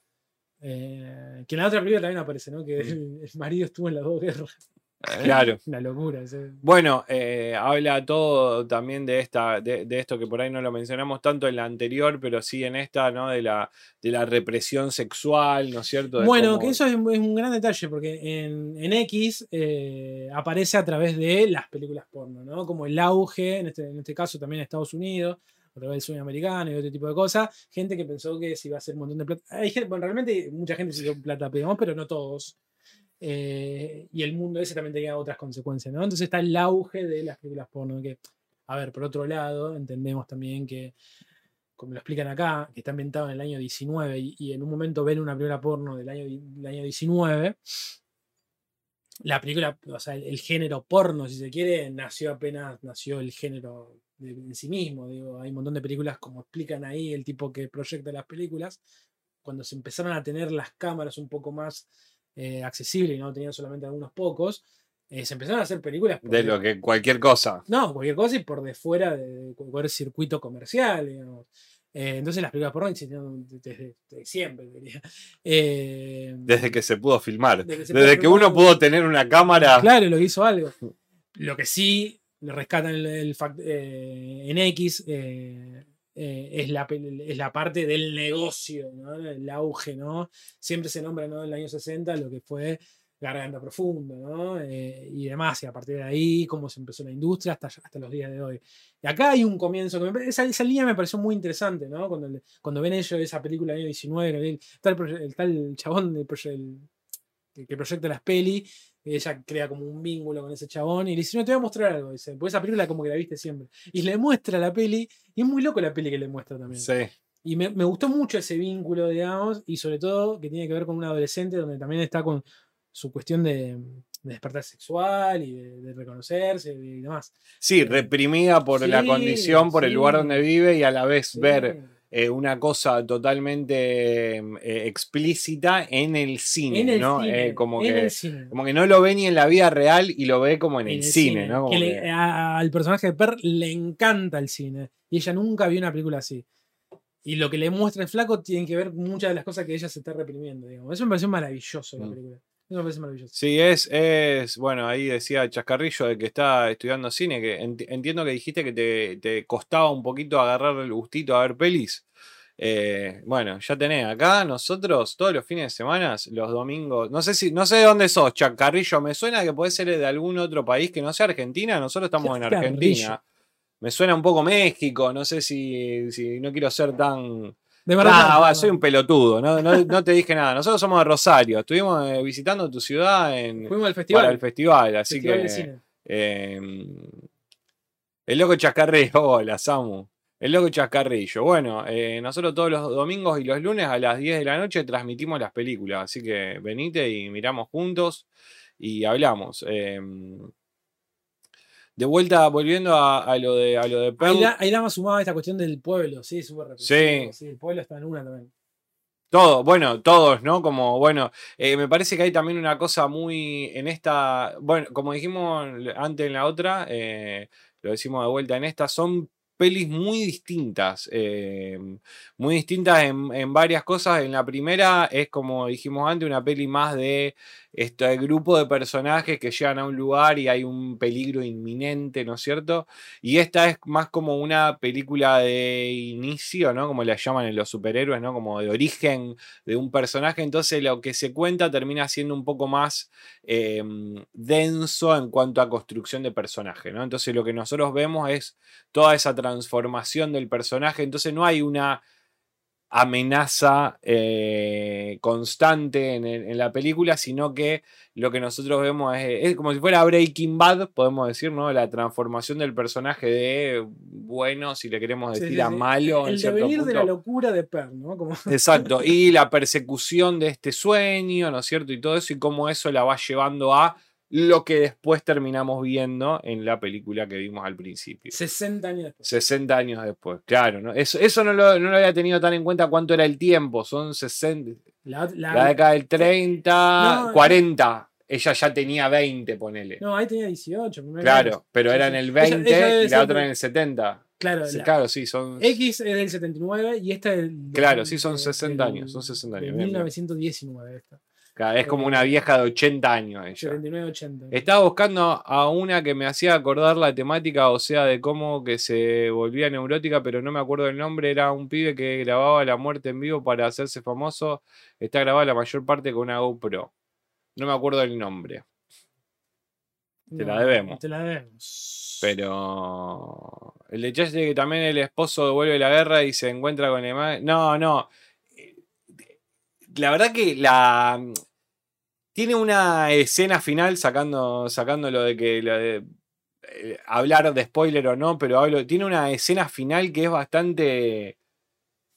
Eh, que en la otra película también aparece, ¿no? Que el, el marido estuvo en las dos guerras. Claro. Una locura. sí. Bueno, eh, habla todo también de esta, de, de esto que por ahí no lo mencionamos tanto en la anterior, pero sí en esta, ¿no? De la, de la represión sexual, ¿no es cierto? De Bueno, cómo- que eso es, es un gran detalle, porque en, en X eh, aparece a través de las películas porno, ¿no? Como el auge, en este, en este caso también en Estados Unidos, a través del sueño americano y otro tipo de cosas. Gente que pensó que se iba a hacer un montón de plata. Hay gente, bueno, realmente mucha gente se dio plata, digamos, pero no todos. Eh, y el mundo ese también tenía otras consecuencias, ¿no? Entonces está el auge de las películas porno, que, a ver, por otro lado, entendemos también que como lo explican acá, que está ambientado en el año 19 y, en un momento ven una película porno del año, del año 19, la película, o sea, el, género porno, si se quiere, nació apenas, nació el género en sí mismo. Digo, hay un montón de películas, como explican ahí, el tipo que proyecta las películas, cuando se empezaron a tener las cámaras un poco más eh, accesibles y no tenían solamente algunos pocos, eh, se empezaron a hacer películas por De lo que cualquier cosa. no, cualquier cosa y por de fuera de cualquier circuito comercial, digamos. Eh, entonces las películas porno existieron desde, desde siempre, diría. Eh, Desde que se pudo filmar. Desde que se Desde pudo que uno pudo tener una cámara. Claro, lo que hizo algo. Lo que sí le rescatan el, el fact- en X eh, es, la, es la parte del negocio, el auge, ¿no? Siempre se nombra ¿no? en el año 60 lo que fue Garganta Profunda, ¿no? Eh, y demás, y a partir de ahí, cómo se empezó la industria hasta, hasta los días de hoy. Y acá hay un comienzo, esa, esa línea me pareció muy interesante, ¿no? Cuando, cuando ven ellos esa película del año 19, que el- está el, el chabón el- que proyecta las peli, ella crea como un vínculo con ese chabón y le dice, no, te voy a mostrar algo, dice, porque esa película como que la viste siempre. Y le muestra la peli, y es muy loco la peli que le muestra también. Sí. Y me, me gustó mucho ese vínculo, digamos, y sobre todo que tiene que ver con un adolescente donde también está con su cuestión de, de despertar sexual y de, de reconocerse y demás. Sí, reprimida por la condición, por el lugar donde vive y a la vez Sí. ver eh, una cosa totalmente eh, explícita en el cine, en el ¿no? cine, Eh, como, en que, el cine. como que no lo ve ni en la vida real y lo ve como en, en el, cine, ¿no? Como Que le- que- a- al personaje de Per le encanta el cine. Y ella nunca vio una película así. Y lo que le muestra el flaco tiene que ver muchas de las cosas que ella se está reprimiendo. Digamos. Eso me pareció maravilloso la Mm. película. Eso me parece maravilloso. Sí, es, es, bueno, ahí decía Chascarrillo de que está estudiando cine, que enti- entiendo que dijiste que te, te costaba un poquito agarrar el gustito a ver pelis. Eh, bueno, ya tenés acá nosotros todos los fines de semana, los domingos, no sé si, no sé de dónde sos, Chacarrillo, me suena que puede ser de algún otro país que no sea Argentina, nosotros estamos en. Argentina. Me suena un poco México, no sé si, si no quiero ser tan... De verdad. Ah, no, va, soy un pelotudo, no, no, no te dije nada. Nosotros somos de Rosario, estuvimos eh, visitando tu ciudad en, Fuimos al festival. para el festival, así festival que de cine. eh, el loco Chascarrillo, hola Samu. El loco Chascarrillo. Bueno, eh, nosotros todos los domingos y los lunes a las 10 de la noche transmitimos las películas. Así que venite y miramos juntos y hablamos. Em, de vuelta, volviendo a, a lo de, a lo de Ahí, la, ahí la más sumada esta cuestión del pueblo, sí, súper represivo, Sí. El pueblo está en una también. Todo, bueno, todos, ¿no? Como, bueno, eh, me parece que hay también una cosa muy en esta, bueno, como dijimos antes en la otra, eh, lo decimos de vuelta en esta, son pelis muy distintas, eh, muy distintas en, en varias cosas. En la primera es, como dijimos antes, una peli más de este grupo de personajes que llegan a un lugar y hay un peligro inminente, ¿no es cierto? Y esta es más como una película de inicio, ¿no? Como la llaman en los superhéroes, ¿no? Como de origen de un personaje. Entonces lo que se cuenta termina siendo un poco más eh, denso en cuanto a construcción de personaje, ¿no? Entonces lo que nosotros vemos es toda esa transformación del personaje. Entonces no hay una amenaza eh, constante en, en la película, sino que lo que nosotros vemos es, es como si fuera Breaking Bad, podemos decir, ¿no? La transformación del personaje de bueno, si le queremos decir sí, a malo. en El cierto devenir de la locura de Per, ¿no? Como, Exacto, y la persecución de este sueño, ¿no es cierto? Y todo eso, y cómo eso la va llevando a lo que después terminamos viendo en la película que vimos al principio. 60 años después. 60 años después, claro, ¿no? Eso, eso no, lo, no lo había tenido tan en cuenta cuánto era el tiempo, son 60, La, la- la década del 30, No, 40, ella ya tenía 20, ponele. no, ahí tenía 18. primero claro, año. pero era en el Ella- 20 ella debe y la otra de- en el 70. Claro, Sí, la- claro, sí, son... X es del 79 y esta es del. Claro, sí, son del- 60 del- años, son 60 años, del bien, bien. 1919 esta. Es como una vieja de 80 años ella. 79-80. Estaba buscando a una que me hacía acordar la temática, o sea, de cómo que se volvía neurótica, pero no me acuerdo el nombre. Era un pibe que grababa la muerte en vivo para hacerse famoso. Está grabada la mayor parte con una GoPro. No me acuerdo el nombre, te la debemos. Te la debemos. pero el de Chase que también el esposo devuelve la guerra y se encuentra con el No, no. La verdad que la tiene una escena final sacando sacando lo de que lo de, eh, hablar de spoiler o no, pero hablo tiene una escena final que es bastante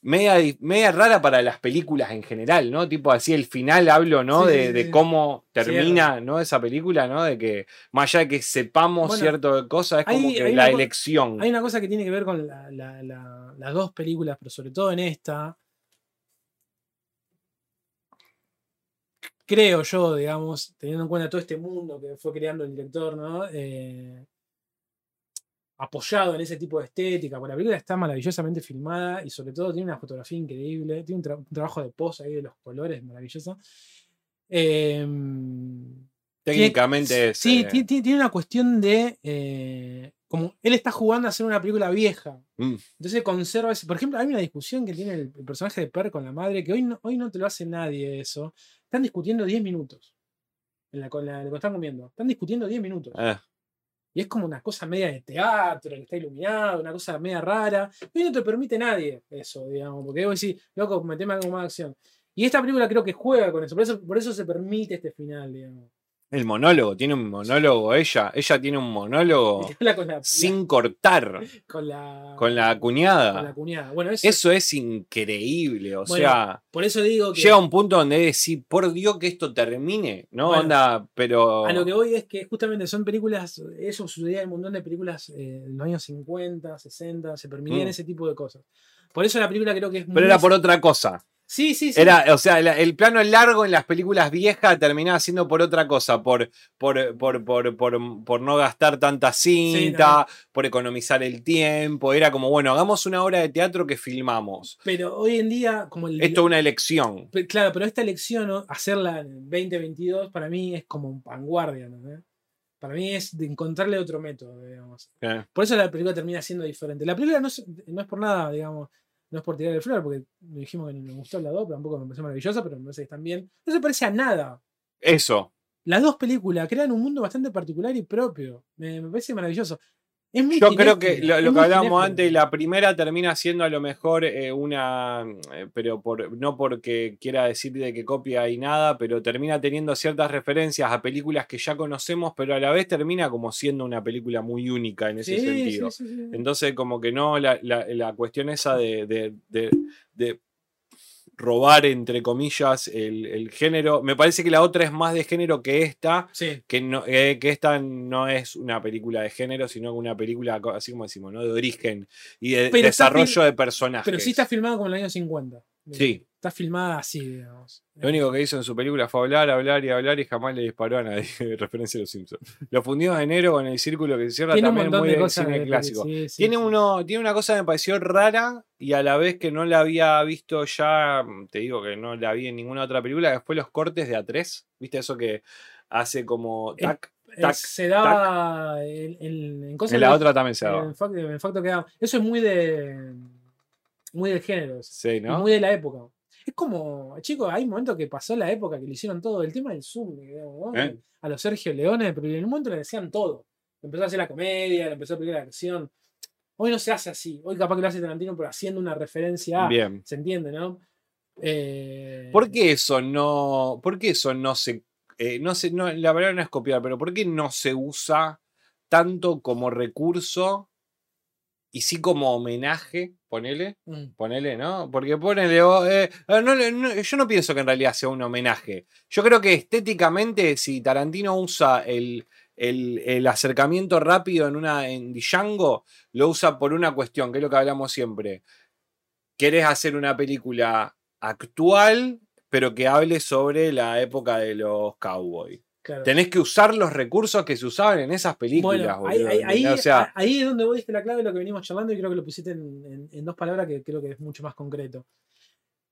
media, di- media rara para las películas en general, ¿no? Tipo así el final hablo, ¿no? Sí, de, sí, de sí. cómo termina, Cierra. ¿no? Esa película, ¿no? De que más allá de que sepamos Bueno, ciertas cosas, es como que hay la elección. Hay una cosa que tiene que ver con la- la- la- las dos películas, pero sobre todo en esta. Creo yo, digamos, teniendo en cuenta todo este mundo que fue creando el director, ¿no? Eh, apoyado en ese tipo de estética, porque la película está maravillosamente filmada y sobre todo tiene una fotografía increíble, tiene un, tra- un trabajo de pose ahí de los colores maravilloso. Em, Técnicamente tiene- es, Sí, eh, ti- ti- tiene una cuestión de. eh, como él está jugando a hacer una película vieja. Mm. Entonces conserva ese. Por ejemplo, hay una discusión que tiene el, el personaje de Per con la madre, que hoy no, hoy no te lo hace nadie eso. Están discutiendo 10 minutos. En la, con la, cuando están comiendo. Están discutiendo 10 minutos. eh, Y es como una cosa media de teatro, que está iluminado, una cosa media rara. Hoy no te permite nadie eso, digamos, porque vos decís, loco, meteme algo más de acción. Y esta película creo que juega con eso, por eso, por eso se permite este final, digamos. El monólogo, tiene un monólogo ella. Ella tiene un monólogo la, sin cortar con la, con la con la cuñada. cuñada. Bueno, eso, Eso es increíble. O Bueno, sea, por eso digo que llega un punto donde decir, por Dios que esto termine, ¿no? Bueno, pero. a lo que voy es que justamente son películas, eso sucedía en un montón de películas eh, en los años 50, 60, se permitían Mm. ese tipo de cosas. Por eso la película creo que es Pero era por otra cosa. Sí, sí, sí. Era, o sea, la- el plano largo en las películas viejas terminaba siendo por otra cosa, por, por, por, por, por, por no gastar tanta cinta, por economizar el tiempo. Era como, bueno, hagamos una obra de teatro que filmamos. Pero hoy en día, como el. Esto es una elección. Claro, pero esta elección, ¿no? hacerla en 2022, para mí es como vanguardia, ¿no? Para mí es de encontrarle otro método, digamos. Eh, Por eso la película termina siendo diferente. La película no es, no es por nada, digamos, no es por tirar el flor, porque dijimos que nos gustó la 2, pero tampoco me pareció maravillosa, pero me parece que están bien. No se parece a nada. Eso. Las dos películas crean un mundo bastante particular y propio. Me, me parece maravilloso. Es muy Yo creo que lo, que hablábamos antes, la primera termina siendo a lo mejor eh, una, eh, pero por, no porque quiera decir de que copia y nada, pero termina teniendo ciertas referencias a películas que ya conocemos, pero a la vez termina como siendo una película muy única en ese Sí, sentido. sí, sí, sí. Entonces, como que no, la, la- la cuestión esa de, de- de- de robar, entre comillas, el, el género, me parece que la otra es más de género que esta, Sí. que, no, eh, que esta no es una película de género, sino una película, así como decimos, ¿no? de origen y de Pero desarrollo de personajes. Pero sí está filmado como en el año 50. Sí. Está filmada así, digamos. Lo único que hizo en su película fue hablar, hablar y hablar y jamás le disparó a nadie. Referencia a los Simpsons. Los fundidos de enero con el círculo que se cierra Tiene también muy de cosas. cine de- clásico. sí, sí, Tiene, sí. uno, tiene una cosa que me pareció rara y a la vez que no la había visto ya, te digo que no la vi en ninguna otra película, que fue los cortes de A3. ¿Viste eso que hace como tac? Tac, se daba en, en- en cosas En la de- otra también se daba. en facto, en facto que daba. Eso es muy de. Muy del género. Sí, ¿no? muy de la época. Es como, chicos, hay momentos que pasó la época que le hicieron todo. El tema del Zoom, ¿no? ¿Eh? a los Sergio Leones, pero en un momento le decían todo. Empezó a hacer la comedia, le empezó a pedir la acción. Hoy no se hace así. Hoy capaz que lo hace Tarantino, pero haciendo una referencia a. Bien. ¿Se entiende, no? Eh, ¿Por qué eso no, por qué eso no se, eh, no se, no, la palabra no es copiar, pero por qué no se usa tanto como recurso y sí como homenaje, ponele, mm, ponele, ¿no? Porque ponele, eh, ah, no le- no, yo no pienso que en realidad sea un homenaje. Yo creo que estéticamente, si Tarantino usa el, el, el acercamiento rápido en una en Django, lo usa por una cuestión, que es lo que hablamos siempre. Querés hacer una película actual, pero que hable sobre la época de los cowboys. Claro. Tenés que usar los recursos que se usaban en esas películas. Bueno, ahí, boludo, ahí- ahí- ¿entendés? o sea, ahí es donde vos diste la clave de lo que venimos charlando y creo que lo pusiste en, en- en dos palabras que creo que es mucho más concreto.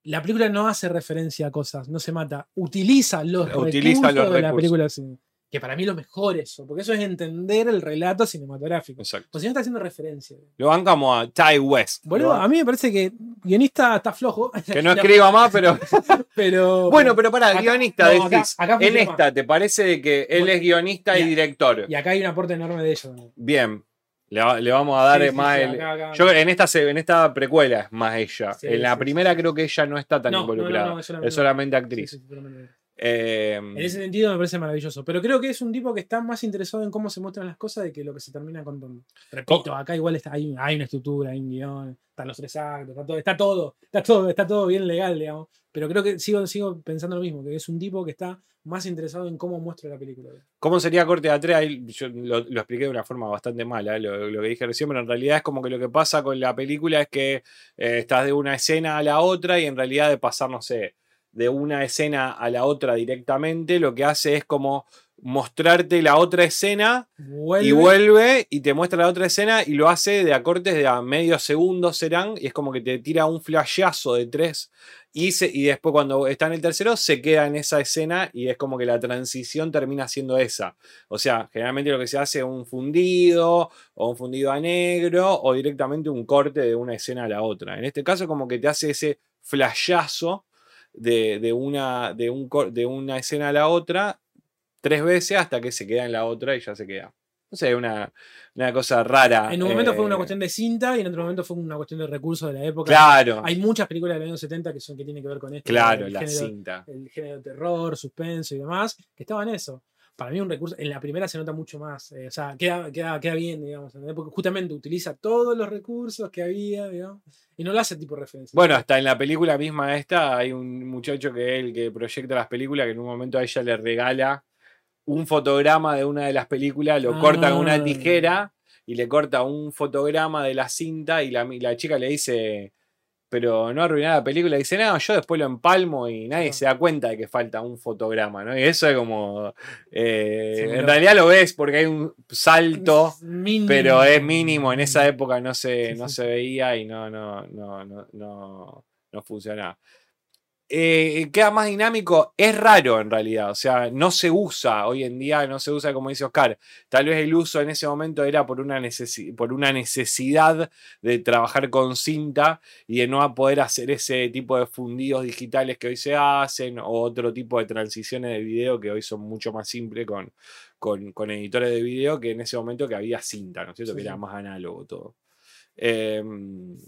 La película no hace referencia a cosas, no se mata, utiliza los Utiliza recursos los de la recursos. película. Que para mí lo mejor eso, porque eso es entender el relato cinematográfico. exacto. Pues si no está haciendo referencia. Lo bancamos a Ty West. Boludo, a mí me parece que guionista está flojo. Que no escriba más, pero. pero. Bueno, pero para, acá- guionista, no, en esta, ¿te parece que él Bueno, es guionista y y- director? Y acá hay un aporte enorme de ellos. Bien. Le, va- le vamos a dar Sí, más sí, el. acá- acá- Yo en esta, en esta precuela es más ella. En la primera creo que ella no está tan No, involucrada. es solamente- actriz. Eh, En ese sentido me parece maravilloso. Pero creo que es un tipo que está más interesado en cómo se muestran las cosas de que lo que se termina contando. Repito, acá igual está, hay, hay una estructura, hay un guion, están los tres actos, está todo, está todo, está todo, está todo bien legal, digamos. Pero creo que sigo, sigo pensando lo mismo, que es un tipo que está más interesado en cómo muestra la película. ¿Cómo sería corte de A3? Ahí Yo lo, lo expliqué de una forma bastante mala, lo, lo que dije recién, pero en realidad es como que lo que pasa con la película es que eh, estás de una escena a la otra y en realidad de pasar, no sé, de una escena a la otra directamente, lo que hace es como mostrarte la otra escena Vuelve, y vuelve y te muestra la otra escena y lo hace de acortes de a medio segundo serán y es como que te tira un flashazo de tres y, se- y después cuando está en el tercero se queda en esa escena y es como que la transición termina siendo esa. O sea, generalmente lo que se hace es un fundido o un fundido a negro o directamente un corte de una escena a la otra. En este caso como que te hace ese flashazo de, de una, de, un, de una escena a la otra tres veces hasta que se queda en la otra y ya se queda. No sé, una, una cosa rara. en un momento fue una eh, cuestión de cinta y en otro momento fue una cuestión de recursos de la época. Claro, Hay muchas películas del año 70 que, son, que tienen que ver con esto. claro, el la género- cinta. el género de terror, suspenso y demás, que estaban eso. Para mí un recurso, en la primera se nota mucho más, eh, o sea, queda, queda, queda bien, digamos, ¿entendés? porque justamente utiliza todos los recursos que había, digamos, y no lo hace tipo referencia. Bueno, hasta en la película misma esta hay un muchacho que es el que proyecta las películas que en un momento a ella le regala un fotograma de una de las películas, lo corta con una Ah. tijera y le corta un fotograma de la cinta y la, y la chica le dice, pero no arruinar la película, dice, no, yo después lo empalmo y nadie se da cuenta de que falta un fotograma, ¿no? Y eso es como, eh, Sí, en realidad lo ves porque hay un salto. Pero es mínimo, en esa época no se, Sí, no sí. se veía y no, no, no, no, no, no funcionaba. Eh, queda más dinámico, es raro en realidad, o sea, no se usa hoy en día, no se usa como dice Oscar. Tal vez el uso en ese momento era por una, necesi- por una necesidad de trabajar con cinta y de no poder hacer ese tipo de fundidos digitales que hoy se hacen o otro tipo de transiciones de video que hoy son mucho más simples con, con, con editores de video que en ese momento que había cinta, ¿no es cierto? Sí, que era más análogo todo. Em,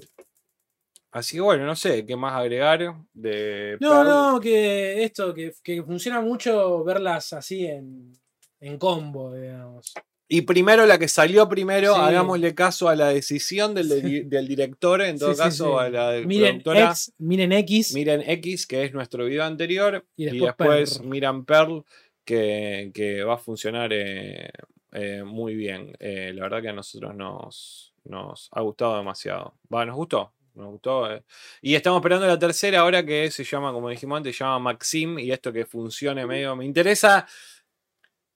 así que bueno, no sé qué más agregar de No, Pearl? no, que esto, que, que funciona mucho verlas así en, en combo, digamos. Y primero la que salió primero, Sí. hagámosle caso a la decisión del, del director, en todo Sí, caso sí. a la Miren productora. X, miren X. Miren X, que es nuestro video anterior, Y y después después, Pearl. miran Pearl, que, que va a funcionar eh, eh, muy bien. Eh, la verdad que a nosotros nos, nos ha gustado demasiado. Va, nos gustó. Nos gustó. eh. Y estamos esperando la tercera ahora que se llama, como dijimos antes, se llama Maxim. Y esto que funcione medio. Me interesa.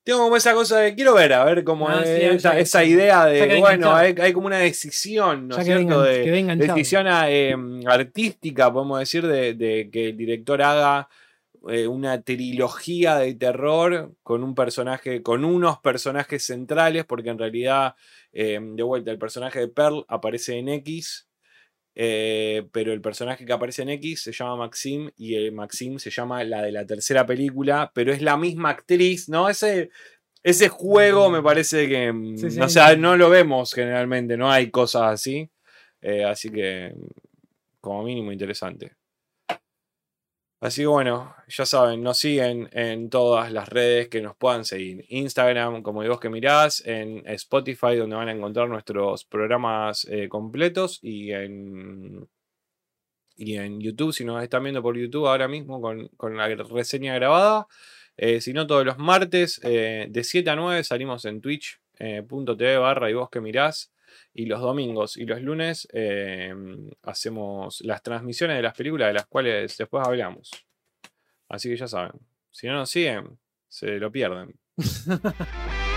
Tengo como esa cosa de quiero ver, a ver cómo Ah, es sí, esa, esa idea de, bueno, hay, hay como una decisión, ¿no es cierto? De, quedé enganchado. decisión eh, artística, podemos decir, de, de que el director haga eh, una trilogía de terror con un personaje, con unos personajes centrales, porque en realidad, eh, de vuelta, el personaje de Pearl aparece en X. eh, pero el personaje que aparece en X se llama Maxim y el Maxim se llama la de la tercera película, pero es la misma actriz, ¿no? Ese, ese juego me parece que, mm, Sí, sí. o sea, no lo vemos generalmente, no hay cosas así. Eh, así que, como mínimo, interesante. Así que bueno, ya saben, nos siguen en todas las redes que nos puedan seguir. Instagram, como vos que mirás, en Spotify, donde van a encontrar nuestros programas eh, completos, y en, y en YouTube, si nos están viendo por YouTube ahora mismo con, con la reseña grabada. Eh, si no, todos los martes eh, de 7 a 9 salimos en twitch.tv barra y vos que mirás. Y los domingos y los lunes eh, hacemos las transmisiones de las películas de las cuales después hablamos. Así que ya saben, si no nos siguen, se lo pierden.